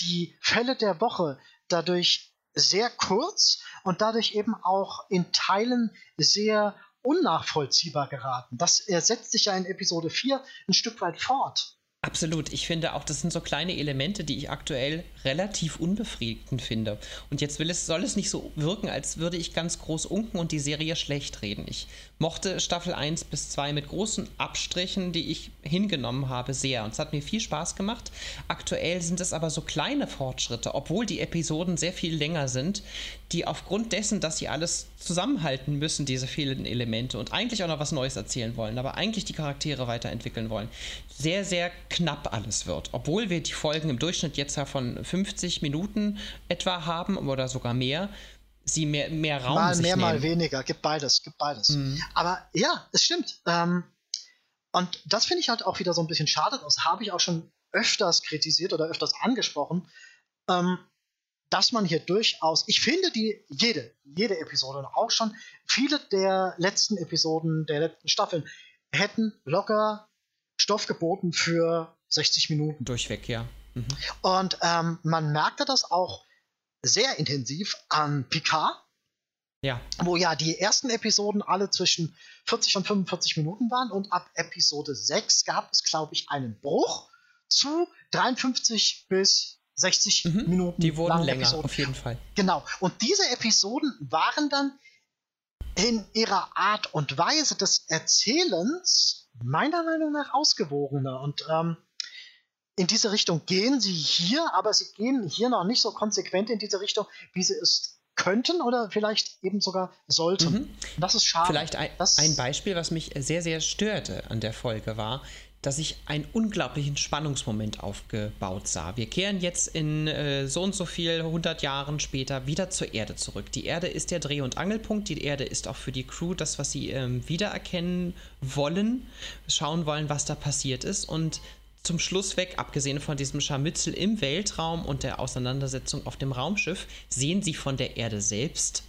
die Fälle der Woche, dadurch sehr kurz und dadurch eben auch in Teilen sehr unnachvollziehbar geraten. Das setzt sich ja in Episode 4 ein Stück weit fort. Absolut. Ich finde auch, das sind so kleine Elemente, die ich aktuell relativ unbefriedigend finde. Und jetzt will es, soll es nicht so wirken, als würde ich ganz groß unken und die Serie schlecht reden. Ich mochte Staffel 1 bis 2 mit großen Abstrichen, die ich hingenommen habe, sehr. Und es hat mir viel Spaß gemacht. Aktuell sind es aber so kleine Fortschritte, obwohl die Episoden sehr viel länger sind, die aufgrund dessen, dass sie alles zusammenhalten müssen, diese vielen Elemente und eigentlich auch noch was Neues erzählen wollen, aber eigentlich die Charaktere weiterentwickeln wollen, sehr, sehr knapp alles wird. Obwohl wir die Folgen im Durchschnitt jetzt ja von 50 Minuten etwa haben oder sogar mehr, sie mehr, mehr Raum Mal mehr, nehmen. mal weniger, gibt beides, gibt beides. Mhm. Aber ja, es stimmt. Ähm, und das finde ich halt auch wieder so ein bisschen schade. Das habe ich auch schon öfters kritisiert oder öfters angesprochen. Ähm, dass man hier durchaus, ich finde die jede, jede Episode und auch schon viele der letzten Episoden der letzten Staffeln hätten locker Stoff geboten für 60 Minuten. Durchweg, ja. Mhm. Und ähm, man merkte das auch sehr intensiv an Picard. Ja. Wo ja die ersten Episoden alle zwischen 40 und 45 Minuten waren und ab Episode 6 gab es, glaube ich, einen Bruch zu 53 bis 60 mhm, Minuten. Die wurden länger, Episoden. auf jeden Fall. Genau. Und diese Episoden waren dann in ihrer Art und Weise des Erzählens meiner Meinung nach ausgewogener. Und ähm, in diese Richtung gehen sie hier, aber sie gehen hier noch nicht so konsequent in diese Richtung, wie sie es könnten oder vielleicht eben sogar sollten. Mhm. Das ist schade. Vielleicht ein, ein Beispiel, was mich sehr, sehr störte an der Folge war, dass ich einen unglaublichen Spannungsmoment aufgebaut sah. Wir kehren jetzt in äh, so und so viel 100 Jahren später wieder zur Erde zurück. Die Erde ist der Dreh- und Angelpunkt. Die Erde ist auch für die Crew das, was sie ähm, wiedererkennen wollen, schauen wollen, was da passiert ist. Und zum Schluss weg, abgesehen von diesem Scharmützel im Weltraum und der Auseinandersetzung auf dem Raumschiff, sehen sie von der Erde selbst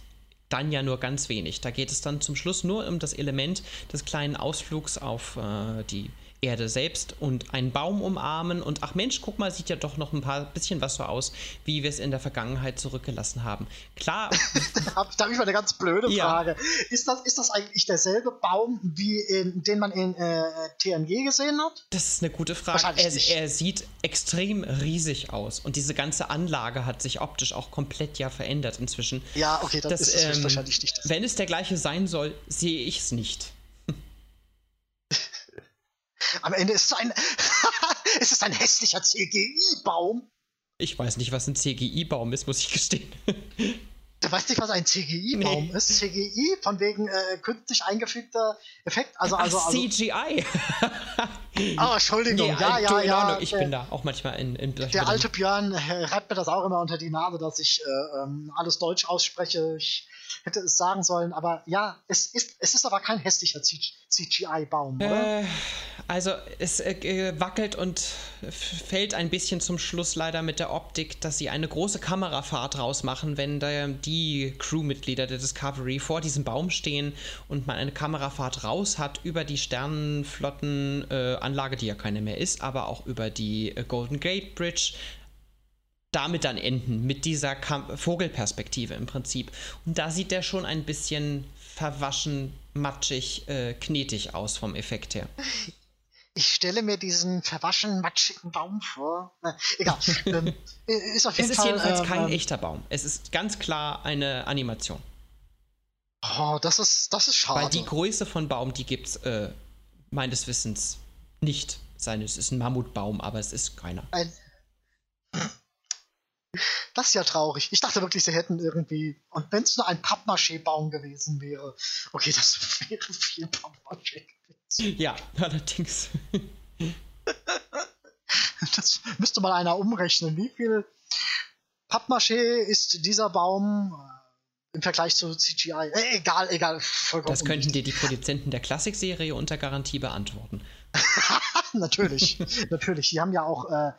dann ja nur ganz wenig. Da geht es dann zum Schluss nur um das Element des kleinen Ausflugs auf äh, die Erde selbst und einen Baum umarmen und ach Mensch, guck mal, sieht ja doch noch ein paar bisschen was so aus, wie wir es in der Vergangenheit zurückgelassen haben. Klar. da habe ich mal eine ganz blöde Frage. Ja. Ist, das, ist das eigentlich derselbe Baum, wie in, den man in äh, TNG gesehen hat? Das ist eine gute Frage. Er, er, sieht extrem riesig aus und diese ganze Anlage hat sich optisch auch komplett ja verändert inzwischen. Ja, okay, das, das ist ähm, wahrscheinlich nicht. Das. Wenn es der gleiche sein soll, sehe ich es nicht. Am Ende ist es ein, ist es ein hässlicher CGI-Baum. Ich weiß nicht, was ein CGI-Baum ist, muss ich gestehen. Du weißt nicht, was ein CGI-Baum nee. ist? CGI, von wegen äh, künstlich eingefügter Effekt. Also, Ach, also, also CGI. Oh, Entschuldigung. Nee, ja, äh, ja, ja. Ich bin da auch manchmal in. in Der alte Björn äh, reibt mir das auch immer unter die Nase, dass ich äh, ähm, alles Deutsch ausspreche. Ich hätte es sagen sollen, aber ja, es ist, es ist aber kein hässlicher CGI-Baum, oder? Äh, also es äh, wackelt und fällt ein bisschen zum Schluss leider mit der Optik, dass sie eine große Kamerafahrt rausmachen, wenn da die Crewmitglieder der Discovery vor diesem Baum stehen und man eine Kamerafahrt raus hat über die Sternenflottenanlage, äh, die ja keine mehr ist, aber auch über die äh, Golden Gate Bridge, damit dann enden, mit dieser Kam Vogelperspektive im Prinzip. Und da sieht der schon ein bisschen verwaschen, matschig, äh, knetig aus vom Effekt her. Ich stelle mir diesen verwaschen, matschigen Baum vor. Na, egal. ähm, ist auf jeden es ist Fall, jedenfalls ähm, kein ähm, echter Baum. Es ist ganz klar eine Animation. Oh, das ist, das ist schade. Weil die Größe von Baum, die gibt es äh, meines Wissens nicht. Sein, es ist ein Mammutbaum, aber es ist keiner. Ein das ist ja traurig. Ich dachte wirklich, sie hätten irgendwie. Und wenn es nur ein Pappmaché-Baum gewesen wäre. Okay, das wäre viel Pappmaché gewesen. Ja, allerdings. Das müsste mal einer umrechnen. Wie viel Pappmaché ist dieser Baum äh, im Vergleich zu CGI? Äh, egal, egal. Vollkommen Das könnten dir die Produzenten der Klassikserie unter Garantie beantworten. natürlich, natürlich. Die haben ja auch, äh,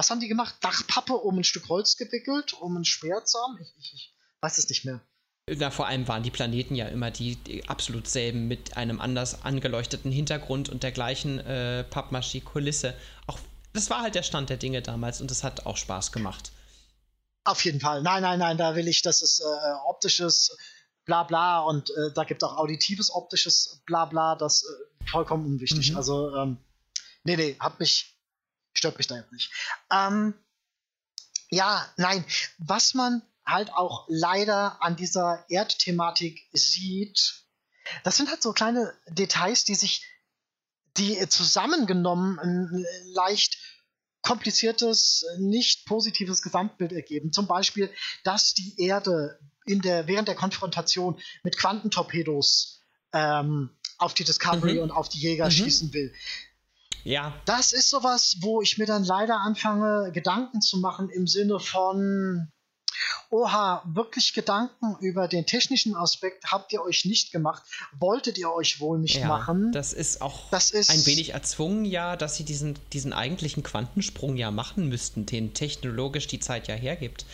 was haben die gemacht? Dachpappe um ein Stück Holz gewickelt, um einen Speer zu haben? Ich, ich, ich weiß es nicht mehr. Na, vor allem waren die Planeten ja immer die, die absolut selben mit einem anders angeleuchteten Hintergrund und der gleichen äh, Pappmaché-Kulisse. Auch das war halt der Stand der Dinge damals und es hat auch Spaß gemacht. Auf jeden Fall. Nein, nein, nein, da will ich, dass es äh, optisches Blabla und äh, da gibt es auch auditives optisches Blabla, das äh, vollkommen unwichtig. Mhm. Also, ähm, nee, nee, hat mich, stört mich da jetzt nicht. Ähm, ja, nein, was man halt auch leider an dieser Erdthematik sieht, das sind halt so kleine Details, die sich, die zusammengenommen ein leicht kompliziertes, nicht positives Gesamtbild ergeben. Zum Beispiel, dass die Erde in der, während der Konfrontation mit Quantentorpedos ähm, auf die Discovery Mhm. und auf die Jäger Mhm. schießen will. Ja, Das ist sowas, wo ich mir dann leider anfange, Gedanken zu machen im Sinne von, oha, wirklich Gedanken über den technischen Aspekt habt ihr euch nicht gemacht, wolltet ihr euch wohl nicht ja machen. das ist auch Das ist- ein wenig erzwungen, ja, dass sie diesen, diesen eigentlichen Quantensprung ja machen müssten, den technologisch die Zeit ja hergibt,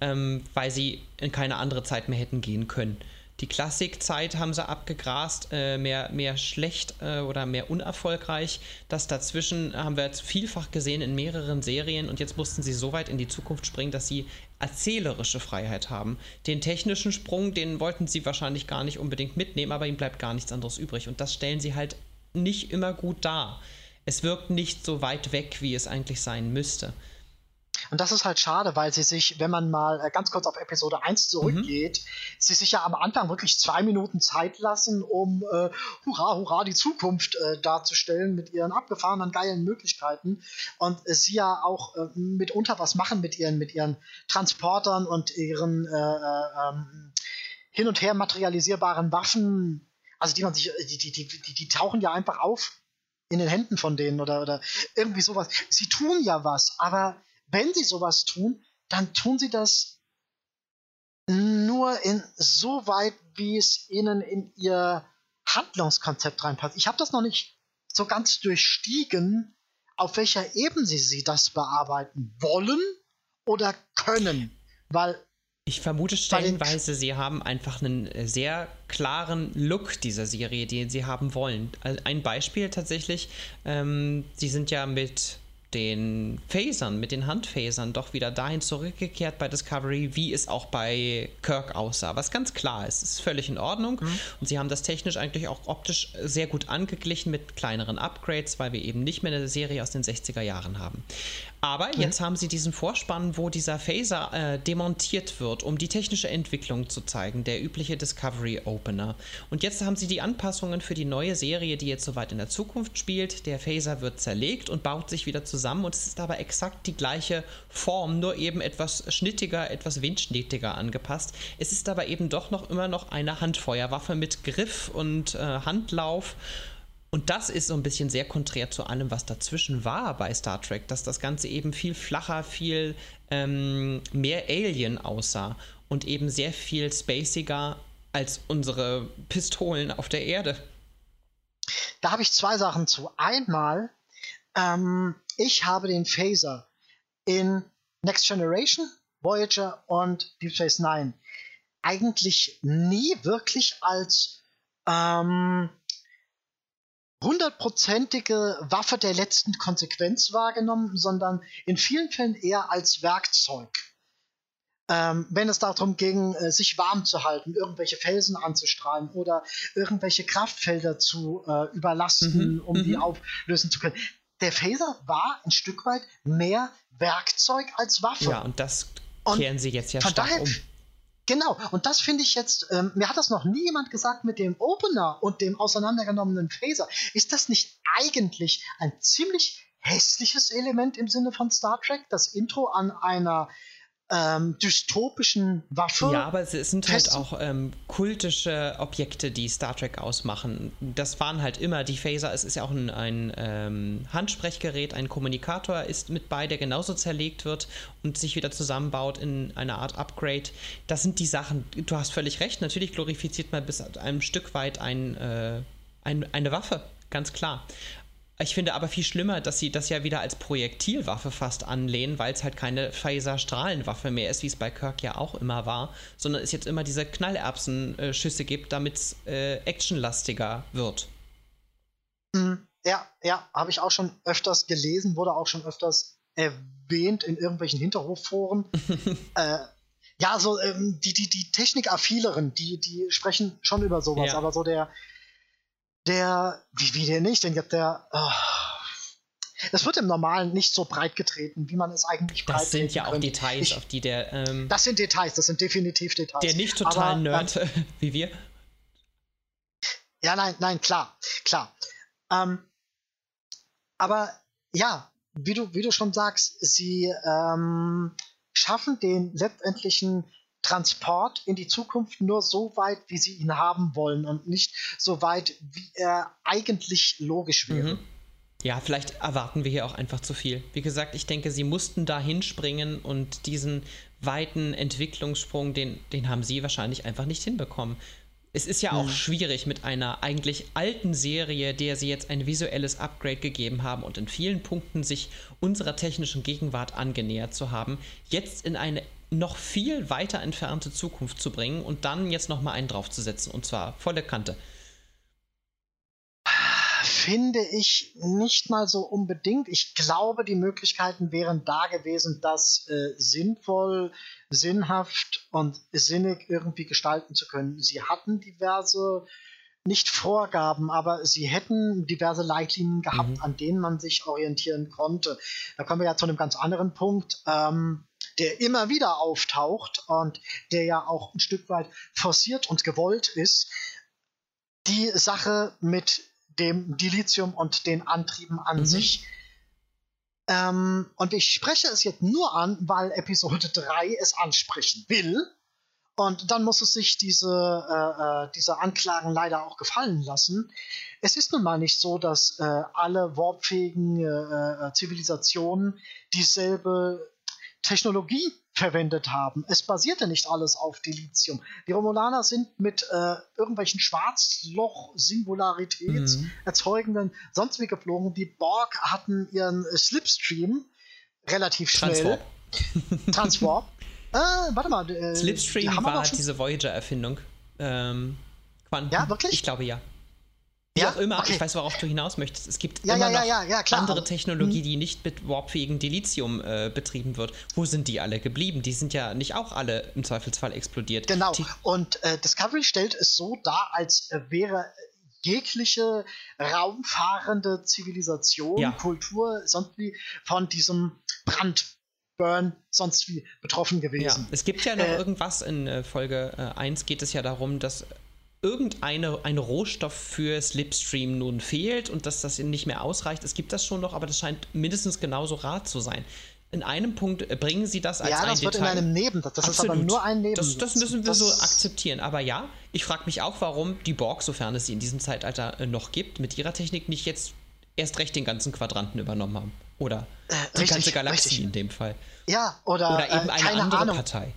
ähm, weil sie in keine andere Zeit mehr hätten gehen können. Die Klassikzeit haben sie abgegrast, äh, mehr, mehr schlecht äh, oder mehr unerfolgreich. Das dazwischen haben wir jetzt vielfach gesehen in mehreren Serien und jetzt mussten sie so weit in die Zukunft springen, dass sie erzählerische Freiheit haben. Den technischen Sprung, den wollten sie wahrscheinlich gar nicht unbedingt mitnehmen, aber ihnen bleibt gar nichts anderes übrig. Und das stellen sie halt nicht immer gut dar. Es wirkt nicht so weit weg, wie es eigentlich sein müsste. Und das ist halt schade, weil sie sich, wenn man mal äh, ganz kurz auf Episode 1 zurückgeht, sie sich ja am Anfang wirklich zwei Minuten Zeit lassen, um äh, hurra, hurra, die Zukunft äh, darzustellen mit ihren abgefahrenen, geilen Möglichkeiten. Und äh, sie ja auch äh, mitunter was machen mit ihren, mit ihren Transportern und ihren äh, äh, ähm, hin und her materialisierbaren Waffen. Also die man sich, die, die, die, die, die tauchen ja einfach auf in den Händen von denen oder, oder irgendwie sowas. Sie tun ja was, aber wenn sie sowas tun, dann tun sie das nur in so weit, wie es ihnen in ihr Handlungskonzept reinpasst. Ich habe das noch nicht so ganz durchstiegen, auf welcher Ebene sie das bearbeiten wollen oder können, weil Ich vermute stellenweise, sie haben einfach einen äh, sehr klaren Look dieser Serie, den sie haben wollen. Ein Beispiel tatsächlich, ähm, sie sind ja mit den Phasern, mit den Handphasern doch wieder dahin zurückgekehrt bei Discovery, wie es auch bei Kirk aussah. Was ganz klar ist, ist völlig in Ordnung. Und sie haben das technisch eigentlich auch optisch sehr gut angeglichen mit kleineren Upgrades, weil wir eben nicht mehr eine Serie aus den 60er Jahren haben. Aber jetzt haben sie diesen Vorspann, wo dieser Phaser äh, demontiert wird, um die technische Entwicklung zu zeigen, der übliche Discovery Opener. Und jetzt haben sie die Anpassungen für die neue Serie, die jetzt soweit in der Zukunft spielt. Der Phaser wird zerlegt und baut sich wieder zusammen und es ist aber exakt die gleiche Form, nur eben etwas schnittiger, etwas windschnittiger angepasst. Es ist aber eben doch noch immer noch eine Handfeuerwaffe mit Griff und äh, Handlauf. Und das ist so ein bisschen sehr konträr zu allem, was dazwischen war bei Star Trek, dass das Ganze eben viel flacher, viel ähm, mehr Alien aussah und eben sehr viel spaciger als unsere Pistolen auf der Erde. Da habe ich zwei Sachen zu. Einmal, ähm, ich habe den Phaser in Next Generation, Voyager und Deep Space Nine eigentlich nie wirklich als ähm, hundertprozentige Waffe der letzten Konsequenz wahrgenommen, sondern in vielen Fällen eher als Werkzeug. Ähm, wenn es darum ging, äh, sich warm zu halten, irgendwelche Felsen anzustrahlen oder irgendwelche Kraftfelder zu äh, überlasten, mhm. um mhm. die auflösen zu können. Der Phaser war ein Stück weit mehr Werkzeug als Waffe. Ja, und das kehren und sie jetzt ja stark daher, um. Genau, und das finde ich jetzt, ähm, mir hat das noch nie jemand gesagt mit dem Opener und dem auseinandergenommenen Phaser. Ist das nicht eigentlich ein ziemlich hässliches Element im Sinne von Star Trek? Das Intro an einer ähm, dystopischen Waffe. Ja, aber es sind halt auch ähm, kultische Objekte, die Star Trek ausmachen. Das waren halt immer die Phaser. Es ist ja auch ein, ein ähm, Handsprechgerät, ein Kommunikator ist mit bei, der genauso zerlegt wird und sich wieder zusammenbaut in eine Art Upgrade. Das sind die Sachen. Du hast völlig recht. Natürlich glorifiziert man bis einem Stück weit ein, äh, ein, eine Waffe, ganz klar. Ich finde aber viel schlimmer, dass sie das ja wieder als Projektilwaffe fast anlehnen, weil es halt keine Phaser-Strahlenwaffe mehr ist, wie es bei Kirk ja auch immer war, sondern es jetzt immer diese Knallerbsenschüsse gibt, damit es äh, actionlastiger wird. Mhm. Ja, ja, habe ich auch schon öfters gelesen, wurde auch schon öfters erwähnt in irgendwelchen Hinterhofforen. äh, ja, so ähm, die, die, die Technikaffileren, die, die sprechen schon über sowas, ja. aber so der, der, wie, wie der nicht, denn jetzt der, oh, das wird im Normalen nicht so breit getreten, wie man es eigentlich breit Das sind ja auch könnte. Details, ich, auf die der. Ähm, das sind Details, das sind definitiv Details. Der nicht total Aber, Nerd ähm, wie wir. Ja, nein, nein, klar, klar. Ähm, aber ja, wie du, wie du schon sagst, sie ähm, schaffen den letztendlichen Transport in die Zukunft nur so weit, wie sie ihn haben wollen und nicht so weit, wie er eigentlich logisch wäre. Mhm. Ja, vielleicht erwarten wir hier auch einfach zu viel. Wie gesagt, ich denke, sie mussten da hinspringen und diesen weiten Entwicklungssprung, den, den haben sie wahrscheinlich einfach nicht hinbekommen. Es ist ja auch mhm. schwierig mit einer eigentlich alten Serie, der sie jetzt ein visuelles Upgrade gegeben haben und in vielen Punkten sich unserer technischen Gegenwart angenähert zu haben, jetzt in eine noch viel weiter entfernte Zukunft zu bringen und dann jetzt nochmal einen draufzusetzen und zwar volle Kante. Finde ich nicht mal so unbedingt. Ich glaube, die Möglichkeiten wären da gewesen, das äh, sinnvoll, sinnhaft und sinnig irgendwie gestalten zu können. Sie hatten diverse nicht Vorgaben, aber sie hätten diverse Leitlinien gehabt, mhm. an denen man sich orientieren konnte. Da kommen wir ja zu einem ganz anderen Punkt. Ähm, der immer wieder auftaucht und der ja auch ein Stück weit forciert und gewollt ist, die Sache mit dem Dilithium und den Antrieben an mhm. sich. Ähm, und ich spreche es jetzt nur an, weil Episode 3 es ansprechen will. Und dann muss es sich diese, äh, äh, diese Anklagen leider auch gefallen lassen. Es ist nun mal nicht so, dass äh, alle warpfähigen äh, äh Zivilisationen dieselbe Technologie verwendet haben. Es basierte nicht alles auf Dilithium. Die Romulaner sind mit äh, irgendwelchen Schwarzloch-Singularitäts mhm. sonst wie geflogen. Die Borg hatten ihren äh, Slipstream relativ schnell. Transwarp. äh, warte mal. Äh, Slipstream war diese Voyager-Erfindung. Ähm, Ja, wirklich? Ich glaube ja. Wie ja? auch immer, okay. ich weiß, worauf du hinaus möchtest. Es gibt ja, immer ja, noch andere Technologie, die nicht mit warpfähigen Dilithium äh, betrieben wird. Wo sind die alle geblieben? Die sind ja nicht auch alle im Zweifelsfall explodiert. Genau. Die Und äh, Discovery stellt es so dar, als äh, wäre jegliche raumfahrende Zivilisation. Kultur, sonst wie von diesem Brand Burn sonst wie betroffen gewesen. Ja, es gibt ja noch äh, irgendwas in äh, Folge äh, 1 geht es ja darum, dass irgendeine ein Rohstoff für Slipstream nun fehlt und dass das nicht mehr ausreicht. Es gibt das schon noch, aber das scheint mindestens genauso rar zu sein. in einem Punkt äh, bringen sie das als ja, ein das wird Detail. in einem Nebensatz. Das Absolut. ist aber nur ein Nebensatz. Das, das müssen wir das so akzeptieren. Aber ja, ich frage mich auch, warum die Borg, sofern es sie in diesem Zeitalter äh, noch gibt, mit ihrer Technik nicht jetzt erst recht den ganzen Quadranten übernommen haben. Oder äh, die richtig, ganze Galaxie richtig. in dem Fall. Ja, oder, oder eben äh, eine andere Ahnung. Partei.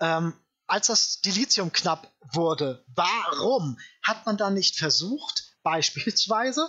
Ähm, als das Dilithium knapp wurde, warum hat man dann nicht versucht, beispielsweise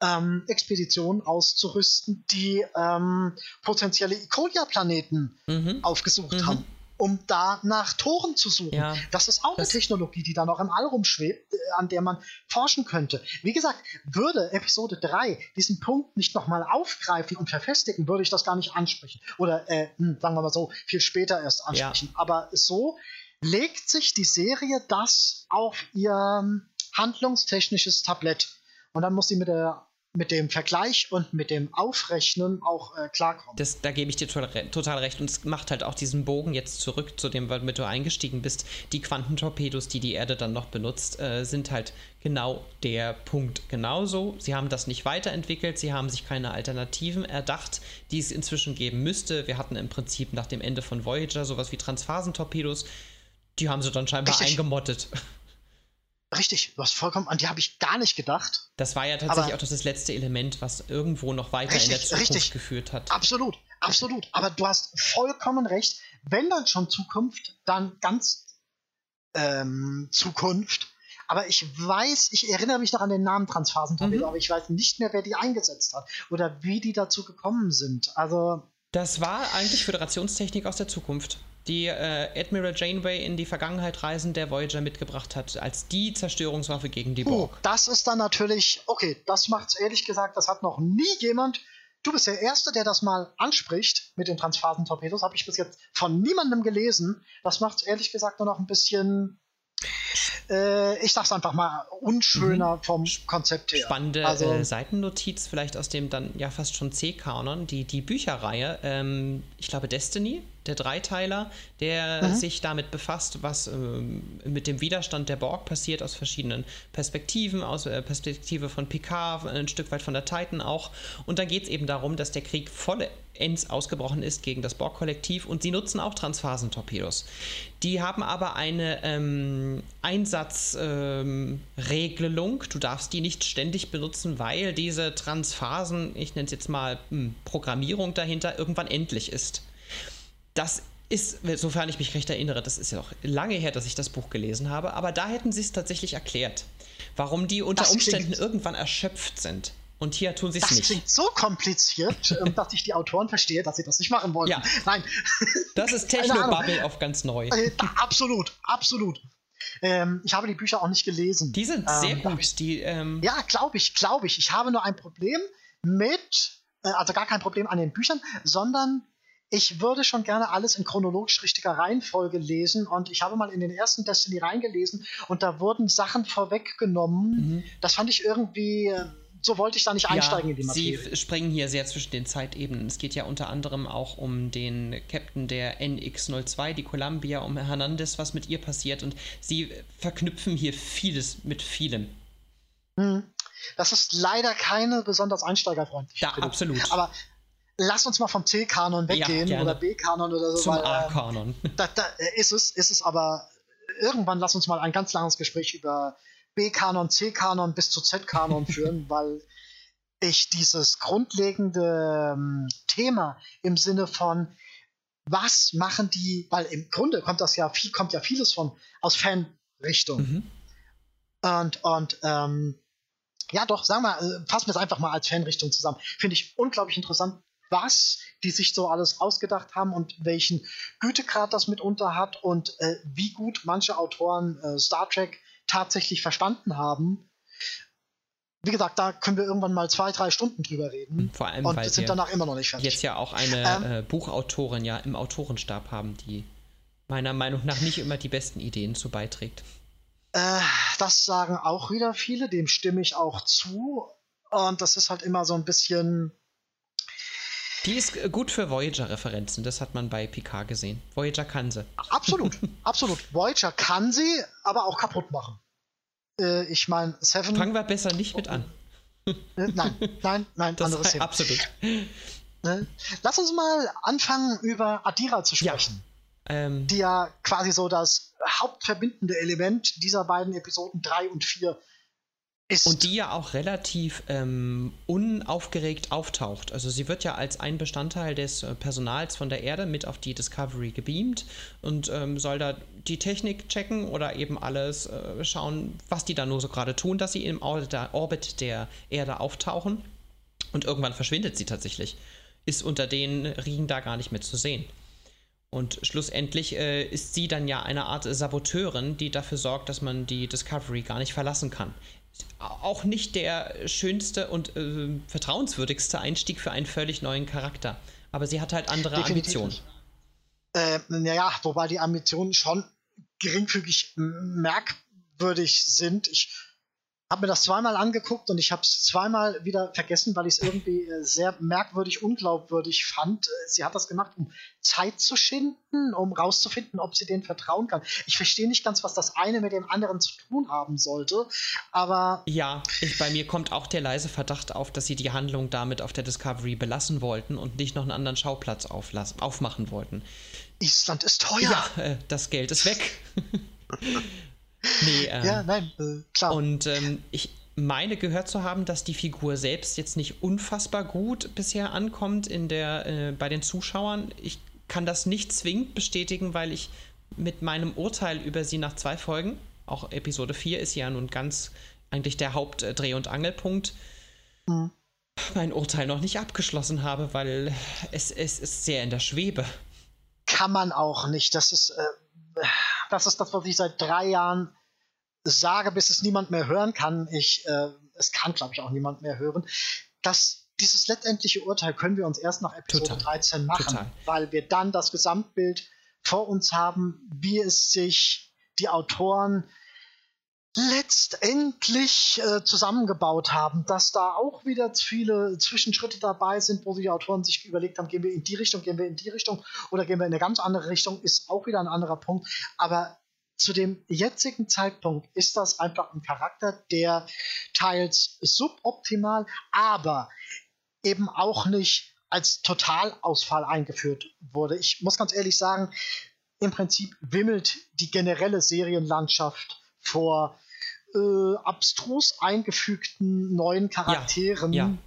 ähm, Expeditionen auszurüsten, die ähm, potenzielle Ikonia-Planeten mhm. aufgesucht mhm. haben, um da nach Toren zu suchen. Ja, das ist auch das eine Technologie, die da noch im All rumschwebt, äh, an der man forschen könnte. Wie gesagt, würde Episode 3 diesen Punkt nicht nochmal aufgreifen und verfestigen, würde ich das gar nicht ansprechen. Oder, äh, hm, sagen wir mal so, viel später erst ansprechen. Ja. Aber so legt sich die Serie das auf ihr handlungstechnisches Tablett. Und dann muss sie mit der mit dem Vergleich und mit dem Aufrechnen auch äh, klarkommen. Das, da gebe ich dir total recht. Und es macht halt auch diesen Bogen jetzt zurück zu dem, womit du eingestiegen bist. Die Quantentorpedos, die die Erde dann noch benutzt, äh, sind halt genau der Punkt. Genauso. Sie haben das nicht weiterentwickelt. Sie haben sich keine Alternativen erdacht, die es inzwischen geben müsste. Wir hatten im Prinzip nach dem Ende von Voyager sowas wie Transphasentorpedos. Die haben sie dann scheinbar Richtig. eingemottet. Richtig, du hast vollkommen, an die habe ich gar nicht gedacht. Das war ja tatsächlich auch das letzte Element, was irgendwo noch weiter richtig, in der Zukunft richtig. geführt hat. Absolut, absolut. Aber du hast vollkommen recht. Wenn dann schon Zukunft, dann ganz ähm, Zukunft. Aber ich weiß, ich erinnere mich noch an den Namen Transphasentorpedo, mhm. aber ich weiß nicht mehr, wer die eingesetzt hat oder wie die dazu gekommen sind. Also. Das war eigentlich Föderationstechnik aus der Zukunft die äh, Admiral Janeway in die Vergangenheit reisen, der Voyager mitgebracht hat, als die Zerstörungswaffe gegen die Borg. Uh, das ist dann natürlich, okay, das macht's ehrlich gesagt, das hat noch nie jemand. Du bist der Erste, der das mal anspricht mit den Transphasen-Torpedos. Habe ich bis jetzt von niemandem gelesen. Das macht's ehrlich gesagt nur noch ein bisschen äh, ich sag's einfach mal, unschöner mhm. vom Konzept her. Spannende also, äh, Seitennotiz vielleicht aus dem dann ja fast schon C-Kanon, die, die Bücherreihe, ähm, ich glaube Destiny, der Dreiteiler, der mhm. sich damit befasst, was ähm, mit dem Widerstand der Borg passiert aus verschiedenen Perspektiven, aus äh, Perspektive von Picard, ein Stück weit von der Titan auch. Und da geht es eben darum, dass der Krieg vollends ausgebrochen ist gegen das Borg-Kollektiv und sie nutzen auch Transphasentorpedos. Die haben aber eine ähm, Einsatzregelung. Ähm, du darfst die nicht ständig benutzen, weil diese Transphasen, ich nenne es jetzt mal hm, Programmierung dahinter, irgendwann endlich ist das ist, sofern ich mich recht erinnere, das ist ja noch lange her, dass ich das Buch gelesen habe, aber da hätten sie es tatsächlich erklärt, warum die unter das Umständen irgendwann erschöpft sind. Und hier tun sie es nicht. Das klingt so kompliziert, ähm, dass ich die Autoren verstehe, dass sie das nicht machen wollen. Ja. Nein. Das ist Techno-Bubble auf ganz neu. Äh, absolut, absolut. Ähm, ich habe die Bücher auch nicht gelesen. Die sind ähm, sehr gut. Die, ähm ja, glaube ich, glaube ich. Ich habe nur ein Problem mit, äh, also gar kein Problem an den Büchern, sondern ich würde schon gerne alles in chronologisch richtiger Reihenfolge lesen und ich habe mal in den ersten Destiny reingelesen und da wurden Sachen vorweggenommen. Mhm. Das fand ich irgendwie äh, so wollte ich da nicht einsteigen ja, in die Materie. Sie springen hier sehr zwischen den Zeitebenen. Es geht ja unter anderem auch um den Captain der NX-02, die Columbia, um Hernandez, was mit ihr passiert. Und sie verknüpfen hier vieles mit vielem. Hm. Das ist leider keine besonders einsteigerfreundliche. Ja, absolut. Aber lass uns mal vom C-Kanon weggehen ja, oder B-Kanon oder so. Zum A-Kanon. Ähm, da, da, ist es, ist es aber irgendwann lass uns mal ein ganz langes Gespräch über B-Kanon, C-Kanon bis zu Z-Kanon führen, weil ich dieses grundlegende ähm, Thema im Sinne von was machen die, weil im Grunde kommt das ja viel, kommt ja vieles von aus Fanrichtung. Mhm. Und, und ähm, ja, doch, sagen wir, äh, fassen wir es einfach mal als Fanrichtung zusammen. Finde ich unglaublich interessant, was die sich so alles ausgedacht haben und welchen Gütegrad das mitunter hat und äh, wie gut manche Autoren äh, Star Trek tatsächlich verstanden haben. Wie gesagt, da können wir irgendwann mal zwei, drei Stunden drüber reden. Vor allem, und weil sind danach immer noch nicht fertig. Jetzt ja auch eine ähm, äh, Buchautorin ja im Autorenstab haben, die meiner Meinung nach nicht immer die besten Ideen zu beiträgt. Äh, das sagen auch wieder viele, dem stimme ich auch zu. Und das ist halt immer so ein bisschen die ist äh, gut für Voyager-Referenzen, das hat man bei Picard gesehen. Voyager kann sie. Absolut, absolut. Voyager kann sie, aber auch kaputt machen. Äh, ich meine, Seven. Fangen wir besser nicht mit an. Äh, nein, nein, nein, das anderes Thema. Absolut. Ne? Lass uns mal anfangen, über Adira zu sprechen. Ja. Ähm, die ja quasi so das hauptverbindende Element dieser beiden Episoden 3 und 4 ist. Und die ja auch relativ ähm, unaufgeregt auftaucht. Also sie wird ja als ein Bestandteil des äh, Personals von der Erde mit auf die Discovery gebeamt und ähm, soll da die Technik checken oder eben alles äh, schauen, was die da nur so gerade tun, dass sie im Orbit der Erde auftauchen. Und irgendwann verschwindet sie tatsächlich. Ist unter den Riegen da gar nicht mehr zu sehen. Und schlussendlich äh, ist sie dann ja eine Art Saboteurin, die dafür sorgt, dass man die Discovery gar nicht verlassen kann auch nicht der schönste und äh, vertrauenswürdigste Einstieg für einen völlig neuen Charakter. Aber sie hat halt andere Definitiv Ambitionen. Äh, naja, wobei die Ambitionen schon geringfügig merkwürdig sind. Ich habe mir das zweimal angeguckt und ich habe es zweimal wieder vergessen, weil ich es irgendwie äh, sehr merkwürdig, unglaubwürdig fand. Äh, sie hat das gemacht, um Zeit zu schinden, um rauszufinden, ob sie denen vertrauen kann. Ich verstehe nicht ganz, was das eine mit dem anderen zu tun haben sollte, aber. Ja, ich, bei mir kommt auch der leise Verdacht auf, dass sie die Handlung damit auf der Discovery belassen wollten und nicht noch einen anderen Schauplatz aufmachen wollten. Island ist teuer. Ja, äh, das Geld ist weg. Nee, ähm, ja, nein, äh, klar. Und ähm, ich meine gehört zu haben, dass die Figur selbst jetzt nicht unfassbar gut bisher ankommt in der, äh, bei den Zuschauern. Ich kann das nicht zwingend bestätigen, weil ich mit meinem Urteil über sie nach zwei Folgen, auch Episode 4 ist ja nun ganz eigentlich der Hauptdreh- und Angelpunkt, mhm. mein Urteil noch nicht abgeschlossen habe, weil es, es ist sehr in der Schwebe. Kann man auch nicht. Das ist. Äh das ist das, was ich seit drei Jahren sage, bis es niemand mehr hören kann. Ich, äh, es kann, glaube ich, auch niemand mehr hören. dass dieses letztendliche Urteil können wir uns erst nach Episode Total. 13 machen, Total. weil wir dann das Gesamtbild vor uns haben, wie es sich die Autoren letztendlich äh, zusammengebaut haben, dass da auch wieder viele Zwischenschritte dabei sind, wo die Autoren sich überlegt haben, gehen wir in die Richtung, gehen wir in die Richtung oder gehen wir in eine ganz andere Richtung, ist auch wieder ein anderer Punkt. Aber zu dem jetzigen Zeitpunkt ist das einfach ein Charakter, der teils suboptimal, aber eben auch nicht als Totalausfall eingeführt wurde. Ich muss ganz ehrlich sagen, im Prinzip wimmelt die generelle Serienlandschaft vor äh, abstrus eingefügten neuen Charakteren. Ja, ja.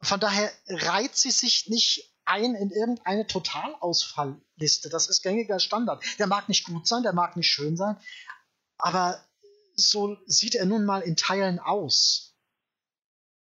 Von daher reiht sie sich nicht ein in irgendeine Totalausfallliste. Das ist gängiger Standard. Der mag nicht gut sein, der mag nicht schön sein, aber so sieht er nun mal in Teilen aus.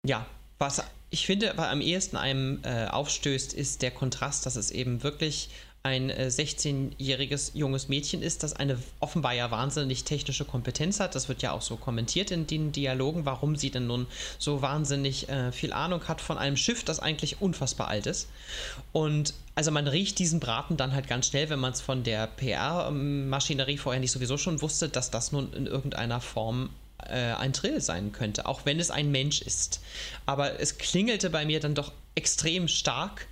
Ja, was ich finde, was am ehesten einem äh, aufstößt, ist der Kontrast, dass es eben wirklich ein äh, 16-jähriges junges Mädchen ist, das eine offenbar ja wahnsinnig technische Kompetenz hat. Das wird ja auch so kommentiert in den Dialogen, warum sie denn nun so wahnsinnig äh, viel Ahnung hat von einem Schiff, das eigentlich unfassbar alt ist. Und also man riecht diesen Braten dann halt ganz schnell, wenn man es von der PR-Maschinerie vorher nicht sowieso schon wusste, dass das nun in irgendeiner Form äh, ein Trill sein könnte, auch wenn es ein Mensch ist. Aber es klingelte bei mir dann doch extrem stark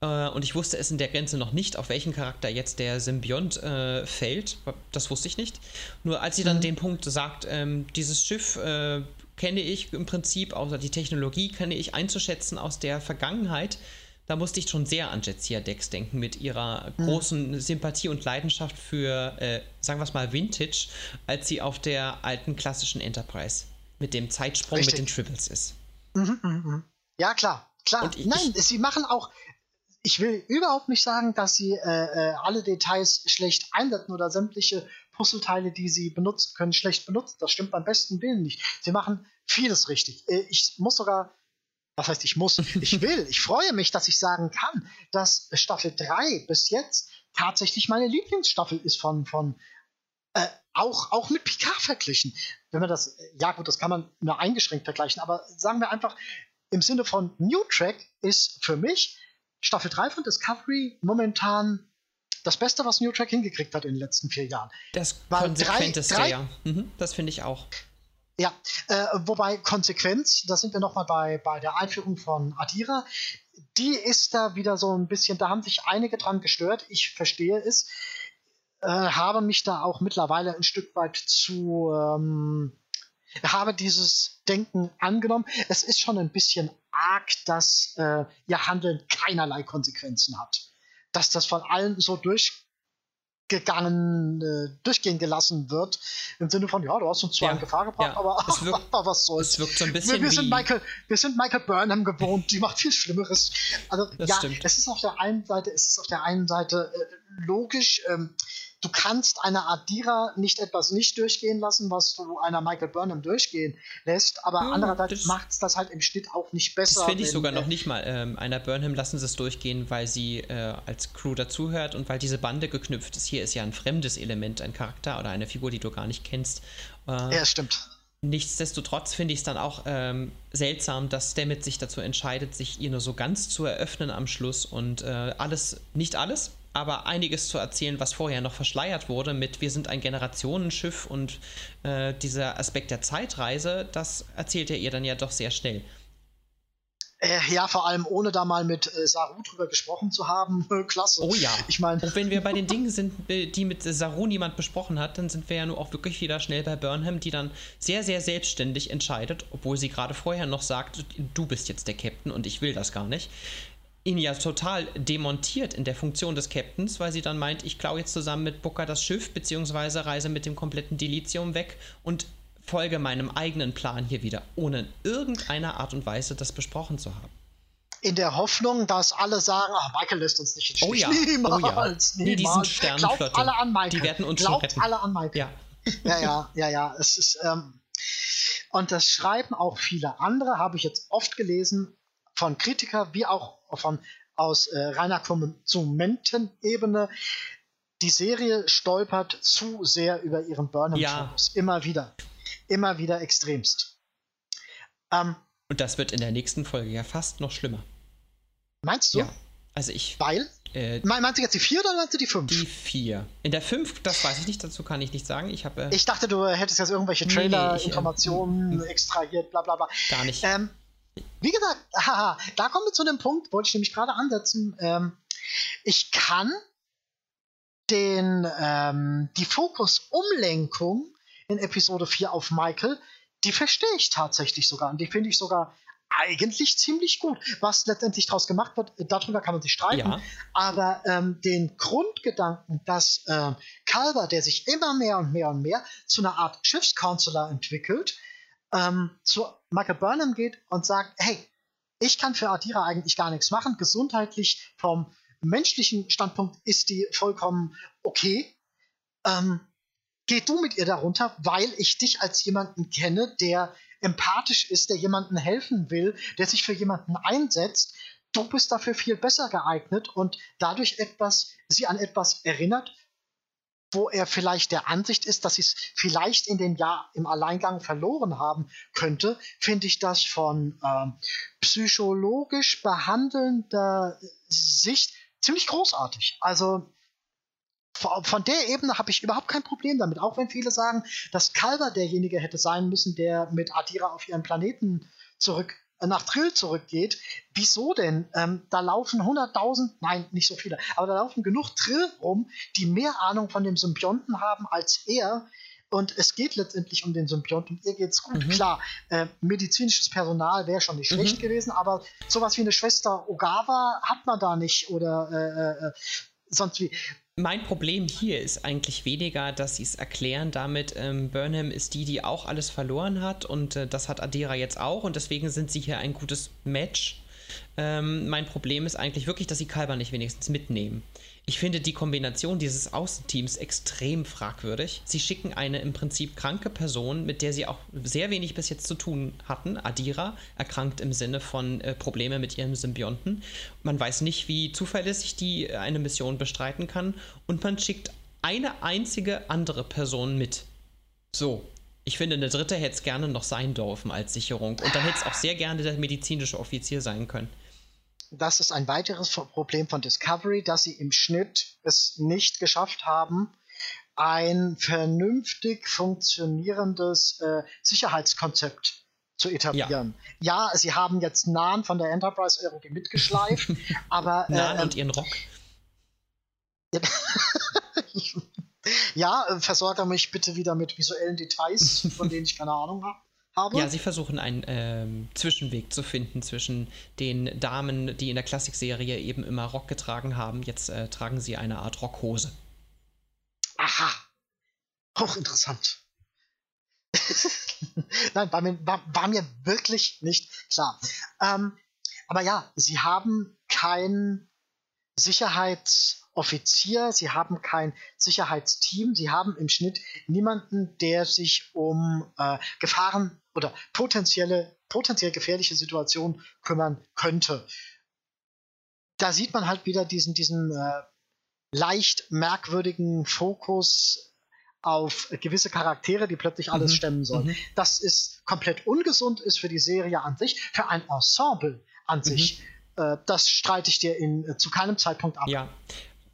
äh, und ich wusste es in der Grenze noch nicht, auf welchen Charakter jetzt der Symbiont äh, fällt. Das wusste ich nicht. Nur als sie dann mhm. den Punkt sagt, ähm, dieses Schiff äh, kenne ich im Prinzip, außer die Technologie kenne ich einzuschätzen aus der Vergangenheit, da musste ich schon sehr an Jetsia Dex denken mit ihrer mhm. großen Sympathie und Leidenschaft für, äh, sagen wir es mal, Vintage, als sie auf der alten klassischen Enterprise mit dem Zeitsprung Richtig. mit den Triples ist. Mhm, mh, mh. Ja, klar. Klar. Ich, Nein, ich, sie machen auch, ich will überhaupt nicht sagen, dass sie äh, äh, alle Details schlecht einsetzen oder sämtliche Puzzleteile, die sie benutzen können, schlecht benutzen. Das stimmt beim besten Willen nicht. Sie machen vieles richtig. Äh, ich muss sogar, was heißt ich muss, ich will, ich freue mich, dass ich sagen kann, dass Staffel 3 bis jetzt tatsächlich meine Lieblingsstaffel ist von, von äh, auch, auch mit Picard verglichen. Wenn man das, ja gut, das kann man nur eingeschränkt vergleichen, aber sagen wir einfach, im Sinne von New Track ist für mich Staffel 3 von Discovery momentan das Beste, was New Track hingekriegt hat in den letzten vier Jahren. Das konsequenteste, drei, drei, ja. Mhm, das finde ich auch. Ja, äh, wobei Konsequenz, da sind wir nochmal bei, bei der Einführung von Adira, die ist da wieder so ein bisschen, da haben sich einige dran gestört, ich verstehe es, äh, habe mich da auch mittlerweile ein Stück weit zu, ähm, habe dieses Denken angenommen. Es ist schon ein bisschen arg, dass äh, ihr Handeln keinerlei Konsequenzen hat. Dass das von allen so durchgegangen, äh, durchgehen gelassen wird. Im Sinne von, ja, du hast uns zwar ja, in Gefahr gebracht, ja. aber, wirkt, aber, was soll's. Es wirkt so ein bisschen wir, wir sind Michael, wir sind Michael Burnham gewohnt, die macht viel Schlimmeres. Also das ja, stimmt. es ist auf der einen Seite, es ist auf der einen Seite äh, logisch, ähm, du kannst einer Adira nicht etwas nicht durchgehen lassen, was du einer Michael Burnham durchgehen lässt, aber ja, andererseits macht es das halt im Schnitt auch nicht besser. Das finde ich sogar noch nicht mal. Ähm, einer Burnham lassen sie es durchgehen, weil sie äh, als Crew dazuhört und weil diese Bande geknüpft ist. Hier ist ja ein fremdes Element, ein Charakter oder eine Figur, die du gar nicht kennst. Äh, ja, stimmt. Nichtsdestotrotz finde ich es dann auch ähm, seltsam, dass Stammet sich dazu entscheidet, sich ihr nur so ganz zu eröffnen am Schluss und äh, alles, nicht alles, aber einiges zu erzählen, was vorher noch verschleiert wurde mit wir sind ein Generationenschiff und äh, dieser Aspekt der Zeitreise, das erzählt er ihr dann ja doch sehr schnell. Äh, ja, vor allem ohne da mal mit äh, Saru drüber gesprochen zu haben. Klasse. Oh ja. Ich meine. Und wenn wir bei den Dingen sind, die mit Saru niemand besprochen hat, dann sind wir ja nur auch wirklich wieder schnell bei Burnham, die dann sehr, sehr selbstständig entscheidet, obwohl sie gerade vorher noch sagt, du bist jetzt der Captain und ich will das gar nicht ihn ja total demontiert in der Funktion des Captains, weil sie dann meint, ich klaue jetzt zusammen mit Booker das Schiff, beziehungsweise reise mit dem kompletten Delizium weg und folge meinem eigenen Plan hier wieder, ohne in irgendeiner Art und Weise das besprochen zu haben. In der Hoffnung, dass alle sagen, ach, Michael lässt uns nicht in oh ja, niemals, oh ja. Nee, diesen Sternenflotte. Glaubt alle an Michael. Die werden uns Glaubt schon retten. alle an Michael. Ja. ja, ja, ja, ja. Es ist, ähm, und das schreiben auch viele andere, habe ich jetzt oft gelesen, von Kritiker wie auch von aus äh, reiner Konsumentenebene. Die Serie stolpert zu sehr über ihren Burnham-Fokus. Ja. Immer wieder. Immer wieder extremst. Ähm, Und das wird in der nächsten Folge ja fast noch schlimmer. Meinst du? Ja. Also ich. Weil? Äh, meinst du jetzt die 4 oder meinst du die 5? Die 4. In der 5, das weiß ich nicht, dazu kann ich nicht sagen. Ich, hab, äh, ich dachte, du hättest jetzt irgendwelche Trailer-Informationen nee, äh, extrahiert, bla bla bla. Gar nicht. Ähm, wie gesagt, haha, da kommen wir zu dem Punkt, wollte ich nämlich gerade ansetzen. Ähm, ich kann den, ähm, die Fokusumlenkung in Episode 4 auf Michael, die verstehe ich tatsächlich sogar. Und die finde ich sogar eigentlich ziemlich gut. Was letztendlich daraus gemacht wird, darüber kann man sich streiten. Ja. Aber ähm, den Grundgedanken, dass äh, Calver, der sich immer mehr und mehr und mehr zu einer Art Schiffscounselor entwickelt, ähm, zu Michael Burnham geht und sagt, hey, ich kann für Adira eigentlich gar nichts machen. Gesundheitlich vom menschlichen Standpunkt ist die vollkommen okay. Ähm, geh du mit ihr darunter, weil ich dich als jemanden kenne, der empathisch ist, der jemandem helfen will, der sich für jemanden einsetzt. Du bist dafür viel besser geeignet und dadurch etwas, sie an etwas erinnert, wo er vielleicht der Ansicht ist, dass sie es vielleicht in dem Jahr im Alleingang verloren haben könnte, finde ich das von ähm, psychologisch behandelnder Sicht ziemlich großartig. Also von der Ebene habe ich überhaupt kein Problem damit, auch wenn viele sagen, dass Calver derjenige hätte sein müssen, der mit Adira auf ihren Planeten zurück nach Trill zurückgeht, wieso denn? Ähm, da laufen 100.000, nein, nicht so viele, aber da laufen genug Trill rum, die mehr Ahnung von dem Symbionten haben als er. Und es geht letztendlich um den Symbionten. Ihr geht's gut. Mhm. Klar, äh, medizinisches Personal wäre schon nicht schlecht mhm. gewesen, aber sowas wie eine Schwester Ogawa hat man da nicht oder äh, äh, äh sonst wie mein Problem hier ist eigentlich weniger, dass sie es erklären damit, ähm, Burnham ist die, die auch alles verloren hat und äh, das hat Adira jetzt auch und deswegen sind sie hier ein gutes Match. Ähm, mein Problem ist eigentlich wirklich, dass sie Kalber nicht wenigstens mitnehmen. Ich finde die Kombination dieses Außenteams extrem fragwürdig. Sie schicken eine im Prinzip kranke Person, mit der sie auch sehr wenig bis jetzt zu tun hatten, Adira, erkrankt im Sinne von äh, Probleme mit ihrem Symbionten. Man weiß nicht, wie zuverlässig die äh, eine Mission bestreiten kann und man schickt eine einzige andere Person mit. So, ich finde, eine dritte hätte es gerne noch sein dürfen als Sicherung. Und dann hätte es auch sehr gerne der medizinische Offizier sein können das ist ein weiteres Problem von Discovery, dass sie im Schnitt es nicht geschafft haben, ein vernünftig funktionierendes äh, Sicherheitskonzept zu etablieren. Ja. ja. sie haben jetzt Nahen von der Enterprise irgendwie mitgeschleift, aber. Nahen äh, und ihren Rock. Ja, äh, versorge mich bitte wieder mit visuellen Details, von denen ich keine Ahnung habe. Ja, sie versuchen einen ähm, Zwischenweg zu finden zwischen den Damen, die in der Klassikserie eben immer Rock getragen haben. Jetzt äh, tragen sie eine Art Rockhose. Aha. Hochinteressant. Nein, war mir, war, war mir, wirklich nicht klar. Ähm, aber ja, sie haben kein Sicherheitsoffizier, sie haben kein Sicherheitsteam, sie haben im Schnitt niemanden, der sich um äh, Gefahren oder potenzielle, potenziell gefährliche Situationen kümmern könnte. Da sieht man halt wieder diesen, diesen äh, leicht merkwürdigen Fokus auf gewisse Charaktere, die plötzlich alles mhm. stemmen sollen. Mhm. Das ist komplett ungesund, ist für die Serie an sich, für ein Ensemble an mhm. sich. Äh, das streite ich dir in, äh, zu keinem Zeitpunkt ab. Ja,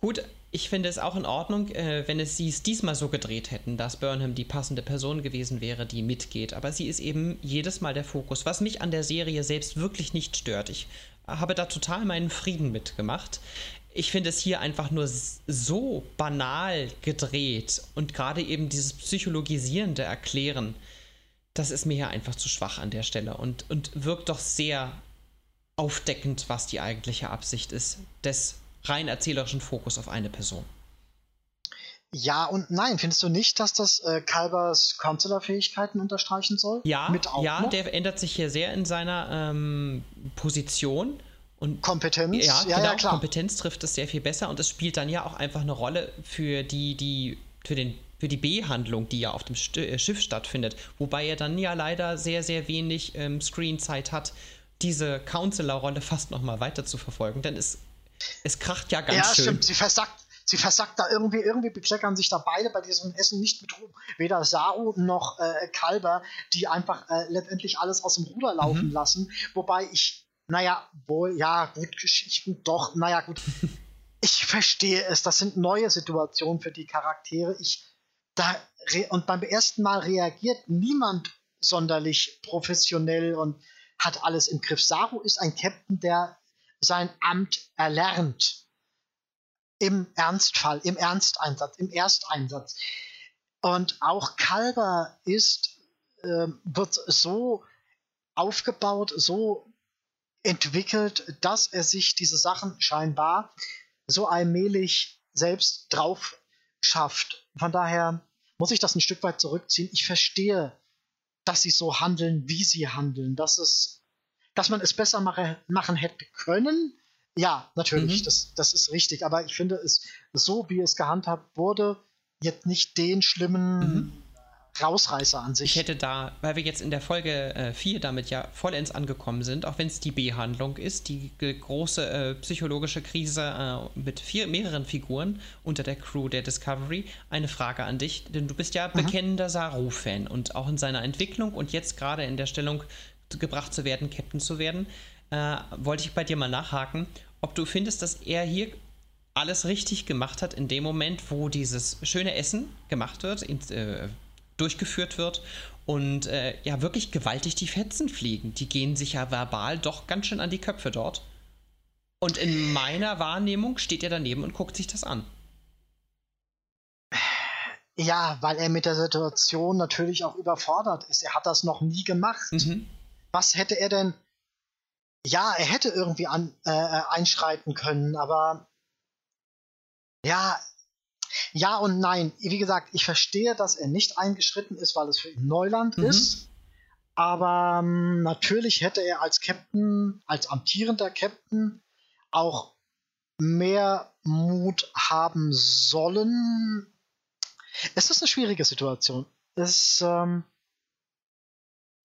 gut. Ich finde es auch in Ordnung, äh, wenn es sie es diesmal so gedreht hätten, dass Burnham die passende Person gewesen wäre, die mitgeht. Aber sie ist eben jedes Mal der Fokus, was mich an der Serie selbst wirklich nicht stört. Ich habe da total meinen Frieden mitgemacht ich finde es hier einfach nur so banal gedreht und gerade eben dieses psychologisierende Erklären, das ist mir hier einfach zu schwach an der Stelle und, und wirkt doch sehr aufdeckend, was die eigentliche Absicht ist, des rein erzählerischen Fokus auf eine Person. Ja und nein, findest du nicht, dass das äh, Kalbers Counselor-Fähigkeiten unterstreichen soll? Ja, ja, der ändert sich hier sehr in seiner ähm, Position und Kompetenz, ja, ja, genau, ja, klar. Kompetenz trifft es sehr viel besser und es spielt dann ja auch einfach eine Rolle für die, die, für den für die B-Handlung, die ja auf dem äh, Schiff stattfindet, wobei er dann ja leider sehr, sehr wenig ähm, Screenzeit hat, diese Counselor-Rolle fast nochmal weiter zu verfolgen, denn es, es kracht ja ganz ja, schön. Ja, stimmt, sie versackt, sie versackt da irgendwie, irgendwie bekleckern sich da beide bei diesem Essen nicht mit Ruhm. Weder Saru noch äh, Kalber, die einfach äh, letztendlich alles aus dem Ruder laufen mhm. lassen, wobei ich naja, wohl, ja, gut, Geschichten doch, naja, gut. ich verstehe es, das sind neue Situationen für die Charaktere. Ich, da, und beim ersten Mal reagiert niemand sonderlich professionell und hat alles im Griff. Saru ist ein Captain, der sein Amt erlernt. Im Ernstfall, im Ernsteinsatz, im Ersteinsatz. Und auch Kalber ist, äh, wird so aufgebaut, so entwickelt, dass er sich diese Sachen scheinbar so allmählich selbst drauf schafft. Von daher muss ich das ein Stück weit zurückziehen. Ich verstehe, dass sie so handeln, wie sie handeln. Dass, es, dass man es besser mache, machen hätte können. Ja, natürlich, mhm. das, das ist richtig. Aber ich finde es so, wie es gehandhabt wurde, jetzt nicht den schlimmen mhm. Rausreißer an sich. Ich hätte da, weil wir jetzt in der Folge 4 äh, damit ja vollends angekommen sind, auch wenn es die B-Handlung ist, die große äh, psychologische Krise äh, mit vier, mehreren Figuren unter der Crew der Discovery, eine Frage an dich, denn du bist ja mhm. bekennender Saru-Fan und auch in seiner Entwicklung und jetzt gerade in der Stellung gebracht zu werden, Captain zu werden, äh, wollte ich bei dir mal nachhaken, ob du findest, dass er hier alles richtig gemacht hat in dem Moment, wo dieses schöne Essen gemacht wird, in, äh, durchgeführt wird und äh, ja wirklich gewaltig die Fetzen fliegen. Die gehen sich ja verbal doch ganz schön an die Köpfe dort. Und in meiner Wahrnehmung steht er daneben und guckt sich das an. Ja, weil er mit der Situation natürlich auch überfordert ist. Er hat das noch nie gemacht. Mhm. Was hätte er denn? Ja, er hätte irgendwie an, äh, einschreiten können, aber ja, ja und nein. Wie gesagt, ich verstehe, dass er nicht eingeschritten ist, weil es für ihn Neuland mhm. ist. Aber ähm, natürlich hätte er als Captain, als amtierender Captain auch mehr Mut haben sollen. Es ist eine schwierige Situation. Es, ähm,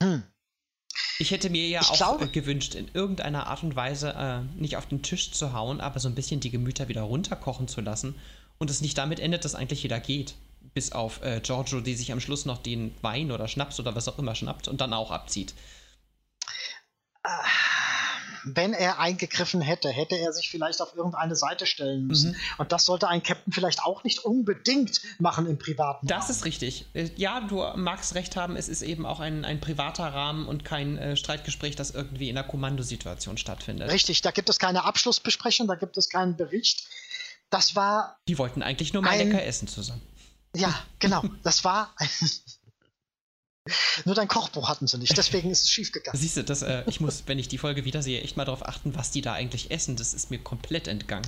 hm. Ich hätte mir ja ich auch glaube, gewünscht, in irgendeiner Art und Weise äh, nicht auf den Tisch zu hauen, aber so ein bisschen die Gemüter wieder runterkochen zu lassen und es nicht damit endet, dass eigentlich jeder geht. Bis auf äh, Giorgio, die sich am Schluss noch den Wein oder Schnaps oder was auch immer schnappt und dann auch abzieht. Ah, wenn er eingegriffen hätte, hätte er sich vielleicht auf irgendeine Seite stellen müssen. Mhm. Und das sollte ein Captain vielleicht auch nicht unbedingt machen im privaten Das Rahmen. ist richtig. Äh, ja, du magst recht haben, es ist eben auch ein, ein privater Rahmen und kein äh, Streitgespräch, das irgendwie in einer Kommandosituation stattfindet. Richtig, da gibt es keine Abschlussbesprechung, da gibt es keinen Bericht das war. Die wollten eigentlich nur mal ein, lecker essen zusammen. Ja, genau. Das war. Nur dein Kochbuch hatten sie nicht, deswegen ist es schiefgegangen. Siehst du, das, äh, ich muss, wenn ich die Folge wiedersehe, echt mal darauf achten, was die da eigentlich essen. Das ist mir komplett entgangen.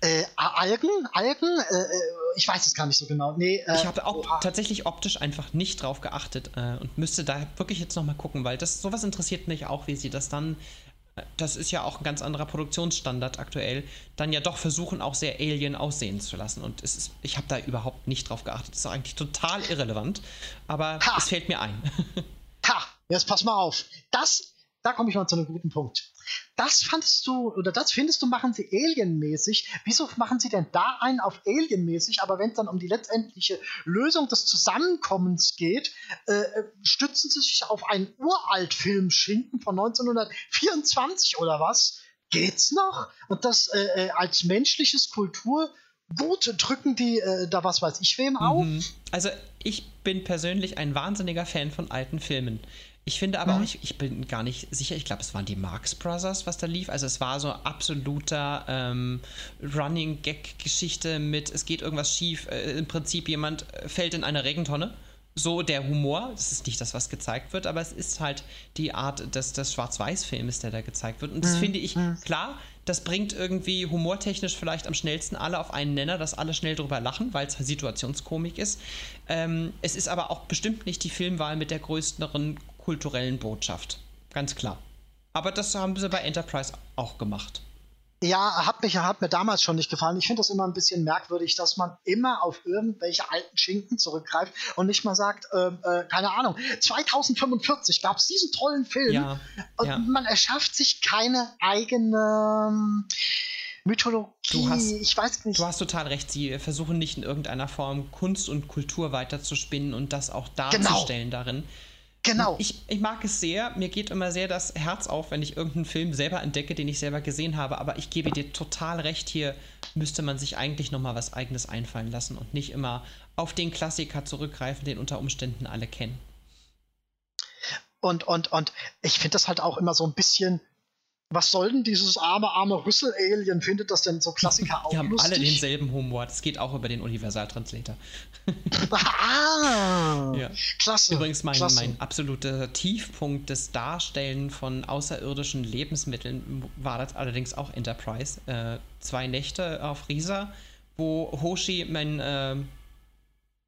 Äh, Algen? Algen? Äh, äh, ich weiß es gar nicht so genau. Nee, äh, ich habe auch oha. tatsächlich optisch einfach nicht drauf geachtet äh, und müsste da wirklich jetzt nochmal gucken, weil das sowas interessiert mich auch, wie sie das dann das ist ja auch ein ganz anderer Produktionsstandard aktuell, dann ja doch versuchen, auch sehr Alien aussehen zu lassen. Und es ist, ich habe da überhaupt nicht drauf geachtet. Das ist eigentlich total irrelevant, aber ha. es fällt mir ein. ha, jetzt pass mal auf. Das, da komme ich mal zu einem guten Punkt. Das fandest du, oder das findest du, machen sie alienmäßig. Wieso machen sie denn da einen auf alienmäßig, aber wenn es dann um die letztendliche Lösung des Zusammenkommens geht, äh, stützen sie sich auf einen Uraltfilm Schinken von 1924 oder was? Geht's noch? Und das äh, äh, als menschliches Kultur gut drücken die äh, da was weiß ich wem auf? Mhm. Also ich bin persönlich ein wahnsinniger Fan von alten Filmen. Ich finde aber mhm. auch, ich, ich, bin gar nicht sicher, ich glaube, es waren die Marx Brothers, was da lief. Also es war so absoluter ähm, Running Gag-Geschichte mit, es geht irgendwas schief. Äh, Im Prinzip jemand äh, fällt in eine Regentonne. So der Humor, das ist nicht das, was gezeigt wird, aber es ist halt die Art des, des Schwarz-Weiß-Filmes, der da gezeigt wird. Und das mhm. finde ich, mhm. klar, das bringt irgendwie humortechnisch vielleicht am schnellsten alle auf einen Nenner, dass alle schnell drüber lachen, weil es Situationskomik ist. Ähm, es ist aber auch bestimmt nicht die Filmwahl mit der größten kulturellen Botschaft. Ganz klar. Aber das haben sie bei Enterprise auch gemacht. Ja, hat, mich, hat mir damals schon nicht gefallen. Ich finde das immer ein bisschen merkwürdig, dass man immer auf irgendwelche alten Schinken zurückgreift und nicht mal sagt, äh, äh, keine Ahnung, 2045 gab es diesen tollen Film ja, und ja. man erschafft sich keine eigene ähm, Mythologie. Du hast, ich weiß nicht. Du hast total recht. Sie versuchen nicht in irgendeiner Form Kunst und Kultur weiterzuspinnen und das auch darzustellen genau. darin. Genau. Ich, ich mag es sehr. Mir geht immer sehr das Herz auf, wenn ich irgendeinen Film selber entdecke, den ich selber gesehen habe. Aber ich gebe dir total recht, hier müsste man sich eigentlich nochmal was Eigenes einfallen lassen und nicht immer auf den Klassiker zurückgreifen, den unter Umständen alle kennen. Und, und, und ich finde das halt auch immer so ein bisschen was soll denn dieses arme, arme Rüssel-Alien? Findet das denn so Klassiker auch Die haben lustig? alle denselben Humor. Das geht auch über den Universaltranslator. ah, ja. klasse. Übrigens, mein, klasse. mein absoluter Tiefpunkt des Darstellen von außerirdischen Lebensmitteln war das allerdings auch Enterprise. Äh, zwei Nächte auf Risa, wo Hoshi mein... Äh,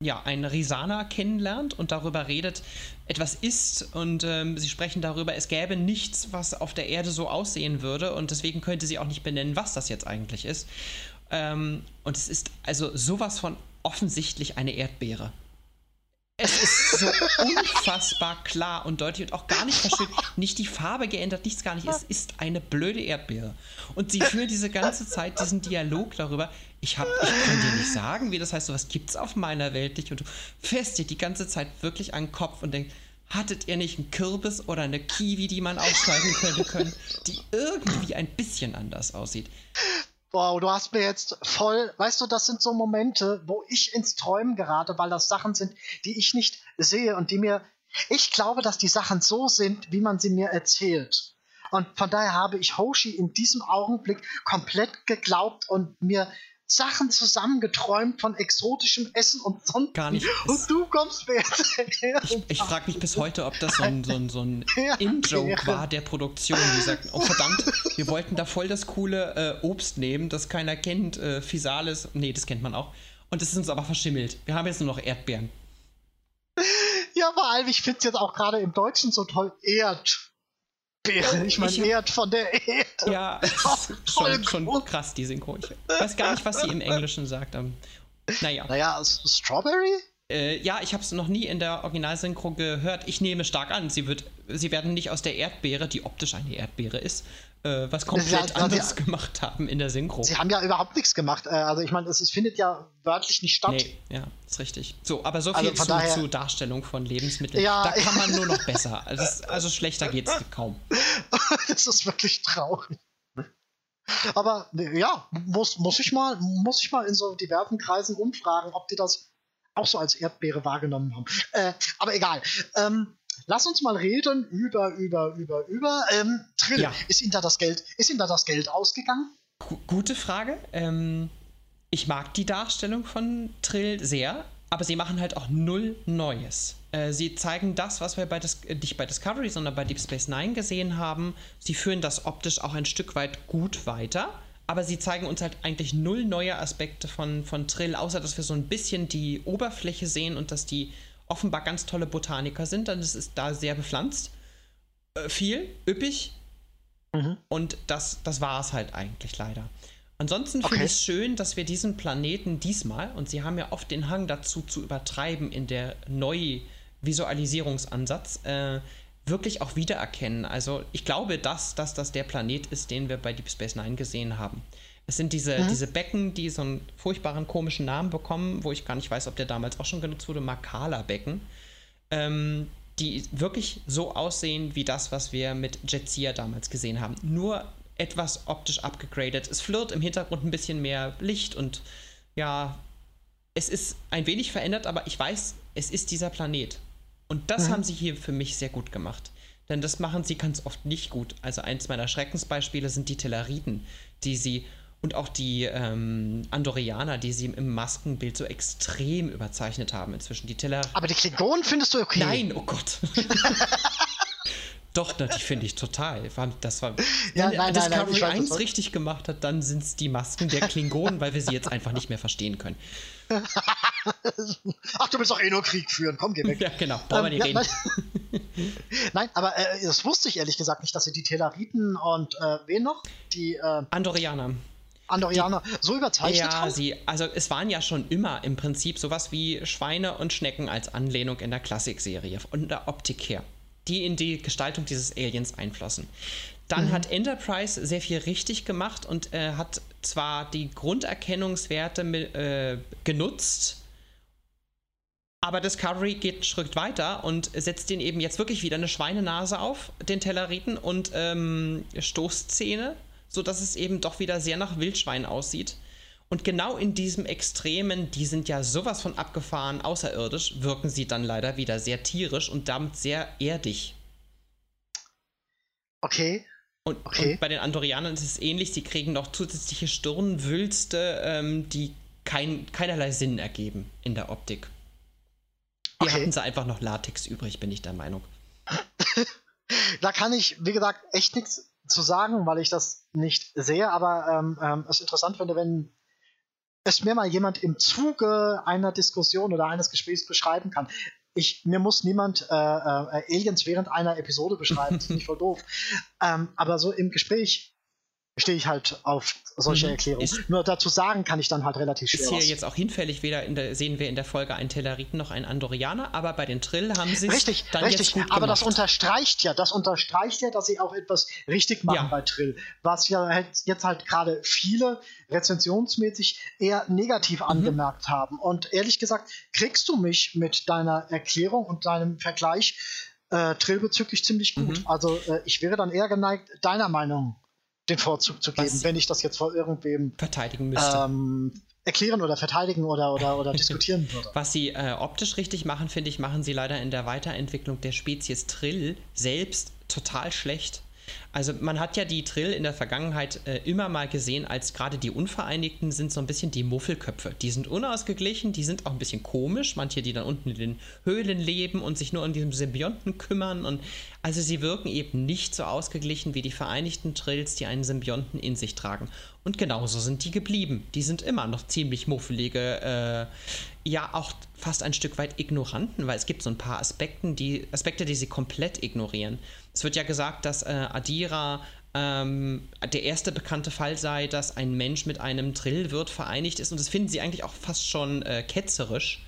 ja, einen Risana kennenlernt und darüber redet, etwas ist und ähm, sie sprechen darüber, es gäbe nichts, was auf der Erde so aussehen würde und deswegen könnte sie auch nicht benennen, was das jetzt eigentlich ist. Ähm, und es ist also sowas von offensichtlich eine Erdbeere. Es ist so unfassbar klar und deutlich und auch gar nicht verschön. Nicht die Farbe geändert, nichts gar nicht. Es ist eine blöde Erdbeere. Und sie führen diese ganze Zeit diesen Dialog darüber. Ich, hab, ich kann dir nicht sagen, wie das heißt, sowas es auf meiner Welt nicht. Und du fährst dir die ganze Zeit wirklich an den Kopf und denkst, hattet ihr nicht einen Kürbis oder eine Kiwi, die man aufschneiden könnte, können, die irgendwie ein bisschen anders aussieht? Wow, du hast mir jetzt voll, weißt du, das sind so Momente, wo ich ins Träumen gerate, weil das Sachen sind, die ich nicht sehe und die mir, ich glaube, dass die Sachen so sind, wie man sie mir erzählt. Und von daher habe ich Hoshi in diesem Augenblick komplett geglaubt und mir Sachen zusammengeträumt von exotischem Essen und sonst. Gar nicht. Und du kommst mir jetzt her. Ich, ich frage mich bis heute, ob das so ein, so ein, so ein In-Joke war der Produktion. Die sagten, oh verdammt, wir wollten da voll das coole äh, Obst nehmen, das keiner kennt. Äh, Physalis. Nee, das kennt man auch. Und das ist uns aber verschimmelt. Wir haben jetzt nur noch Erdbeeren. Ja, vor allem, ich finde es jetzt auch gerade im Deutschen so toll. Erd. Bären. Ich meine, Erd von der Erde. Ja, schon, schon krass, die Synchro. Ich weiß gar nicht, was sie im Englischen sagt. Um, naja. Naja, Strawberry? Äh, ja, ich habe es noch nie in der Originalsynchro gehört. Ich nehme stark an, sie, wird, sie werden nicht aus der Erdbeere, die optisch eine Erdbeere ist, äh, was komplett ja, anderes ja, gemacht haben in der Synchro. Sie haben ja überhaupt nichts gemacht. Äh, also ich meine, es, findet ja wörtlich nicht statt. Nee, ja, ist richtig. So, aber so also viel also zu, daher, zu, Darstellung von Lebensmitteln. Ja, da kann man nur noch besser. Also, also schlechter geht es kaum. das ist wirklich traurig. Aber ja, muss, muss, ich mal, muss ich mal in so diversen Kreisen umfragen, ob die das auch so als Erdbeere wahrgenommen haben. Äh, aber egal. Ähm, lass uns mal reden über, über, über, über. Ähm, Trill, ja. ist Ihnen da das Geld, ist Ihnen da das Geld ausgegangen? G gute Frage. Ähm, ich mag die Darstellung von Trill sehr. aber sie machen halt auch null Neues. Äh, sie zeigen das, was wir bei Dis nicht bei Discovery, sondern bei Deep Space Nine gesehen haben. Sie führen das optisch auch ein Stück weit gut weiter, aber sie zeigen uns halt eigentlich null neue Aspekte von, von Trill, außer dass wir so ein bisschen die Oberfläche sehen und dass die offenbar ganz tolle Botaniker sind. Dann ist es da sehr bepflanzt. Äh, viel, üppig. Mhm. Und das, das war es halt eigentlich leider. Ansonsten okay. finde ich es schön, dass wir diesen Planeten diesmal, und sie haben ja oft den Hang dazu zu übertreiben in der Neuvisualisierungsansatz, äh, wirklich auch wiedererkennen. Also ich glaube, dass, dass das der Planet ist, den wir bei Deep Space Nine gesehen haben. Es sind diese, mhm. diese Becken, die so einen furchtbaren komischen Namen bekommen, wo ich gar nicht weiß, ob der damals auch schon genutzt wurde, Makala-Becken, ähm, die wirklich so aussehen wie das, was wir mit Jetsia damals gesehen haben. Nur etwas optisch abgegradet. Es flirt im Hintergrund ein bisschen mehr Licht und ja, es ist ein wenig verändert, aber ich weiß, es ist dieser Planet. Und das mhm. haben sie hier für mich sehr gut gemacht. Denn das machen sie ganz oft nicht gut. Also eins meiner Schreckensbeispiele sind die Telleriten, die sie und auch die ähm, Andorianer, die sie im Maskenbild so extrem überzeichnet haben inzwischen. Die Teller. Aber die Klingonen findest du okay? Nein, oh Gott. Doch, die finde ich total. Das war, ja, wenn nein, Discovery nein, 1 richtig gemacht hat, dann sind es die Masken der Klingonen, weil wir sie jetzt einfach nicht mehr verstehen können. Ach, du willst doch eh nur Krieg führen. Komm, geh weg. Ja, genau. Brauchen ähm, wir nicht reden. nein, aber äh, das wusste ich ehrlich gesagt nicht, dass sie die Telleriten und äh, wen noch? Die äh, Andorianer. Andorianer so überzeichnet ja, haben? sie, also es waren ja schon immer im Prinzip sowas wie Schweine und Schnecken als Anlehnung in der Klassikserie, von der Optik her die in die Gestaltung dieses Aliens einflossen. Dann mhm. hat Enterprise sehr viel richtig gemacht und äh, hat zwar die Grunderkennungswerte äh, genutzt, aber Discovery geht einen Schritt weiter und setzt den eben jetzt wirklich wieder eine Schweinenase auf, den Telleriten und ähm, Stoßzähne, sodass es eben doch wieder sehr nach Wildschwein aussieht. Und genau in diesem Extremen, die sind ja sowas von abgefahren, außerirdisch, wirken sie dann leider wieder sehr tierisch und damit sehr erdig. Okay. Und, okay. und bei den Andorianern ist es ähnlich, sie kriegen noch zusätzliche Stirnwülste, ähm, die kein, keinerlei Sinn ergeben in der Optik. Hier okay. hatten sie einfach noch Latex übrig, bin ich der Meinung. da kann ich, wie gesagt, echt nichts zu sagen, weil ich das nicht sehe, aber ähm, ähm, es interessant finde, wenn es mir mal jemand im Zuge einer Diskussion oder eines Gesprächs beschreiben kann. Ich, mir muss niemand äh, äh, Aliens während einer Episode beschreiben, das finde ich voll doof. Ähm, aber so im Gespräch stehe ich halt auf solche mhm. Erklärungen. Ist, Nur dazu sagen kann ich dann halt relativ schwer. Ist hier was. jetzt auch hinfällig, weder der, sehen wir in der Folge einen Telleriten noch einen Andorianer, aber bei den Trill haben sie es richtig, dann richtig. Jetzt gut aber gemacht. das unterstreicht ja, das unterstreicht ja, dass sie auch etwas richtig machen ja. bei Trill. Was ja halt jetzt halt gerade viele rezensionsmäßig eher negativ mhm. angemerkt haben. Und ehrlich gesagt, kriegst du mich mit deiner Erklärung und deinem Vergleich äh, Trill bezüglich ziemlich gut. Mhm. Also äh, ich wäre dann eher geneigt, deiner Meinung den Vorzug zu geben, Was wenn ich das jetzt vor irgendwem verteidigen müsste. Ähm, erklären oder verteidigen oder, oder, oder diskutieren würde. Was sie äh, optisch richtig machen, finde ich, machen sie leider in der Weiterentwicklung der Spezies Trill selbst total schlecht. Also man hat ja die Trill in der Vergangenheit äh, immer mal gesehen, als gerade die Unvereinigten sind so ein bisschen die Muffelköpfe. Die sind unausgeglichen, die sind auch ein bisschen komisch. Manche, die dann unten in den Höhlen leben und sich nur um diesem Symbionten kümmern. Und also sie wirken eben nicht so ausgeglichen wie die Vereinigten Trills, die einen Symbionten in sich tragen. Und genauso sind die geblieben. Die sind immer noch ziemlich muffelige, äh, ja auch fast ein Stück weit Ignoranten, weil es gibt so ein paar Aspekten, die, Aspekte, die sie komplett ignorieren. Es wird ja gesagt, dass äh, Adira ähm, der erste bekannte Fall sei, dass ein Mensch mit einem Trillwirt vereinigt ist und das finden sie eigentlich auch fast schon äh, ketzerisch.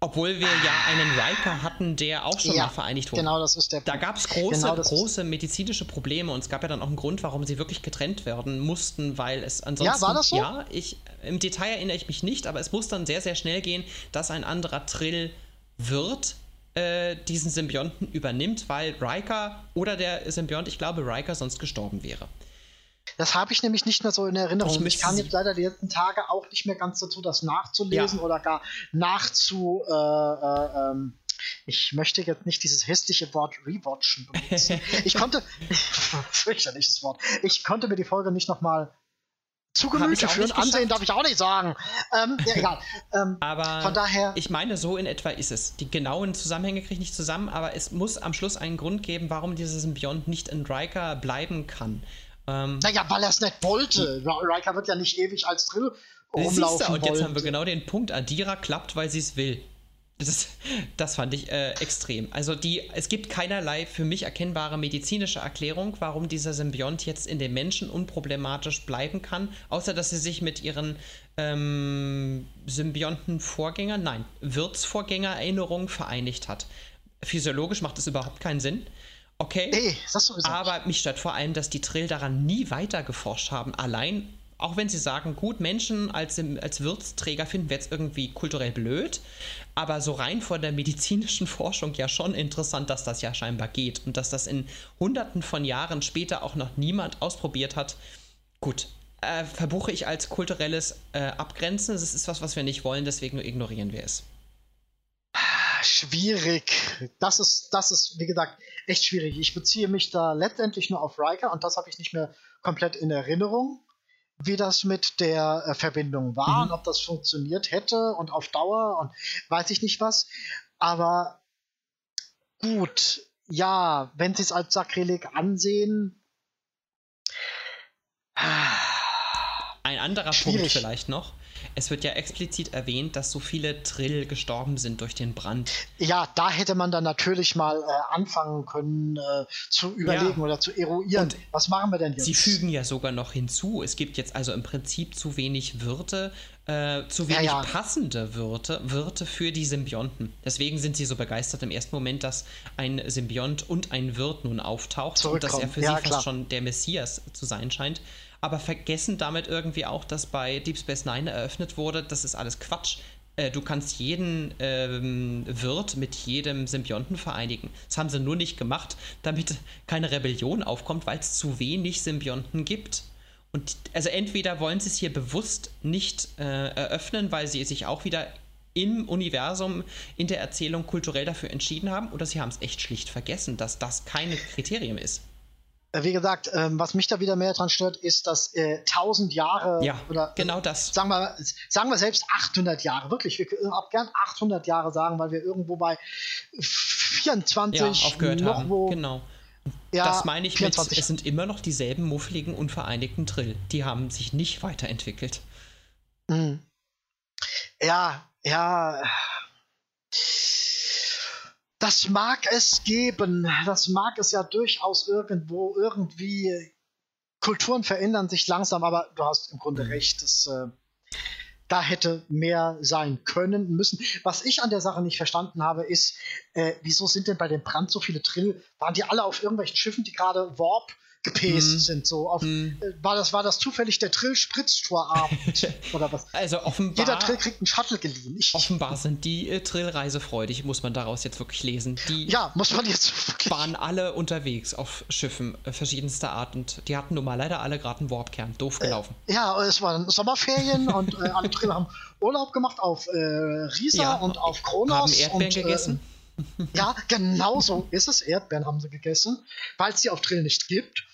Obwohl wir ja einen Riker hatten, der auch schon ja, mal vereinigt wurde. Genau, das ist der Da gab es große, genau große medizinische Probleme und es gab ja dann auch einen Grund, warum sie wirklich getrennt werden mussten, weil es ansonsten. Ja, war das so? Ja, ich, im Detail erinnere ich mich nicht, aber es muss dann sehr, sehr schnell gehen, dass ein anderer Trill wird, äh, diesen Symbionten übernimmt, weil Riker oder der Symbiont, ich glaube Riker, sonst gestorben wäre. Das habe ich nämlich nicht mehr so in Erinnerung. Ich, ich kam jetzt leider die letzten Tage auch nicht mehr ganz dazu, das nachzulesen ja. oder gar nachzu. Äh, äh, ähm, ich möchte jetzt nicht dieses hässliche Wort rewatchen benutzen. ich konnte, fürchterliches Wort. Ich konnte mir die Folge nicht nochmal zu Gemüte führen. Ansehen darf ich auch nicht sagen. Ähm, ja, egal. Ähm, aber von daher. Ich meine, so in etwa ist es. Die genauen Zusammenhänge kriege ich nicht zusammen, aber es muss am Schluss einen Grund geben, warum dieser Symbiont nicht in Riker bleiben kann. Ähm, naja, weil er es nicht wollte. Riker wird ja nicht ewig als Drill rumlaufen. und jetzt haben wir genau den Punkt. Adira klappt, weil sie es will. Das, das fand ich äh, extrem. Also die, es gibt keinerlei für mich erkennbare medizinische Erklärung, warum dieser Symbiont jetzt in den Menschen unproblematisch bleiben kann, außer dass sie sich mit ihren ähm, Symbionten-Vorgängern, nein, Wirtsvorgänger-Erinnerungen vereinigt hat. Physiologisch macht das überhaupt keinen Sinn. Okay, nee, aber mich stört vor allem, dass die Trill daran nie weiter geforscht haben. Allein auch wenn sie sagen, gut, Menschen als, als Wirtsträger finden wir jetzt irgendwie kulturell blöd, aber so rein von der medizinischen Forschung ja schon interessant, dass das ja scheinbar geht und dass das in hunderten von Jahren später auch noch niemand ausprobiert hat. Gut, äh, verbuche ich als kulturelles äh, Abgrenzen. Das ist was, was wir nicht wollen, deswegen ignorieren wir es. Schwierig. Das ist, das ist, wie gesagt, echt schwierig. Ich beziehe mich da letztendlich nur auf Riker und das habe ich nicht mehr komplett in Erinnerung wie das mit der äh, Verbindung war mhm. und ob das funktioniert hätte und auf Dauer und weiß ich nicht was. Aber gut, ja, wenn sie es als Sakrileg ansehen. Ein anderer schwierig. Punkt vielleicht noch es wird ja explizit erwähnt, dass so viele Trill gestorben sind durch den Brand. Ja, da hätte man dann natürlich mal äh, anfangen können äh, zu überlegen ja. oder zu eruieren. Und Was machen wir denn jetzt? Sie fügen ja sogar noch hinzu, es gibt jetzt also im Prinzip zu wenig Wirte, äh, zu wenig ja, ja. passende Wirte, Wirte für die Symbionten. Deswegen sind sie so begeistert im ersten Moment, dass ein Symbiont und ein Wirt nun auftaucht und dass er für sie fast schon der Messias zu sein scheint aber vergessen damit irgendwie auch, dass bei Deep Space Nine eröffnet wurde, das ist alles Quatsch. Äh, du kannst jeden ähm, Wirt mit jedem Symbionten vereinigen. Das haben sie nur nicht gemacht, damit keine Rebellion aufkommt, weil es zu wenig Symbionten gibt. Und also entweder wollen sie es hier bewusst nicht äh, eröffnen, weil sie sich auch wieder im Universum, in der Erzählung kulturell dafür entschieden haben, oder sie haben es echt schlicht vergessen, dass das kein Kriterium ist. Äh, wie gesagt, ähm, was mich da wieder mehr dran stört, ist, dass äh, 1000 Jahre ja, oder genau das. Sagen wir, sagen wir selbst 800 Jahre, wirklich, wir können auch gern 800 Jahre sagen, weil wir irgendwo bei 24 ja, aufgehört noch haben. Wo, genau. Ja, das meine ich 24. mit, es sind immer noch dieselben muffligen, unvereinigten Trill. Die haben sich nicht weiterentwickelt. Mhm. Ja, ja. Das mag es geben. Das mag es ja durchaus irgendwo, irgendwie. Kulturen verändern sich langsam, aber du hast im Grunde mhm. recht. Das, äh, da hätte mehr sein können, müssen. Was ich an der Sache nicht verstanden habe, ist, äh, wieso sind denn bei dem Brand so viele Trill? Waren die alle auf irgendwelchen Schiffen, die gerade Warp gepäst mm. sind. So auf, mm. war, das, war das zufällig der Trill-Spritztourabend oder was? Also offenbar. Jeder Trill kriegt einen Shuttle geliehen. Ich, offenbar sind die äh, Trill reisefreudig, muss man daraus jetzt wirklich lesen. Die ja, muss man jetzt wirklich. waren alle unterwegs auf Schiffen äh, verschiedenster Art und die hatten nun mal leider alle gerade einen Warpkern. Doof äh, gelaufen. Äh, ja, es waren Sommerferien und äh, alle Trill haben Urlaub gemacht auf äh, Risa ja, und auf Kronos. Haben Erdbeeren und, gegessen. Ja, genau so ist es. Erdbeeren haben sie gegessen, weil es sie auf Trill nicht gibt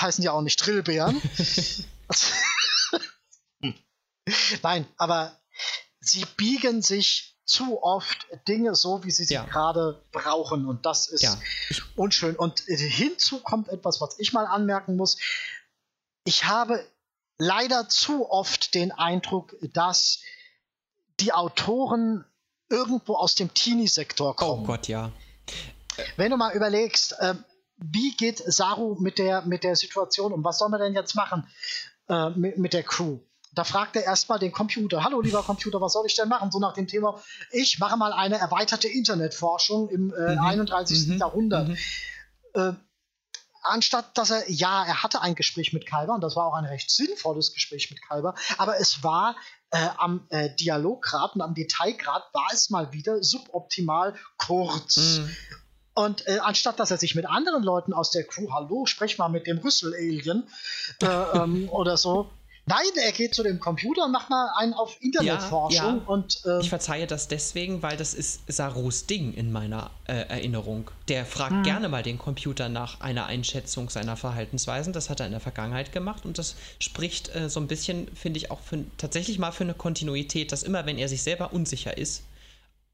heißen ja auch nicht Trillbeeren. Nein, aber sie biegen sich zu oft Dinge so, wie sie sie ja. gerade brauchen. Und das ist ja. unschön. Und hinzu kommt etwas, was ich mal anmerken muss. Ich habe leider zu oft den Eindruck, dass die Autoren irgendwo aus dem Teenie-Sektor kommen. Oh Gott, ja. Wenn du mal überlegst, äh, wie geht Saru mit der, mit der Situation um? Was soll man denn jetzt machen äh, mit, mit der Crew? Da fragt er erstmal den Computer, hallo lieber Computer, was soll ich denn machen? So nach dem Thema, ich mache mal eine erweiterte Internetforschung im äh, mhm. 31. Mhm. Jahrhundert. Mhm. Äh, anstatt dass er, ja, er hatte ein Gespräch mit Kalber und das war auch ein recht sinnvolles Gespräch mit Kalber, aber es war äh, am äh, Dialoggrad und am Detailgrad war es mal wieder suboptimal kurz. Mhm. Und äh, anstatt dass er sich mit anderen Leuten aus der Crew, hallo, sprech mal mit dem Rüssel-Alien äh, ähm, oder so, Nein, er geht zu dem Computer und macht mal einen auf Internetforschung ja, ja. und. Ähm, ich verzeihe das deswegen, weil das ist Sarus Ding in meiner äh, Erinnerung. Der fragt hm. gerne mal den Computer nach einer Einschätzung seiner Verhaltensweisen. Das hat er in der Vergangenheit gemacht und das spricht äh, so ein bisschen, finde ich, auch für, tatsächlich mal für eine Kontinuität, dass immer, wenn er sich selber unsicher ist,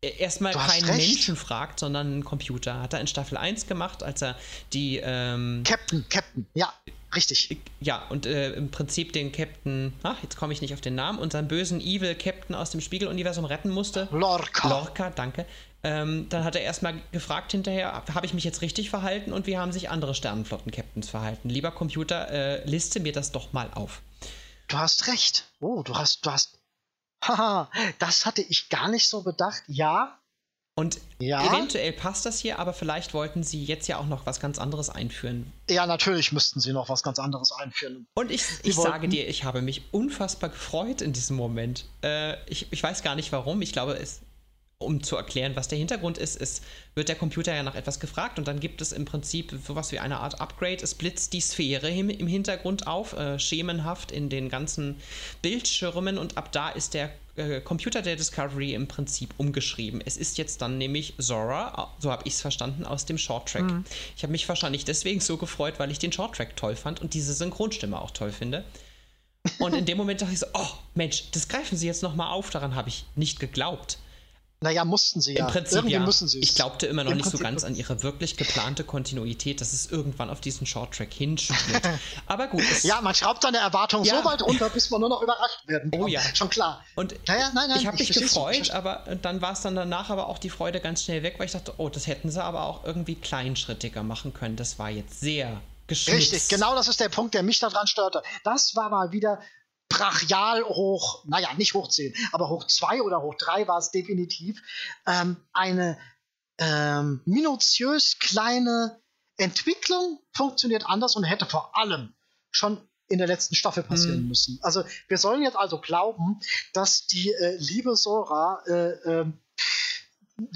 erstmal keinen recht. Menschen fragt, sondern einen Computer. Hat er in Staffel 1 gemacht, als er die. Ähm, Captain, Captain, ja, richtig. Ja, und äh, im Prinzip den Captain, ach, jetzt komme ich nicht auf den Namen, unseren bösen Evil Captain aus dem Spiegeluniversum retten musste. Lorca. Lorca, danke. Ähm, dann hat er erstmal gefragt hinterher, habe ich mich jetzt richtig verhalten und wie haben sich andere Sternenflotten-Captains verhalten? Lieber Computer, äh, liste mir das doch mal auf. Du hast recht. Oh, du hast, du hast Haha, das hatte ich gar nicht so bedacht. Ja. Und ja. eventuell passt das hier, aber vielleicht wollten sie jetzt ja auch noch was ganz anderes einführen. Ja, natürlich müssten sie noch was ganz anderes einführen. Und ich, ich sage dir, ich habe mich unfassbar gefreut in diesem Moment. Äh, ich, ich weiß gar nicht warum. Ich glaube, es, um zu erklären, was der Hintergrund ist, ist, wird der Computer ja nach etwas gefragt und dann gibt es im Prinzip sowas wie eine Art Upgrade. Es blitzt die Sphäre im, im Hintergrund auf, äh, schemenhaft in den ganzen Bildschirmen und ab da ist der äh, Computer der Discovery im Prinzip umgeschrieben. Es ist jetzt dann nämlich Zora, so habe ich es verstanden, aus dem Shorttrack. Mhm. Ich habe mich wahrscheinlich deswegen so gefreut, weil ich den Shorttrack toll fand und diese Synchronstimme auch toll finde. Und in dem Moment dachte ich so, oh Mensch, das greifen sie jetzt nochmal auf, daran habe ich nicht geglaubt. Naja, mussten sie ja. Im Prinzip Irgendwie ja. müssen sie Ich glaubte immer noch Im nicht Prinzip so ganz an ihre wirklich geplante Kontinuität, dass es irgendwann auf diesen Shorttrack hinspielt. Aber gut. Ja, man schraubt seine Erwartungen ja. so weit runter, bis man nur noch überrascht werden kann. Oh ja. Schon klar. Und naja, nein, nein, ich habe mich gefreut, aber dann war es dann danach aber auch die Freude ganz schnell weg, weil ich dachte, oh, das hätten sie aber auch irgendwie kleinschrittiger machen können. Das war jetzt sehr geschnitzt. Richtig, genau das ist der Punkt, der mich daran störte. Das war mal wieder brachial hoch, naja, nicht hoch 10, aber hoch 2 oder hoch 3 war es definitiv, ähm, eine ähm, minutiös kleine Entwicklung funktioniert anders und hätte vor allem schon in der letzten Staffel passieren mhm. müssen. Also wir sollen jetzt also glauben, dass die äh, liebe Sora äh, äh,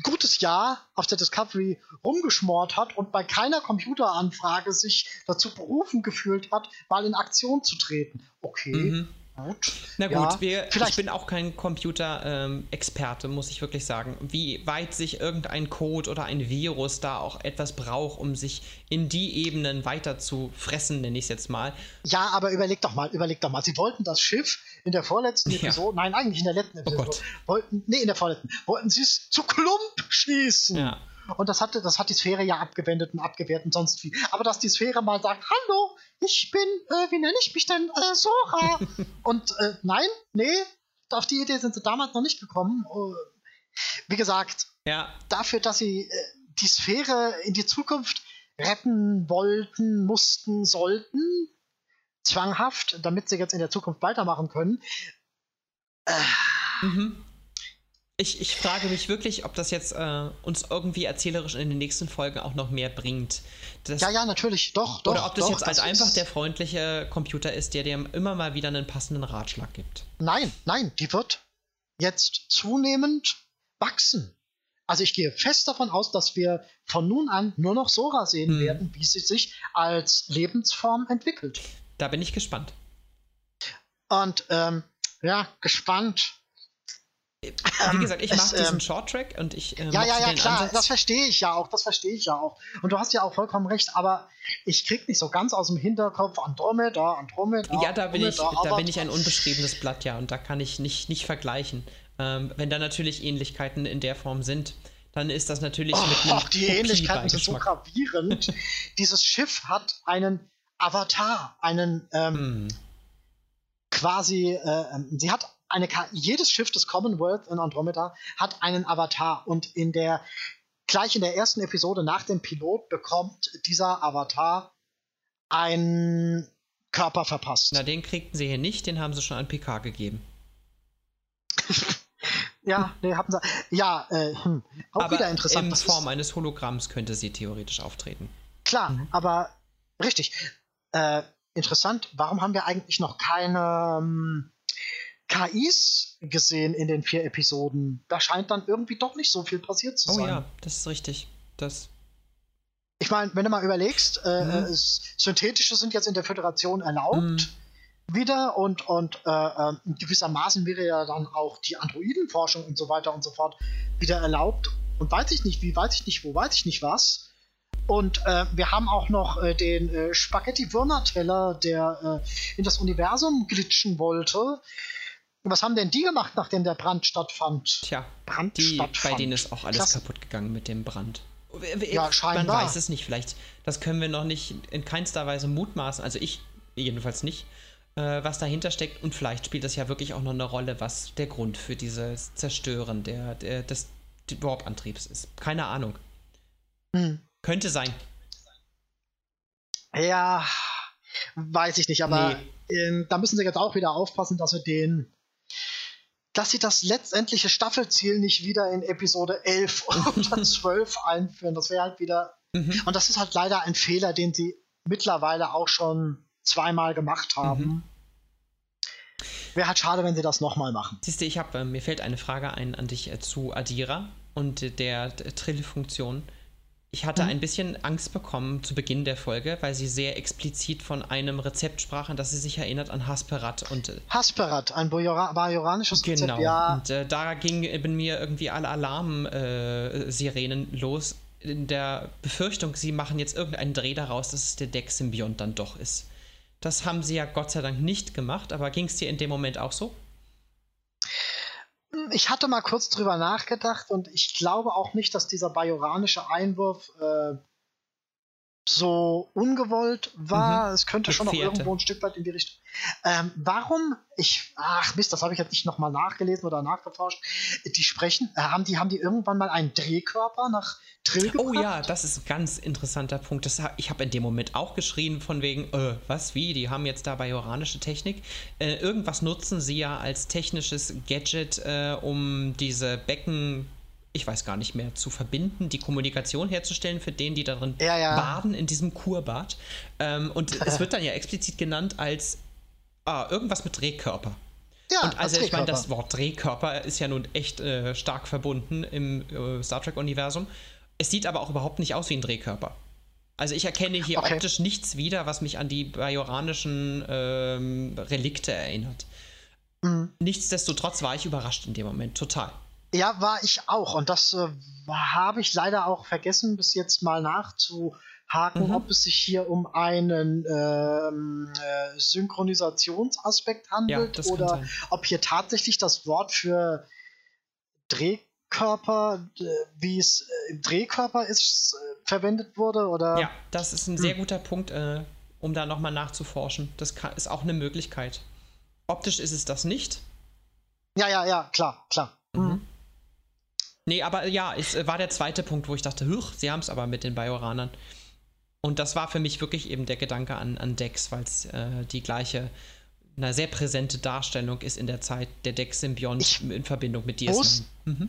gutes Jahr auf der Discovery rumgeschmort hat und bei keiner Computeranfrage sich dazu berufen gefühlt hat, mal in Aktion zu treten. Okay, mhm. Gut. Na gut, ja, wir, ich bin auch kein Computer-Experte, ähm, muss ich wirklich sagen. Wie weit sich irgendein Code oder ein Virus da auch etwas braucht, um sich in die Ebenen weiter zu fressen, nenne ich es jetzt mal. Ja, aber überleg doch mal, überleg doch mal. Sie wollten das Schiff in der vorletzten ja. Episode, nein, eigentlich in der letzten oh Episode, oh wollten, nee, in der vorletzten, wollten sie es zu Klump schießen. Ja. Und das, hatte, das hat die Sphäre ja abgewendet und abgewehrt und sonst wie. Aber dass die Sphäre mal sagt, hallo, ich bin, äh, wie nenne ich mich denn, äh, Sora? und äh, nein, nee, auf die Idee sind sie damals noch nicht gekommen. Uh, wie gesagt, ja. dafür, dass sie äh, die Sphäre in die Zukunft retten wollten, mussten, sollten, zwanghaft, damit sie jetzt in der Zukunft weitermachen können. Äh, mhm. Ich, ich frage mich wirklich, ob das jetzt äh, uns irgendwie erzählerisch in den nächsten Folgen auch noch mehr bringt. Das, ja, ja, natürlich, doch, doch. Oder ob das doch, jetzt halt einfach der freundliche Computer ist, der dir immer mal wieder einen passenden Ratschlag gibt. Nein, nein, die wird jetzt zunehmend wachsen. Also ich gehe fest davon aus, dass wir von nun an nur noch Sora sehen hm. werden, wie sie sich als Lebensform entwickelt. Da bin ich gespannt. Und ähm, ja, gespannt wie gesagt, ich mache diesen ähm, Short-Track und ich. Äh, ja, ja, ja, klar, Ansatz. das verstehe ich ja auch, das verstehe ich ja auch. Und du hast ja auch vollkommen recht, aber ich krieg nicht so ganz aus dem Hinterkopf Andromeda, Andromeda. Ja, da bin, ich, da bin ich ein unbeschriebenes Blatt, ja, und da kann ich nicht, nicht vergleichen. Ähm, wenn da natürlich Ähnlichkeiten in der Form sind, dann ist das natürlich oh, mit einem die Ähnlichkeiten sind so gravierend. Dieses Schiff hat einen Avatar, einen ähm, hm. quasi, äh, ähm, sie hat eine jedes Schiff des Commonwealth in Andromeda hat einen Avatar und in der gleich in der ersten Episode nach dem Pilot bekommt dieser Avatar einen Körper verpasst. Na, den kriegten sie hier nicht, den haben sie schon an PK gegeben. ja, nee, haben sie. Ja, äh, hm, auch aber wieder interessant. In Form eines Hologramms könnte sie theoretisch auftreten. Klar, mhm. aber richtig. Äh, interessant, warum haben wir eigentlich noch keine ähm, KIs gesehen in den vier Episoden. Da scheint dann irgendwie doch nicht so viel passiert zu sein. Oh ja, das ist richtig. Das. Ich meine, wenn du mal überlegst, äh, mhm. äh, synthetische sind jetzt in der Föderation erlaubt. Mhm. wieder und, und äh, äh, gewissermaßen wäre ja dann auch die Androidenforschung und so weiter und so fort wieder erlaubt. Und weiß ich nicht, wie weiß ich nicht, wo weiß ich nicht was. Und äh, wir haben auch noch äh, den äh, Spaghetti-Würmer-Teller, der äh, in das Universum glitschen wollte. Was haben denn die gemacht, nachdem der Brand stattfand? Tja, Brand die, stattfand. bei denen ist auch alles Klasse. kaputt gegangen mit dem Brand. Ja, Man scheinbar. weiß es nicht, vielleicht. Das können wir noch nicht in keinster Weise mutmaßen. Also ich jedenfalls nicht, äh, was dahinter steckt. Und vielleicht spielt das ja wirklich auch noch eine Rolle, was der Grund für dieses Zerstören der, der, des Warp-Antriebs ist. Keine Ahnung. Hm. Könnte sein. Ja, weiß ich nicht, aber ähm, da müssen sie jetzt auch wieder aufpassen, dass sie den, dass sie das letztendliche Staffelziel nicht wieder in Episode 11 oder 12 einführen. Das wäre halt wieder, Mhm. und das ist halt leider ein Fehler, den sie mittlerweile auch schon zweimal gemacht haben. Mhm. Wäre halt schade, wenn sie das nochmal machen. Siehst du, ich habe, äh, mir fällt eine Frage ein an dich äh, zu Adira und äh, der, der Trill-Funktion. Ich hatte Mhm. ein bisschen Angst bekommen zu Beginn der Folge, weil sie sehr explizit von einem Rezept sprach, an das sie sich erinnert an Hasperat und äh, Hasperat, ein Bajora- bajoranisches Genau. Rezept, ja. Und äh, da gingen bei mir irgendwie alle Alarmsirenen äh, los. In der Befürchtung, sie machen jetzt irgendeinen Dreh daraus, dass es der Deck-Symbiont dann doch ist. Das haben sie ja Gott sei Dank nicht gemacht, aber ging es dir in dem Moment auch so? Ich hatte mal kurz drüber nachgedacht und ich glaube auch nicht, dass dieser bajoranische Einwurf äh, so ungewollt war. Mhm. Es könnte schon noch irgendwo ein Stück weit in die Richtung. Ähm, warum? Ich, ach Mist, das habe ich jetzt nicht nochmal nachgelesen oder nachgeforscht. Die sprechen, äh, haben die, haben die irgendwann mal einen Drehkörper nach Trill Oh gebracht? ja, das ist ein ganz interessanter Punkt. Das, ich habe in dem Moment auch geschrien von wegen, äh, was, wie, die haben jetzt da bajoranische Technik. Äh, irgendwas nutzen sie ja als technisches Gadget, äh, um diese Becken, ich weiß gar nicht mehr, zu verbinden, die Kommunikation herzustellen für den, die darin Ja, ja. baden in diesem Kurbad. Ähm, und es wird dann ja explizit genannt als ah, irgendwas mit Drehkörper. Ja, Und also als ich meine, das. Wort Drehkörper ist ja nun echt äh, stark verbunden im äh, Star Trek-Universum. Es sieht aber auch überhaupt nicht aus wie ein Drehkörper. Also ich erkenne hier Okay. optisch nichts wieder, was mich an die bajoranischen ähm, Relikte erinnert. Mhm. Nichtsdestotrotz war ich überrascht in dem Moment, total. Ja, war ich auch. Und das äh, habe ich leider auch vergessen, bis jetzt mal nachzuhaken, Mhm. ob es sich hier um einen ähm, äh, Synchronisationsaspekt Ja, handelt kann oder ob hier tatsächlich das Wort für Drehkörper, wie es äh, im Drehkörper ist, äh, verwendet wurde oder Ja, das ist ein sehr guter Punkt, äh, um da nochmal nachzuforschen. Das kann, ist auch eine Möglichkeit. Optisch ist es das nicht. ja, ja, ja, klar, klar. Mhm. Nee, aber ja, es äh, war der zweite Punkt, wo ich dachte, huch, sie haben es aber mit den Bajoranern. Und das war für mich wirklich eben der Gedanke an, an Dex, weil es äh, die gleiche, eine sehr präsente Darstellung ist in der Zeit der Dex-Symbiont in Verbindung mit DS9. muss- Mhm.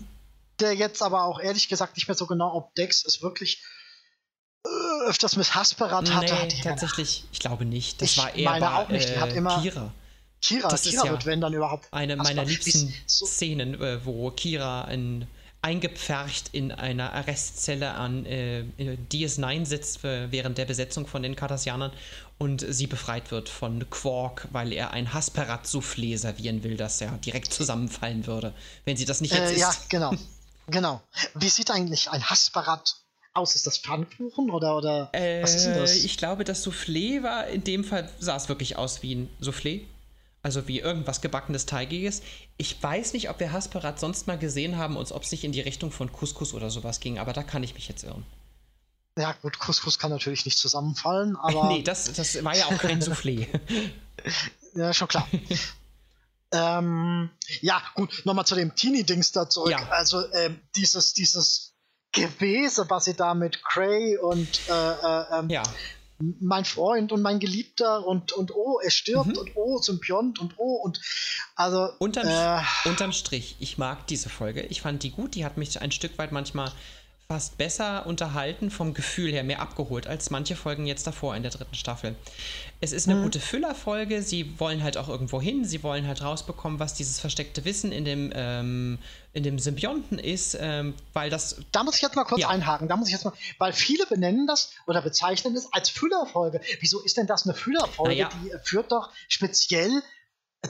Der jetzt aber auch ehrlich gesagt nicht mehr so genau, ob Dex es wirklich äh, öfters mit Hasperat hatte. Nee, hatte tatsächlich, ich glaube nicht. Das Ich war eher meine bei, auch nicht, die hat äh, immer- Kira. Kira, Das ist Kira ja wird, wenn dann überhaupt. Eine meiner liebsten so- Szenen, äh, wo Kira ein, eingepfercht in einer Arrestzelle an äh, DS9 sitzt äh, während der Besetzung von den Cardassianern und sie befreit wird von Quark, weil er ein Hasperat-Soufflé servieren will, das ja direkt zusammenfallen würde, wenn sie das nicht jetzt Äh, ja, isst. genau. genau. Wie sieht eigentlich ein Hasperat aus? Ist das Pfannkuchen oder, oder was ist denn Äh, das? Ich glaube, das Soufflé war, in dem Fall sah es wirklich aus wie ein Soufflé. Also wie irgendwas gebackenes, teigiges. Ich weiß nicht, ob wir Hasperat sonst mal gesehen haben und ob es nicht in die Richtung von Couscous oder sowas ging, aber da kann ich mich jetzt irren. ja, gut, Couscous kann natürlich nicht zusammenfallen, aber. nee, das, das war ja auch kein Soufflé. Ja, schon klar. ähm, ja, gut, nochmal zu dem Teenie-Dings da zurück. Ja. Also, ähm, dieses, dieses Gewese, was sie da mit Cray und äh, äh, ähm, ja, mein Freund und mein Geliebter und, und oh, er stirbt Mhm. und oh, Symbiont und oh und also unterm, äh, unterm Strich, ich mag diese Folge. Ich fand die gut, die hat mich ein Stück weit manchmal fast besser unterhalten, vom Gefühl her mehr abgeholt als manche Folgen jetzt davor in der dritten Staffel. Es ist eine mhm. gute Füllerfolge, sie wollen halt auch irgendwo hin, sie wollen halt rausbekommen, was dieses versteckte Wissen in dem, ähm, in dem Symbionten ist, ähm, weil das. Da muss ich jetzt mal kurz ja. einhaken, da muss ich jetzt mal, weil viele benennen das oder bezeichnen es als Füllerfolge. Wieso ist denn das eine Füllerfolge? Ja. Die führt doch speziell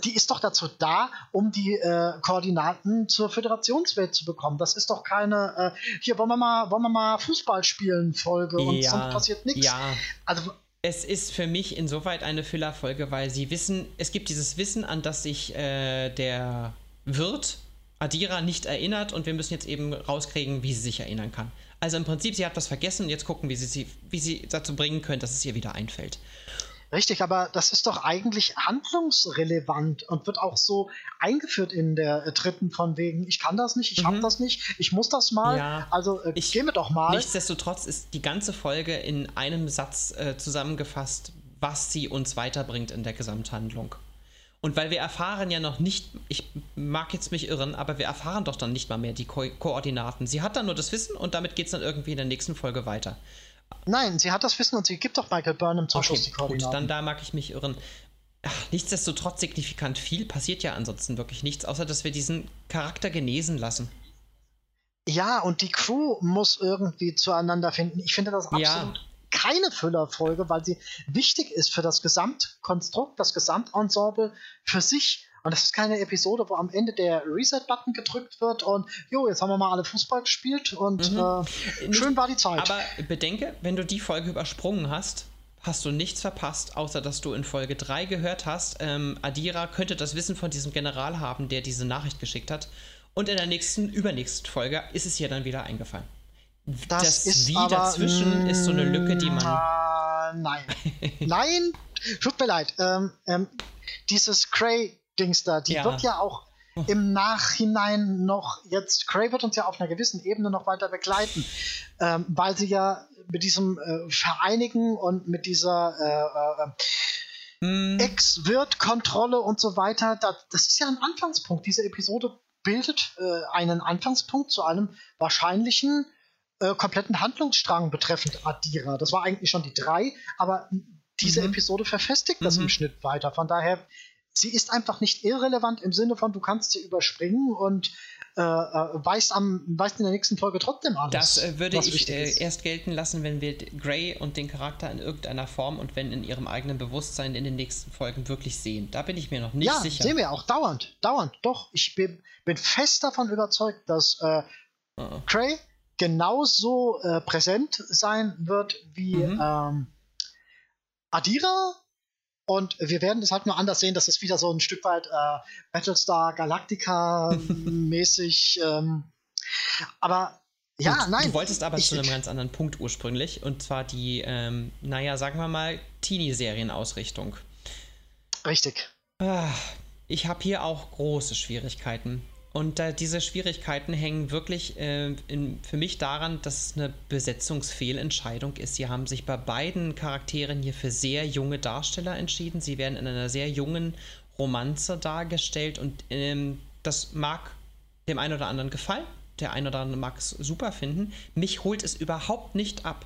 die ist doch dazu da, um die äh, Koordinaten zur Föderationswelt zu bekommen. Das ist doch keine, äh, hier wollen wir mal, wollen wir mal Fußball spielen Folge und ja, sonst passiert nichts. Ja. Also es ist für mich insoweit eine Füllerfolge, weil sie wissen, es gibt dieses Wissen, an das sich äh, der Wirt Adira nicht erinnert und wir müssen jetzt eben rauskriegen, wie sie sich erinnern kann. Also im Prinzip, sie hat was vergessen und jetzt gucken, wie sie, wie sie dazu bringen können, dass es ihr wieder einfällt. Richtig, aber das ist doch eigentlich handlungsrelevant und wird auch so eingeführt in der äh, dritten von wegen, ich kann das nicht, ich mhm. habe das nicht, ich muss das mal. Ja, also äh, ich, gehen wir doch mal. Nichtsdestotrotz ist die ganze Folge in einem Satz äh, zusammengefasst, was sie uns weiterbringt in der Gesamthandlung. Und weil wir erfahren ja noch nicht, ich mag jetzt mich irren, aber wir erfahren doch dann nicht mal mehr die Ko Koordinaten. Sie hat dann nur das Wissen und damit geht es dann irgendwie in der nächsten Folge weiter. Nein, sie hat das Wissen und sie gibt doch Michael Burnham zum okay, Schluss die Koordinaten. Gut, dann da mag ich mich irren. Ach, nichtsdestotrotz signifikant viel passiert ja ansonsten wirklich nichts, außer dass wir diesen Charakter genesen lassen. Ja, und die Crew muss irgendwie zueinander finden. Ich finde das absolut ja. keine Füllerfolge, weil sie wichtig ist für das Gesamtkonstrukt, das Gesamtensemble für sich. Und das ist keine Episode, wo am Ende der Reset-Button gedrückt wird und jo, jetzt haben wir mal alle Fußball gespielt und mhm. äh, schön war die Zeit. Aber bedenke, wenn du die Folge übersprungen hast, hast du nichts verpasst, außer dass du in Folge 3 gehört hast, ähm, Adira könnte das Wissen von diesem General haben, der diese Nachricht geschickt hat. Und in der nächsten, übernächsten Folge ist es ihr dann wieder eingefallen. Das, das ist Wie aber, dazwischen ist so eine Lücke, die man. Uh, nein. nein, tut mir leid. Ähm, ähm, dieses Cray Dings da, die ja. wird ja auch im Nachhinein noch, jetzt, Cray wird uns ja auf einer gewissen Ebene noch weiter begleiten, ähm, weil sie ja mit diesem äh, Vereinigen und mit dieser äh, äh, hm. Ex-Wirt-Kontrolle und so weiter, da, das ist ja ein Anfangspunkt. Diese Episode bildet äh, einen Anfangspunkt zu einem wahrscheinlichen äh, kompletten Handlungsstrang betreffend Adira. Das war eigentlich schon die drei, aber diese mhm. Episode verfestigt das mhm. im Schnitt weiter. Von daher sie ist einfach nicht irrelevant im Sinne von, du kannst sie überspringen und äh, äh, weißt, am, weißt in der nächsten Folge trotzdem alles. Das äh, würde ich äh, erst gelten lassen, wenn wir Grey und den Charakter in irgendeiner Form und wenn in ihrem eigenen Bewusstsein in den nächsten Folgen wirklich sehen. Da bin ich mir noch nicht ja, sicher. Ja, sehen wir auch dauernd, dauernd. Doch, ich bin, bin fest davon überzeugt, dass äh, oh. Grey genauso äh, präsent sein wird wie mhm. ähm, Adira und wir werden das halt nur anders sehen, dass es wieder so ein Stück weit äh, Battlestar Galactica-mäßig. ähm, aber ja, Gut, nein. Du wolltest aber ich, zu einem ganz anderen Punkt ursprünglich. Und zwar die, ähm, naja, sagen wir mal, Teenie-Serien-Ausrichtung. Richtig. Ah, ich habe hier auch große Schwierigkeiten. Und äh, diese Schwierigkeiten hängen wirklich äh, in, für mich daran, dass es eine Besetzungsfehlentscheidung ist. Sie haben sich bei beiden Charakteren hier für sehr junge Darsteller entschieden. Sie werden in einer sehr jungen Romanze dargestellt und ähm, das mag dem einen oder anderen gefallen. Der eine oder andere mag es super finden. Mich holt es überhaupt nicht ab.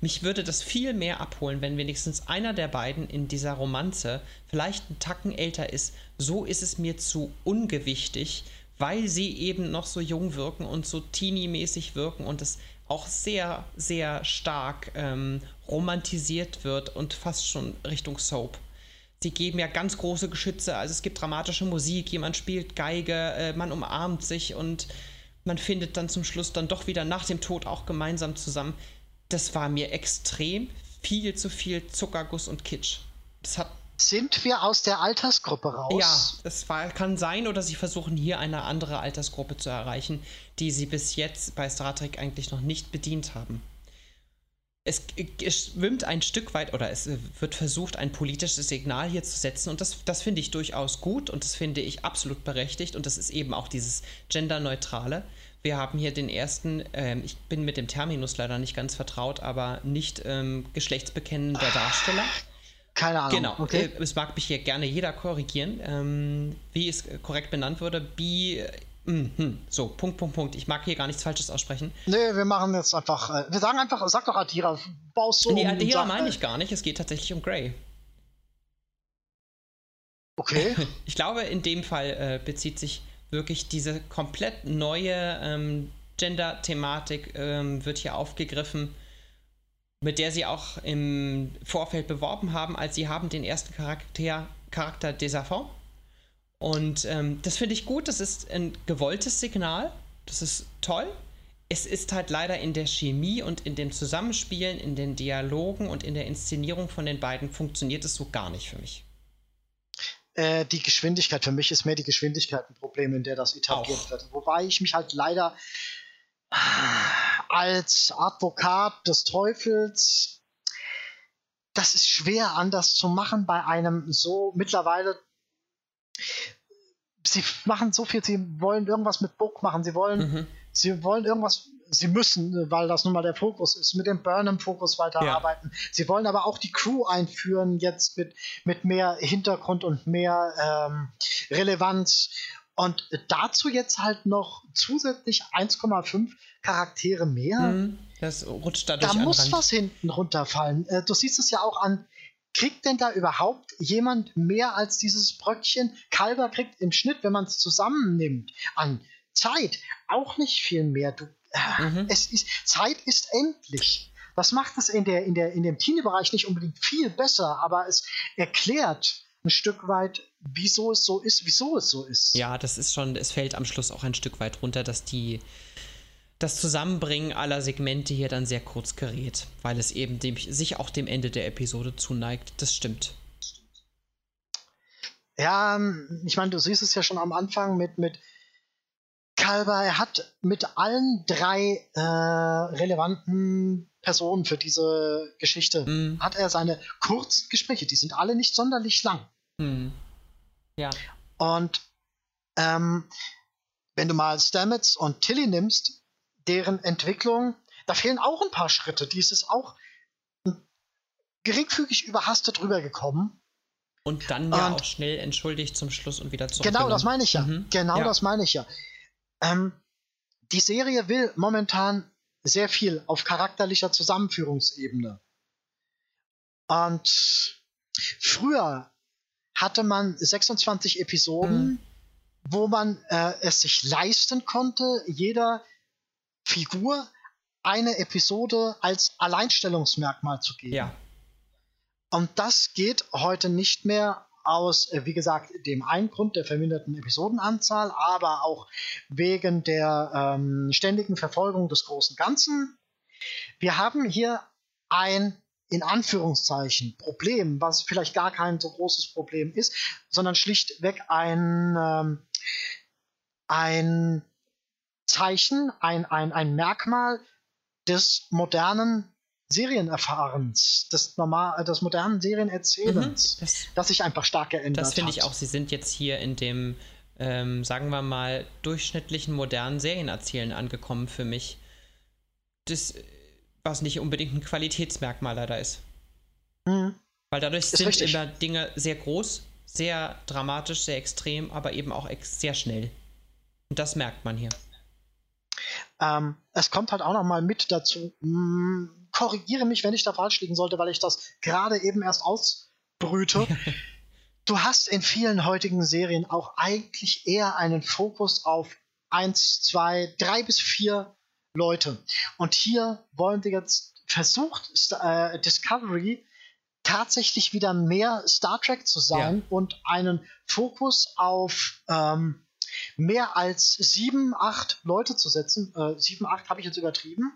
Mich würde das viel mehr abholen, wenn wenigstens einer der beiden in dieser Romanze vielleicht einen Tacken älter ist. So ist es mir zu ungewichtig, weil sie eben noch so jung wirken und so teenie-mäßig wirken und es auch sehr, sehr stark ähm, romantisiert wird und fast schon Richtung Soap. Sie geben ja ganz große Geschütze, also es gibt dramatische Musik, jemand spielt Geige, äh, man umarmt sich und man findet dann zum Schluss dann doch wieder nach dem Tod auch gemeinsam zusammen. Das war mir extrem viel zu viel Zuckerguss und Kitsch. Das hat sind wir aus der Altersgruppe raus? Ja, es war, kann sein, oder sie versuchen hier eine andere Altersgruppe zu erreichen, die sie bis jetzt bei Star Trek eigentlich noch nicht bedient haben. Es, es schwimmt ein Stück weit, oder es wird versucht, ein politisches Signal hier zu setzen, und das, das finde ich durchaus gut und das finde ich absolut berechtigt, und das ist eben auch dieses Genderneutrale. Wir haben hier den ersten, ähm, ich bin mit dem Terminus leider nicht ganz vertraut, aber nicht ähm, geschlechtsbekennender Darsteller. Keine Ahnung. Genau. Okay. Äh, es mag mich hier gerne jeder korrigieren, ähm, wie es korrekt benannt wurde. Bi Mhm. So, Punkt, Punkt, Punkt. Ich mag hier gar nichts Falsches aussprechen. Nee, wir machen jetzt einfach. Äh, wir sagen einfach, sag doch Adira, baust du Nee, um Adira meine ich gar nicht. Es geht tatsächlich um Grey. Okay. Ich glaube, in dem Fall äh, bezieht sich wirklich diese komplett neue ähm, Gender-Thematik, ähm, wird hier aufgegriffen, mit der sie auch im Vorfeld beworben haben, als sie haben den ersten Charakter, Charakter Desafant. Und ähm, das finde ich gut, das ist ein gewolltes Signal, das ist toll. Es ist halt leider in der Chemie und in dem Zusammenspielen, in den Dialogen und in der Inszenierung von den beiden funktioniert es so gar nicht für mich. äh, die Geschwindigkeit, für mich ist mehr die Geschwindigkeit ein Problem, in der das etabliert Auch. wird. Wobei ich mich halt leider als Advokat des Teufels, das ist schwer anders zu machen bei einem so mittlerweile. Sie machen so viel, sie wollen irgendwas mit Book machen, sie wollen, Mhm. sie wollen irgendwas, sie müssen, weil das nun mal der Fokus ist, mit dem Burnham-Fokus weiterarbeiten. Sie wollen aber auch die Crew einführen, jetzt mit, mit mehr Hintergrund und mehr ähm, Relevanz. Und dazu jetzt halt noch zusätzlich 1,5 Charaktere mehr. Mhm. Das rutscht dadurch Da muss Rand. was hinten runterfallen. Äh, du siehst es ja auch an. Kriegt denn da überhaupt jemand mehr als dieses Bröckchen? Kalber kriegt im Schnitt, wenn man es zusammennimmt, an Zeit auch nicht viel mehr. Du, äh, Mhm. es ist, Zeit ist endlich. Das macht es in, der, in, der, in dem Teenie-Bereich nicht unbedingt viel besser, aber es erklärt ein Stück weit, wieso es so ist, wieso es so ist. Ja, das ist schon, es fällt am Schluss auch ein Stück weit runter, dass die das Zusammenbringen aller Segmente hier dann sehr kurz gerät, weil es eben dem, sich auch dem Ende der Episode zuneigt. Das stimmt. Ja, ähm, ich meine, du siehst es ja schon am Anfang mit, mit Kalber. Er hat mit allen drei äh, relevanten Personen für diese Geschichte, Mhm. hat er seine kurzen Gespräche. Die sind alle nicht sonderlich lang. Hm. Ja. Und ähm, wenn du mal Stamets und Tilly nimmst, deren Entwicklung, da fehlen auch ein paar Schritte. Die ist es auch geringfügig überhastet rübergekommen. Und dann ja Und- auch schnell entschuldigt zum Schluss und wieder zurück. Genau, das meine ich ja. Mhm. Genau Ja. das meine ich ja. Ähm, die Serie will momentan sehr viel auf charakterlicher Zusammenführungsebene. Und früher hatte man 26 Episoden, Mhm. wo man äh, es sich leisten konnte, jeder Figur eine Episode als Alleinstellungsmerkmal zu geben. Ja. Und das geht heute nicht mehr aus, äh, wie gesagt, dem einen Grund der verminderten Episodenanzahl, aber auch wegen der ähm, ständigen Verfolgung des großen Ganzen. Wir haben hier ein, in Anführungszeichen, Problem, was vielleicht gar kein so großes Problem ist, sondern schlichtweg ein, ähm, ein Zeichen, ein, ein, ein Merkmal des modernen Serienerfahrens, des, normal, des modernen Serienerzählens, Mhm. Das, das sich einfach stark geändert das finde ich hat. auch. Sie sind jetzt hier in dem, ähm, sagen wir mal, durchschnittlichen modernen Serienerzählen angekommen für mich. Das, äh, was nicht unbedingt ein Qualitätsmerkmal leider ist. Mhm. Weil dadurch Ist sind richtig. immer Dinge sehr groß, sehr dramatisch, sehr extrem, aber eben auch sehr schnell. Und das merkt man hier. Ähm, es kommt halt auch noch mal mit dazu. Hm, korrigiere mich, wenn ich da falsch liegen sollte, weil ich das gerade eben erst ausbrüte. du hast in vielen heutigen Serien auch eigentlich eher einen Fokus auf eins, zwei, drei bis vier Leute. Und hier wollen wir jetzt versucht äh, Discovery tatsächlich wieder mehr Star Trek zu sein und einen Fokus auf ähm, mehr als sieben, acht Leute zu setzen. Äh, sieben, acht habe ich jetzt übertrieben.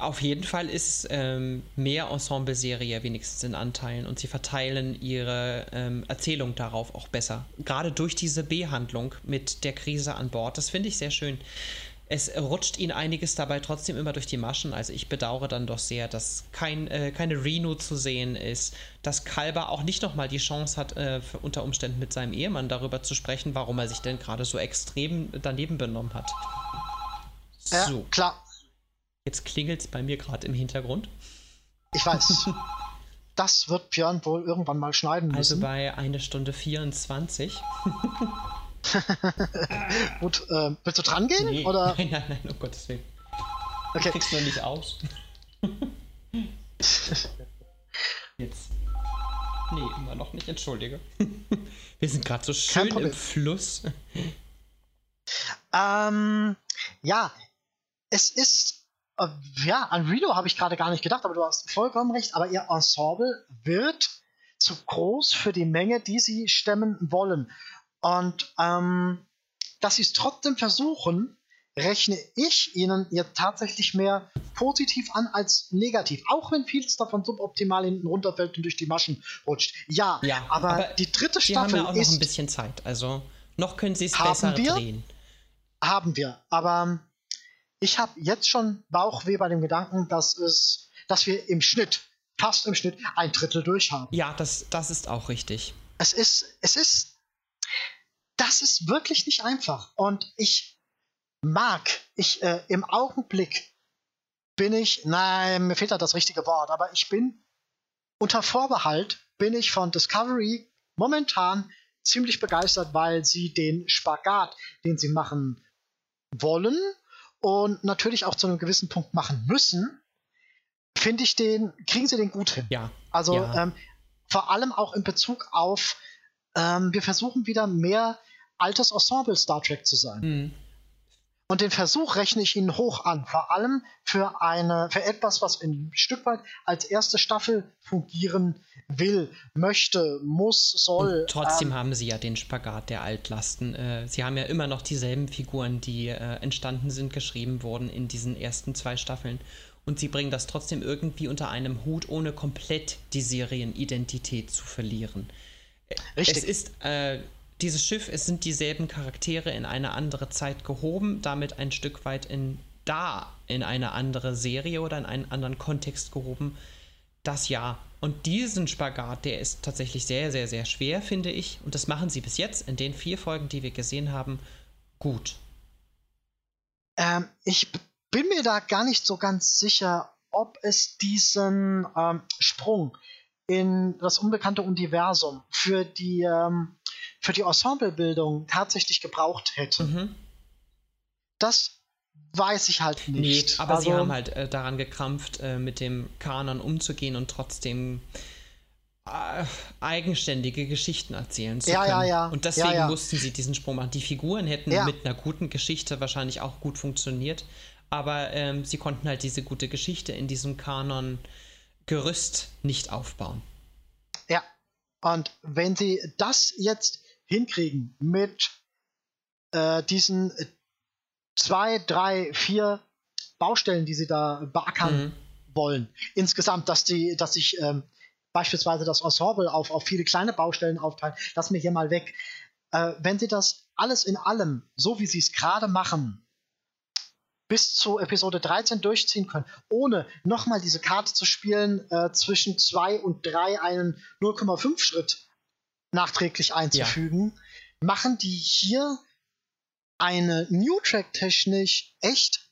Auf jeden Fall ist ähm, mehr Ensemble-Serie wenigstens in Anteilen und sie verteilen ihre ähm, Erzählung darauf auch besser. Gerade durch diese B-Handlung mit der Krise an Bord, das finde ich sehr schön. Es rutscht ihnen einiges dabei trotzdem immer durch die Maschen. Also ich bedauere dann doch sehr, dass kein, äh, keine Reno zu sehen ist, dass Kalber auch nicht nochmal die Chance hat, äh, unter Umständen mit seinem Ehemann darüber zu sprechen, warum er sich denn gerade so extrem daneben benommen hat. Ja, So, klar, jetzt klingelt es bei mir gerade im Hintergrund. ich weiß. das wird Björn wohl irgendwann mal schneiden Also müssen. bei einer Stunde 24. Gut, äh, willst du dran gehen? Nee. Oder? Nein, nein, nein, um Gottes Willen. Okay. Du kriegst nur nicht aus. Jetzt. Nee, immer noch nicht, entschuldige. Wir sind gerade so schön im Fluss. Ähm, ja, es ist, äh, ja, an Reno habe ich gerade gar nicht gedacht, aber du hast vollkommen recht, aber ihr Ensemble wird zu groß für die Menge, die sie stemmen wollen. Und ähm, dass sie es trotzdem versuchen, rechne ich ihnen jetzt tatsächlich mehr positiv an als negativ. Auch wenn vieles davon suboptimal hinten runterfällt und durch die Maschen rutscht. Ja, ja aber, aber, die dritte Staffel haben ja auch noch ein bisschen Zeit. Also noch können sie es besser wir? drehen. Haben wir. Aber ich habe jetzt schon Bauchweh bei dem Gedanken, dass es, dass wir im Schnitt, fast im Schnitt, ein Drittel durchhaben. Ja, das, das ist auch richtig. Es ist, es ist, das ist wirklich nicht einfach. Und ich mag, ich äh, im Augenblick bin ich, nein, mir fehlt da das richtige Wort, aber ich bin unter Vorbehalt bin ich von Discovery momentan ziemlich begeistert, weil sie den Spagat, den sie machen wollen und natürlich auch zu einem gewissen Punkt machen müssen, finde ich den, kriegen sie den gut hin. Ja. Also ja. Ähm, vor allem auch in Bezug auf, ähm, wir versuchen wieder mehr altes Ensemble Star Trek zu sein. Mhm. Und den Versuch rechne ich Ihnen hoch an, vor allem für eine, für etwas, was ein Stück weit als erste Staffel fungieren will, möchte, muss, soll. Und trotzdem ähm, haben Sie ja den Spagat der Altlasten. Äh, Sie haben ja immer noch dieselben Figuren, die äh, entstanden sind, geschrieben wurden in diesen ersten zwei Staffeln. Und Sie bringen das trotzdem irgendwie unter einem Hut, ohne komplett die Serienidentität zu verlieren. Richtig. Es ist äh, dieses Schiff, es sind dieselben Charaktere in eine andere Zeit gehoben, damit ein Stück weit in da in eine andere Serie oder in einen anderen Kontext gehoben. Das ja. Und diesen Spagat, der ist tatsächlich sehr, sehr, sehr schwer, finde ich. Und das machen sie bis jetzt in den vier Folgen, die wir gesehen haben, gut. Ähm, ich bin mir da gar nicht so ganz sicher, ob es diesen ähm, Sprung in das unbekannte Universum für die ähm, für die Ensemblebildung tatsächlich gebraucht hätte. Mhm. Das weiß ich halt nicht. Nee, aber also, sie haben halt äh, daran gekrampft, äh, mit dem Kanon umzugehen und trotzdem äh, eigenständige Geschichten erzählen zu ja, können. Ja, ja. Und deswegen ja, ja. mussten sie diesen Sprung machen. Die Figuren hätten mit einer guten Geschichte wahrscheinlich auch gut funktioniert, aber ähm, sie konnten halt diese gute Geschichte in diesem Kanon-Gerüst nicht aufbauen. Ja, und wenn sie das jetzt hinkriegen mit äh, diesen zwei, drei, vier Baustellen, die sie da beackern mhm. wollen. Insgesamt, dass die, dass sich ähm, beispielsweise das Ensemble auf, auf viele kleine Baustellen aufteilt, lass mir hier mal weg. Äh, wenn sie das alles in allem, so wie sie es gerade machen, bis zu Episode 13 durchziehen können, ohne nochmal diese Karte zu spielen, äh, zwischen 2 und 3 einen 0,5 Schritt nachträglich einzufügen, ja. machen die hier eine New Track technisch echt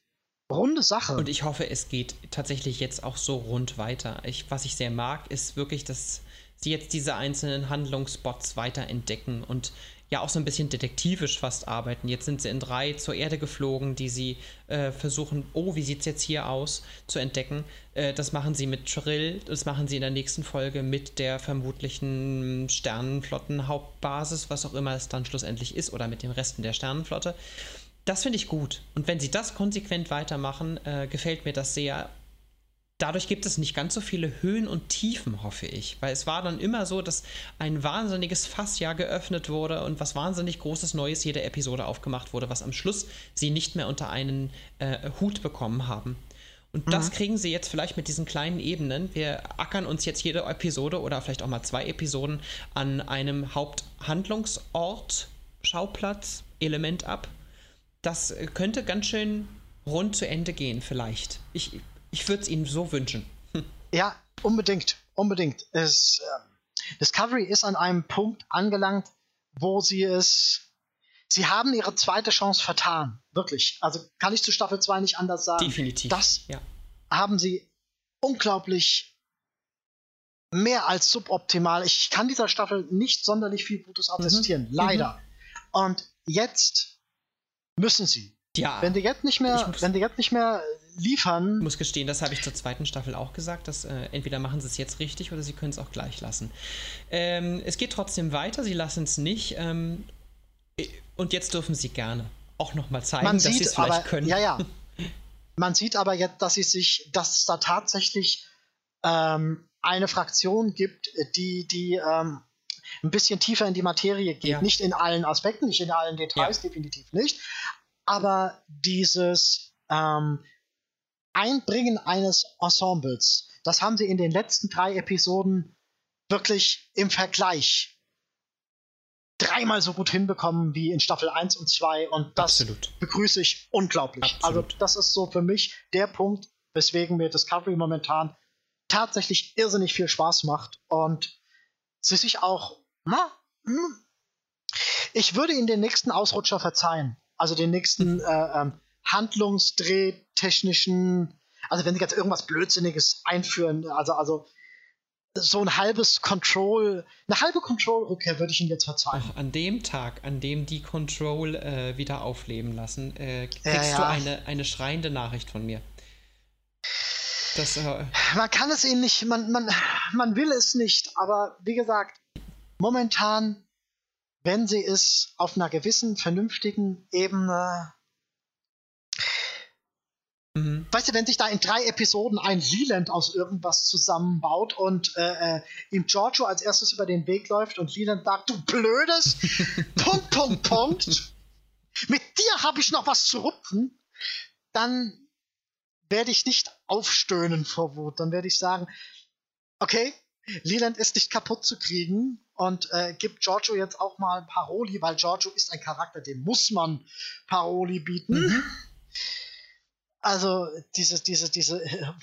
runde Sache. Und ich hoffe, es geht tatsächlich jetzt auch so rund weiter. Ich, was ich sehr mag, ist wirklich, dass sie jetzt diese einzelnen Handlungsspots weiter entdecken und ja auch so ein bisschen detektivisch fast arbeiten. Jetzt sind sie in drei zur Erde geflogen, die sie äh, versuchen, oh, wie sieht es jetzt hier aus, zu entdecken. Äh, das machen sie mit Trill, das machen sie in der nächsten Folge mit der vermutlichen Sternenflottenhauptbasis, was auch immer es dann schlussendlich ist, oder mit den Resten der Sternenflotte. Das finde ich gut. Und wenn sie das konsequent weitermachen, äh, gefällt mir das sehr dadurch gibt es nicht ganz so viele Höhen und Tiefen, hoffe ich. Weil es war dann immer so, dass ein wahnsinniges Fass ja geöffnet wurde und was wahnsinnig Großes Neues jede Episode aufgemacht wurde, was am Schluss sie nicht mehr unter einen äh, Hut bekommen haben. Und mhm. das kriegen sie jetzt vielleicht mit diesen kleinen Ebenen. Wir ackern uns jetzt jede Episode oder vielleicht auch mal zwei Episoden an einem Haupthandlungsort, Schauplatz, Element ab. Das könnte ganz schön rund zu Ende gehen, vielleicht. Ich, ich würde es Ihnen so wünschen. Hm. Ja, unbedingt. Unbedingt. Es, äh, Discovery ist an einem Punkt angelangt, wo sie es. Sie haben ihre zweite Chance vertan. Wirklich. Also kann ich zu Staffel 2 nicht anders sagen. Definitiv. Das ja. haben sie unglaublich mehr als suboptimal. Ich kann dieser Staffel nicht sonderlich viel Gutes attestieren. Mhm. Leider. Mhm. Und jetzt müssen sie. Ja. Wenn die jetzt nicht mehr, wenn die jetzt nicht mehr liefern. Ich muss gestehen, das habe ich zur zweiten Staffel auch gesagt, dass äh, entweder machen sie es jetzt richtig oder sie können es auch gleich lassen. Ähm, es geht trotzdem weiter, sie lassen es nicht. Ähm, und jetzt dürfen sie gerne auch nochmal zeigen, man dass sie es vielleicht aber, können. Ja, ja. Man sieht aber jetzt, dass sie sich, dass es da tatsächlich ähm, eine Fraktion gibt, die, die ähm, ein bisschen tiefer in die Materie geht. Ja. Nicht in allen Aspekten, nicht in allen Details, ja. definitiv nicht aber dieses ähm, Einbringen eines Ensembles, das haben sie in den letzten drei Episoden wirklich im Vergleich dreimal so gut hinbekommen wie in Staffel 1 und 2 und das Absolut. begrüße ich unglaublich. Also Absolut. Also das ist so für mich der Punkt, weswegen mir Discovery momentan tatsächlich irrsinnig viel Spaß macht und sie sich auch, na, hm, ich würde ihnen den nächsten Ausrutscher verzeihen also den nächsten äh, ähm, Handlungsdrehtechnischen, also wenn sie jetzt irgendwas Blödsinniges einführen, also, also so ein halbes Control, eine halbe Control-Rückkehr würde ich Ihnen jetzt verzeihen. Ach, an dem Tag, an dem die Control äh, wieder aufleben lassen, äh, kriegst ja, ja. du eine, eine schreiende Nachricht von mir. Das, äh man kann es ihnen nicht, man, man, man will es nicht, aber wie gesagt, momentan wenn sie es auf einer gewissen, vernünftigen Ebene. Mhm. Weißt du, wenn sich da in drei Episoden ein Leland aus irgendwas zusammenbaut und äh, äh, ihm Giorgio als erstes über den Weg läuft und Leland sagt, du blödes, Punkt, Punkt, Punkt, mit dir habe ich noch was zu rupfen, dann werde ich nicht aufstöhnen vor Wut. Dann werde ich sagen, okay, Leland ist nicht kaputt zu kriegen und äh, gibt Giorgio jetzt auch mal Paroli, weil Giorgio ist ein Charakter, dem muss man Paroli bieten. Mhm. Also diese, diese, diese,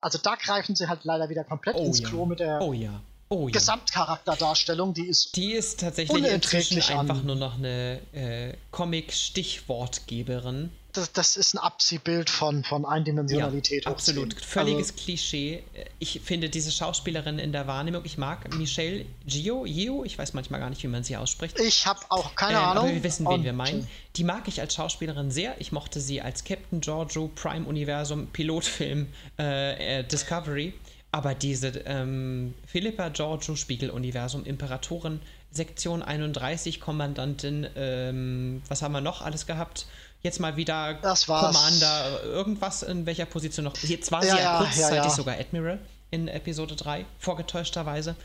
also da greifen sie halt leider wieder komplett oh, ins ja. Klo mit der oh, ja. Oh, ja. Gesamtcharakterdarstellung, die ist Die ist tatsächlich inzwischen einfach nur noch eine äh, Comic-Stichwortgeberin das, das ist ein Abziehbild von, von Eindimensionalität. Ja, absolut. Völliges also, Klischee. Ich finde diese Schauspielerin in der Wahrnehmung, ich mag Michelle Gio, Gio, ich weiß manchmal gar nicht, wie man sie ausspricht. Ich habe auch keine ähm, Ahnung. Aber wir wissen, wen Und, wir meinen. Die mag ich als Schauspielerin sehr. Ich mochte sie als Captain Giorgio, Prime Universum, Pilotfilm äh, äh, Discovery. Aber diese ähm, Philippa Giorgio Spiegeluniversum, Imperatorin, Sektion 31, Kommandantin, ähm, was haben wir noch alles gehabt? jetzt mal wieder Commander, irgendwas in welcher Position noch. Jetzt war sie ja, ja kurzzeitig ja, ja. sogar Admiral in Episode 3, vorgetäuschterweise.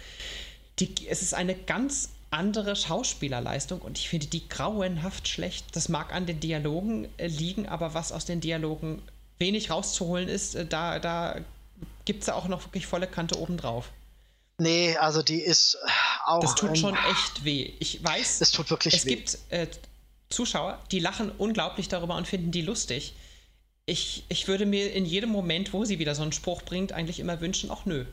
Die, es ist eine ganz andere Schauspielerleistung und ich finde die grauenhaft schlecht. Das mag an den Dialogen äh, liegen, aber was aus den Dialogen wenig rauszuholen ist, äh, da, da gibt es ja auch noch wirklich volle Kante obendrauf. Nee, also die ist auch. Das tut schon echt weh. Ich weiß. Es tut wirklich es weh. Es gibt äh, Zuschauer, die lachen unglaublich darüber und finden die lustig. Ich, ich würde mir in jedem Moment, wo sie wieder so einen Spruch bringt, eigentlich immer wünschen, ach nö.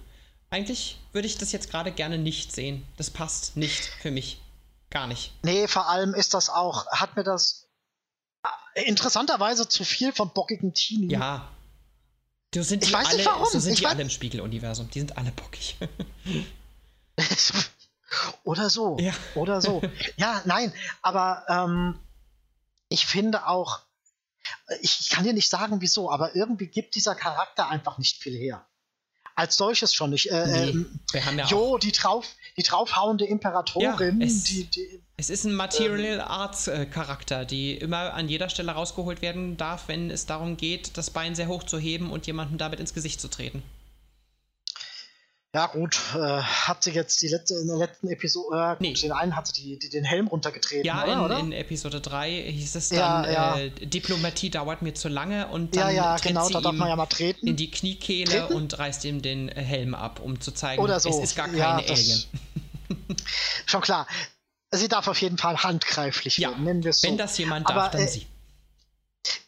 Eigentlich würde ich das jetzt gerade gerne nicht sehen. Das passt nicht für mich. Gar nicht. Nee, vor allem ist das auch, hat mir das interessanterweise zu viel vom bockigen Teenie. Ja. Du sind ich weiß alle, nicht warum. So sind ich die alle im Spiegeluniversum. Die sind alle bockig. Oder so. Ja. Oder so. ja, nein, aber ähm, ich finde auch, ich kann dir nicht sagen, wieso, aber irgendwie gibt dieser Charakter einfach nicht viel her. Als solches schon nicht. Äh, nee, ähm, ja jo, die, drauf, die draufhauende Imperatorin. Ja, es, die, die, es ist ein Material ähm, Arts äh, Charakter, die immer an jeder Stelle rausgeholt werden darf, wenn es darum geht, das Bein sehr hoch zu heben und jemandem damit ins Gesicht zu treten. Ja, gut, äh, hat sie jetzt die letzte, in der letzten Episode, äh, nee. den einen hat sie die, die, den Helm runtergetreten, ja, oder? in, oder? in Episode 3 hieß es dann, ja, ja. Äh, Diplomatie dauert mir zu lange und dann ja, ja, tritt genau, sie da darf man ja mal treten. in die Kniekehle treten? und reißt ihm den Helm ab, um zu zeigen, oder so. es ist gar keine Alien. schon klar. Sie darf auf jeden Fall handgreiflich werden, nennen wir es so. Wenn das jemand darf, Aber, dann äh, sie.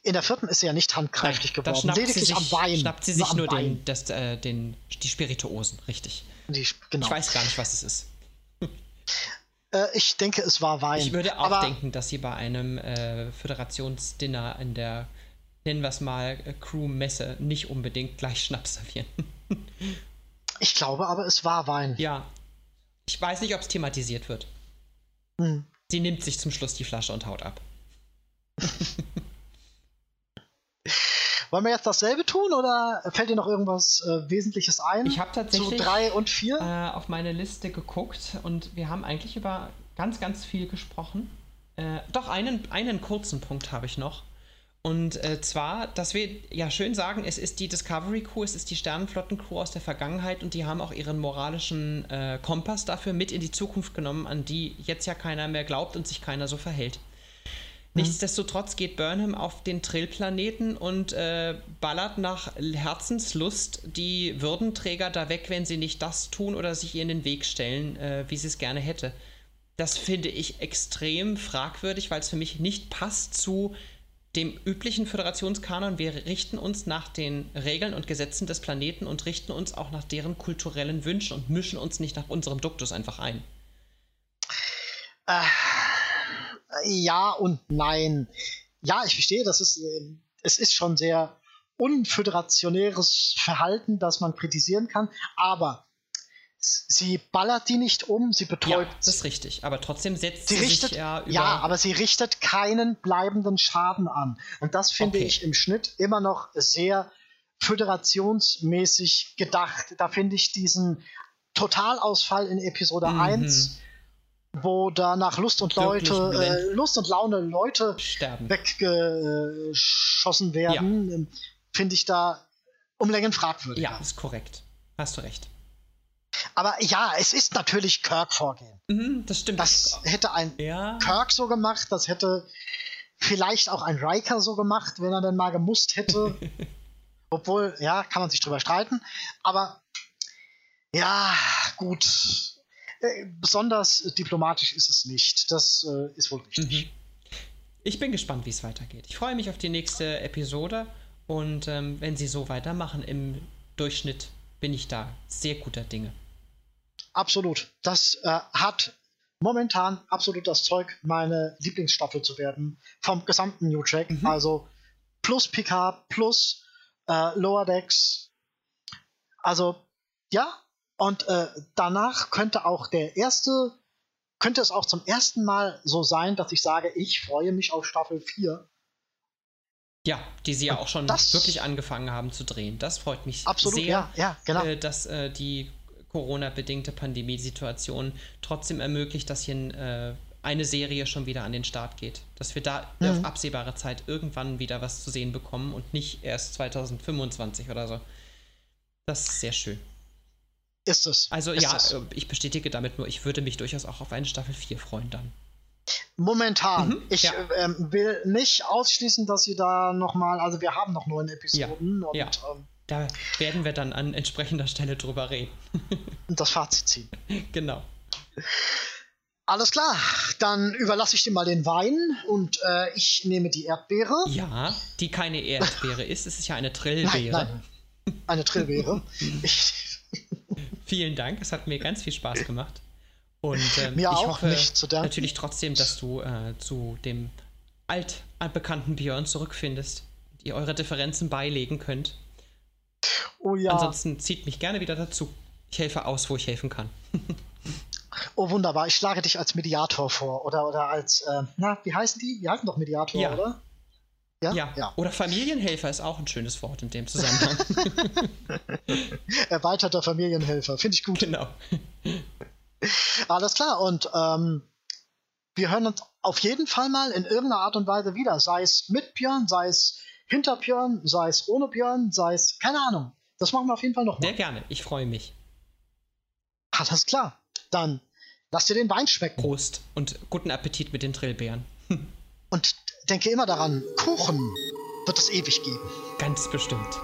In der vierten ist sie ja nicht handgreiflich Nein, geworden, lediglich sich, am Wein. Schnappt sie sich nur, nur den, das, äh, den, die Spirituosen, richtig. Die, genau. Ich weiß gar nicht, was es ist. Äh, ich denke, es war Wein. Ich würde auch Aber denken, dass sie bei einem äh, Föderationsdinner in der, nennen wir es mal, äh, Crew-Messe nicht unbedingt gleich Schnaps servieren. ich glaube aber, es war Wein. Ja. Ich weiß nicht, ob es thematisiert wird. Hm. Sie nimmt sich zum Schluss die Flasche und haut ab. Wollen wir jetzt dasselbe tun oder fällt dir noch irgendwas äh, Wesentliches ein? Ich habe tatsächlich zu drei und vier äh, auf meine Liste geguckt und wir haben eigentlich über ganz, ganz viel gesprochen. Äh, doch einen, einen kurzen Punkt habe ich noch. Und äh, zwar, dass wir ja schön sagen, es ist die Discovery Crew, es ist die Sternenflotten-Crew aus der Vergangenheit und die haben auch ihren moralischen äh, Kompass dafür mit in die Zukunft genommen, an die jetzt ja keiner mehr glaubt und sich keiner so verhält. Mhm. Nichtsdestotrotz geht Burnham auf den Trillplaneten und äh, ballert nach Herzenslust die Würdenträger da weg, wenn sie nicht das tun oder sich ihr in den Weg stellen, äh, wie sie es gerne hätte. Das finde ich extrem fragwürdig, weil es für mich nicht passt zu dem üblichen Föderationskanon. Wir richten uns nach den Regeln und Gesetzen des Planeten und richten uns auch nach deren kulturellen Wünschen und mischen uns nicht nach unserem Duktus einfach ein. Äh, ja und nein. Ja, ich verstehe, das ist, äh, es ist schon sehr unföderationäres Verhalten, das man kritisieren kann, aber sie ballert die nicht um, sie betäubt. Ja, das ist richtig. Aber trotzdem setzt sie, sie richtet, sich ja über. Ja, aber sie richtet keinen bleibenden Schaden an. Und das finde okay. ich im Schnitt immer noch sehr föderationsmäßig gedacht. Da finde ich diesen Totalausfall in Episode mhm. 1 wo da nach Lust und Leute, äh, Lust und Laune Leute Sterben. weggeschossen werden, ja. Ähm, finde ich da um Längen fragwürdig. Ja, ist korrekt. Hast du recht. Aber ja, es ist natürlich Kirk-Vorgehen. Mhm, das stimmt. Das hätte ein ja. Kirk so gemacht, das hätte vielleicht auch ein Riker so gemacht, wenn er denn mal gemusst hätte. Obwohl, ja, kann man sich drüber streiten. Aber ja, gut. Äh, besonders diplomatisch ist es nicht. Das äh, ist wohl richtig. Mhm. Ich bin gespannt, wie es weitergeht. Ich freue mich auf die nächste Episode und ähm, wenn sie so weitermachen im Durchschnitt, bin ich da sehr guter Dinge. Absolut. Das äh, hat momentan absolut das Zeug, meine Lieblingsstaffel zu werden vom gesamten New Track. Mhm. Also plus Picard, plus äh, Lower Decks. Also ja, und äh, danach könnte auch der erste, könnte es auch zum ersten Mal so sein, dass ich sage, ich freue mich auf Staffel 4. Ja, die sie ja auch schon das, wirklich angefangen haben zu drehen. Das freut mich absolut, sehr, ja, ja, genau. äh, dass äh, die Corona-bedingte Pandemiesituation trotzdem ermöglicht, dass hier äh, eine Serie schon wieder an den Start geht. Dass wir da mhm. auf absehbare Zeit irgendwann wieder was zu sehen bekommen und nicht erst 2025 oder so. Das ist sehr schön. Ist es. Also ist ja, es. Äh, ich bestätige damit nur, ich würde mich durchaus auch auf eine Staffel 4 freuen dann. Momentan. Mhm, ich ja. ähm, will nicht ausschließen, dass sie da nochmal, also wir haben noch neun Episoden ja, und ja. Ähm, da werden wir dann an entsprechender Stelle drüber reden. und das Fazit ziehen. Genau. Alles klar, dann überlasse ich dir mal den Wein und äh, ich nehme die Erdbeere. Ja, die keine Erdbeere ist, es ist ja eine Trillbeere. Nein, nein. Eine Trillbeere. Vielen Dank, es hat mir ganz viel Spaß gemacht. Und ähm, mir ich auch hoffe nicht zu danken. natürlich trotzdem, dass du äh, zu dem altbekannten Björn zurückfindest, ihr eure Differenzen beilegen könnt. Oh ja. Ansonsten zieht mich gerne wieder dazu. Ich helfe aus, wo ich helfen kann. oh, wunderbar. Ich schlage dich als Mediator vor. Oder, oder als, äh, na, wie heißen die? Die heißen doch Mediator, ja. oder? Ja? ja? ja? Oder Familienhelfer ist auch ein schönes Wort in dem Zusammenhang. Erweiterter Familienhelfer, finde ich gut. Genau. Alles klar, und ähm, wir hören uns auf jeden Fall mal in irgendeiner Art und Weise wieder. Sei es mit Björn, sei es hinter Björn, sei es ohne Björn, sei es, keine Ahnung. Das machen wir auf jeden Fall noch mal. Sehr gerne, ich freue mich. Alles klar. Dann lass dir den Wein schmecken. Prost und guten Appetit mit den Trillbeeren. und denke immer daran, Kuchen wird es ewig geben. Ganz bestimmt.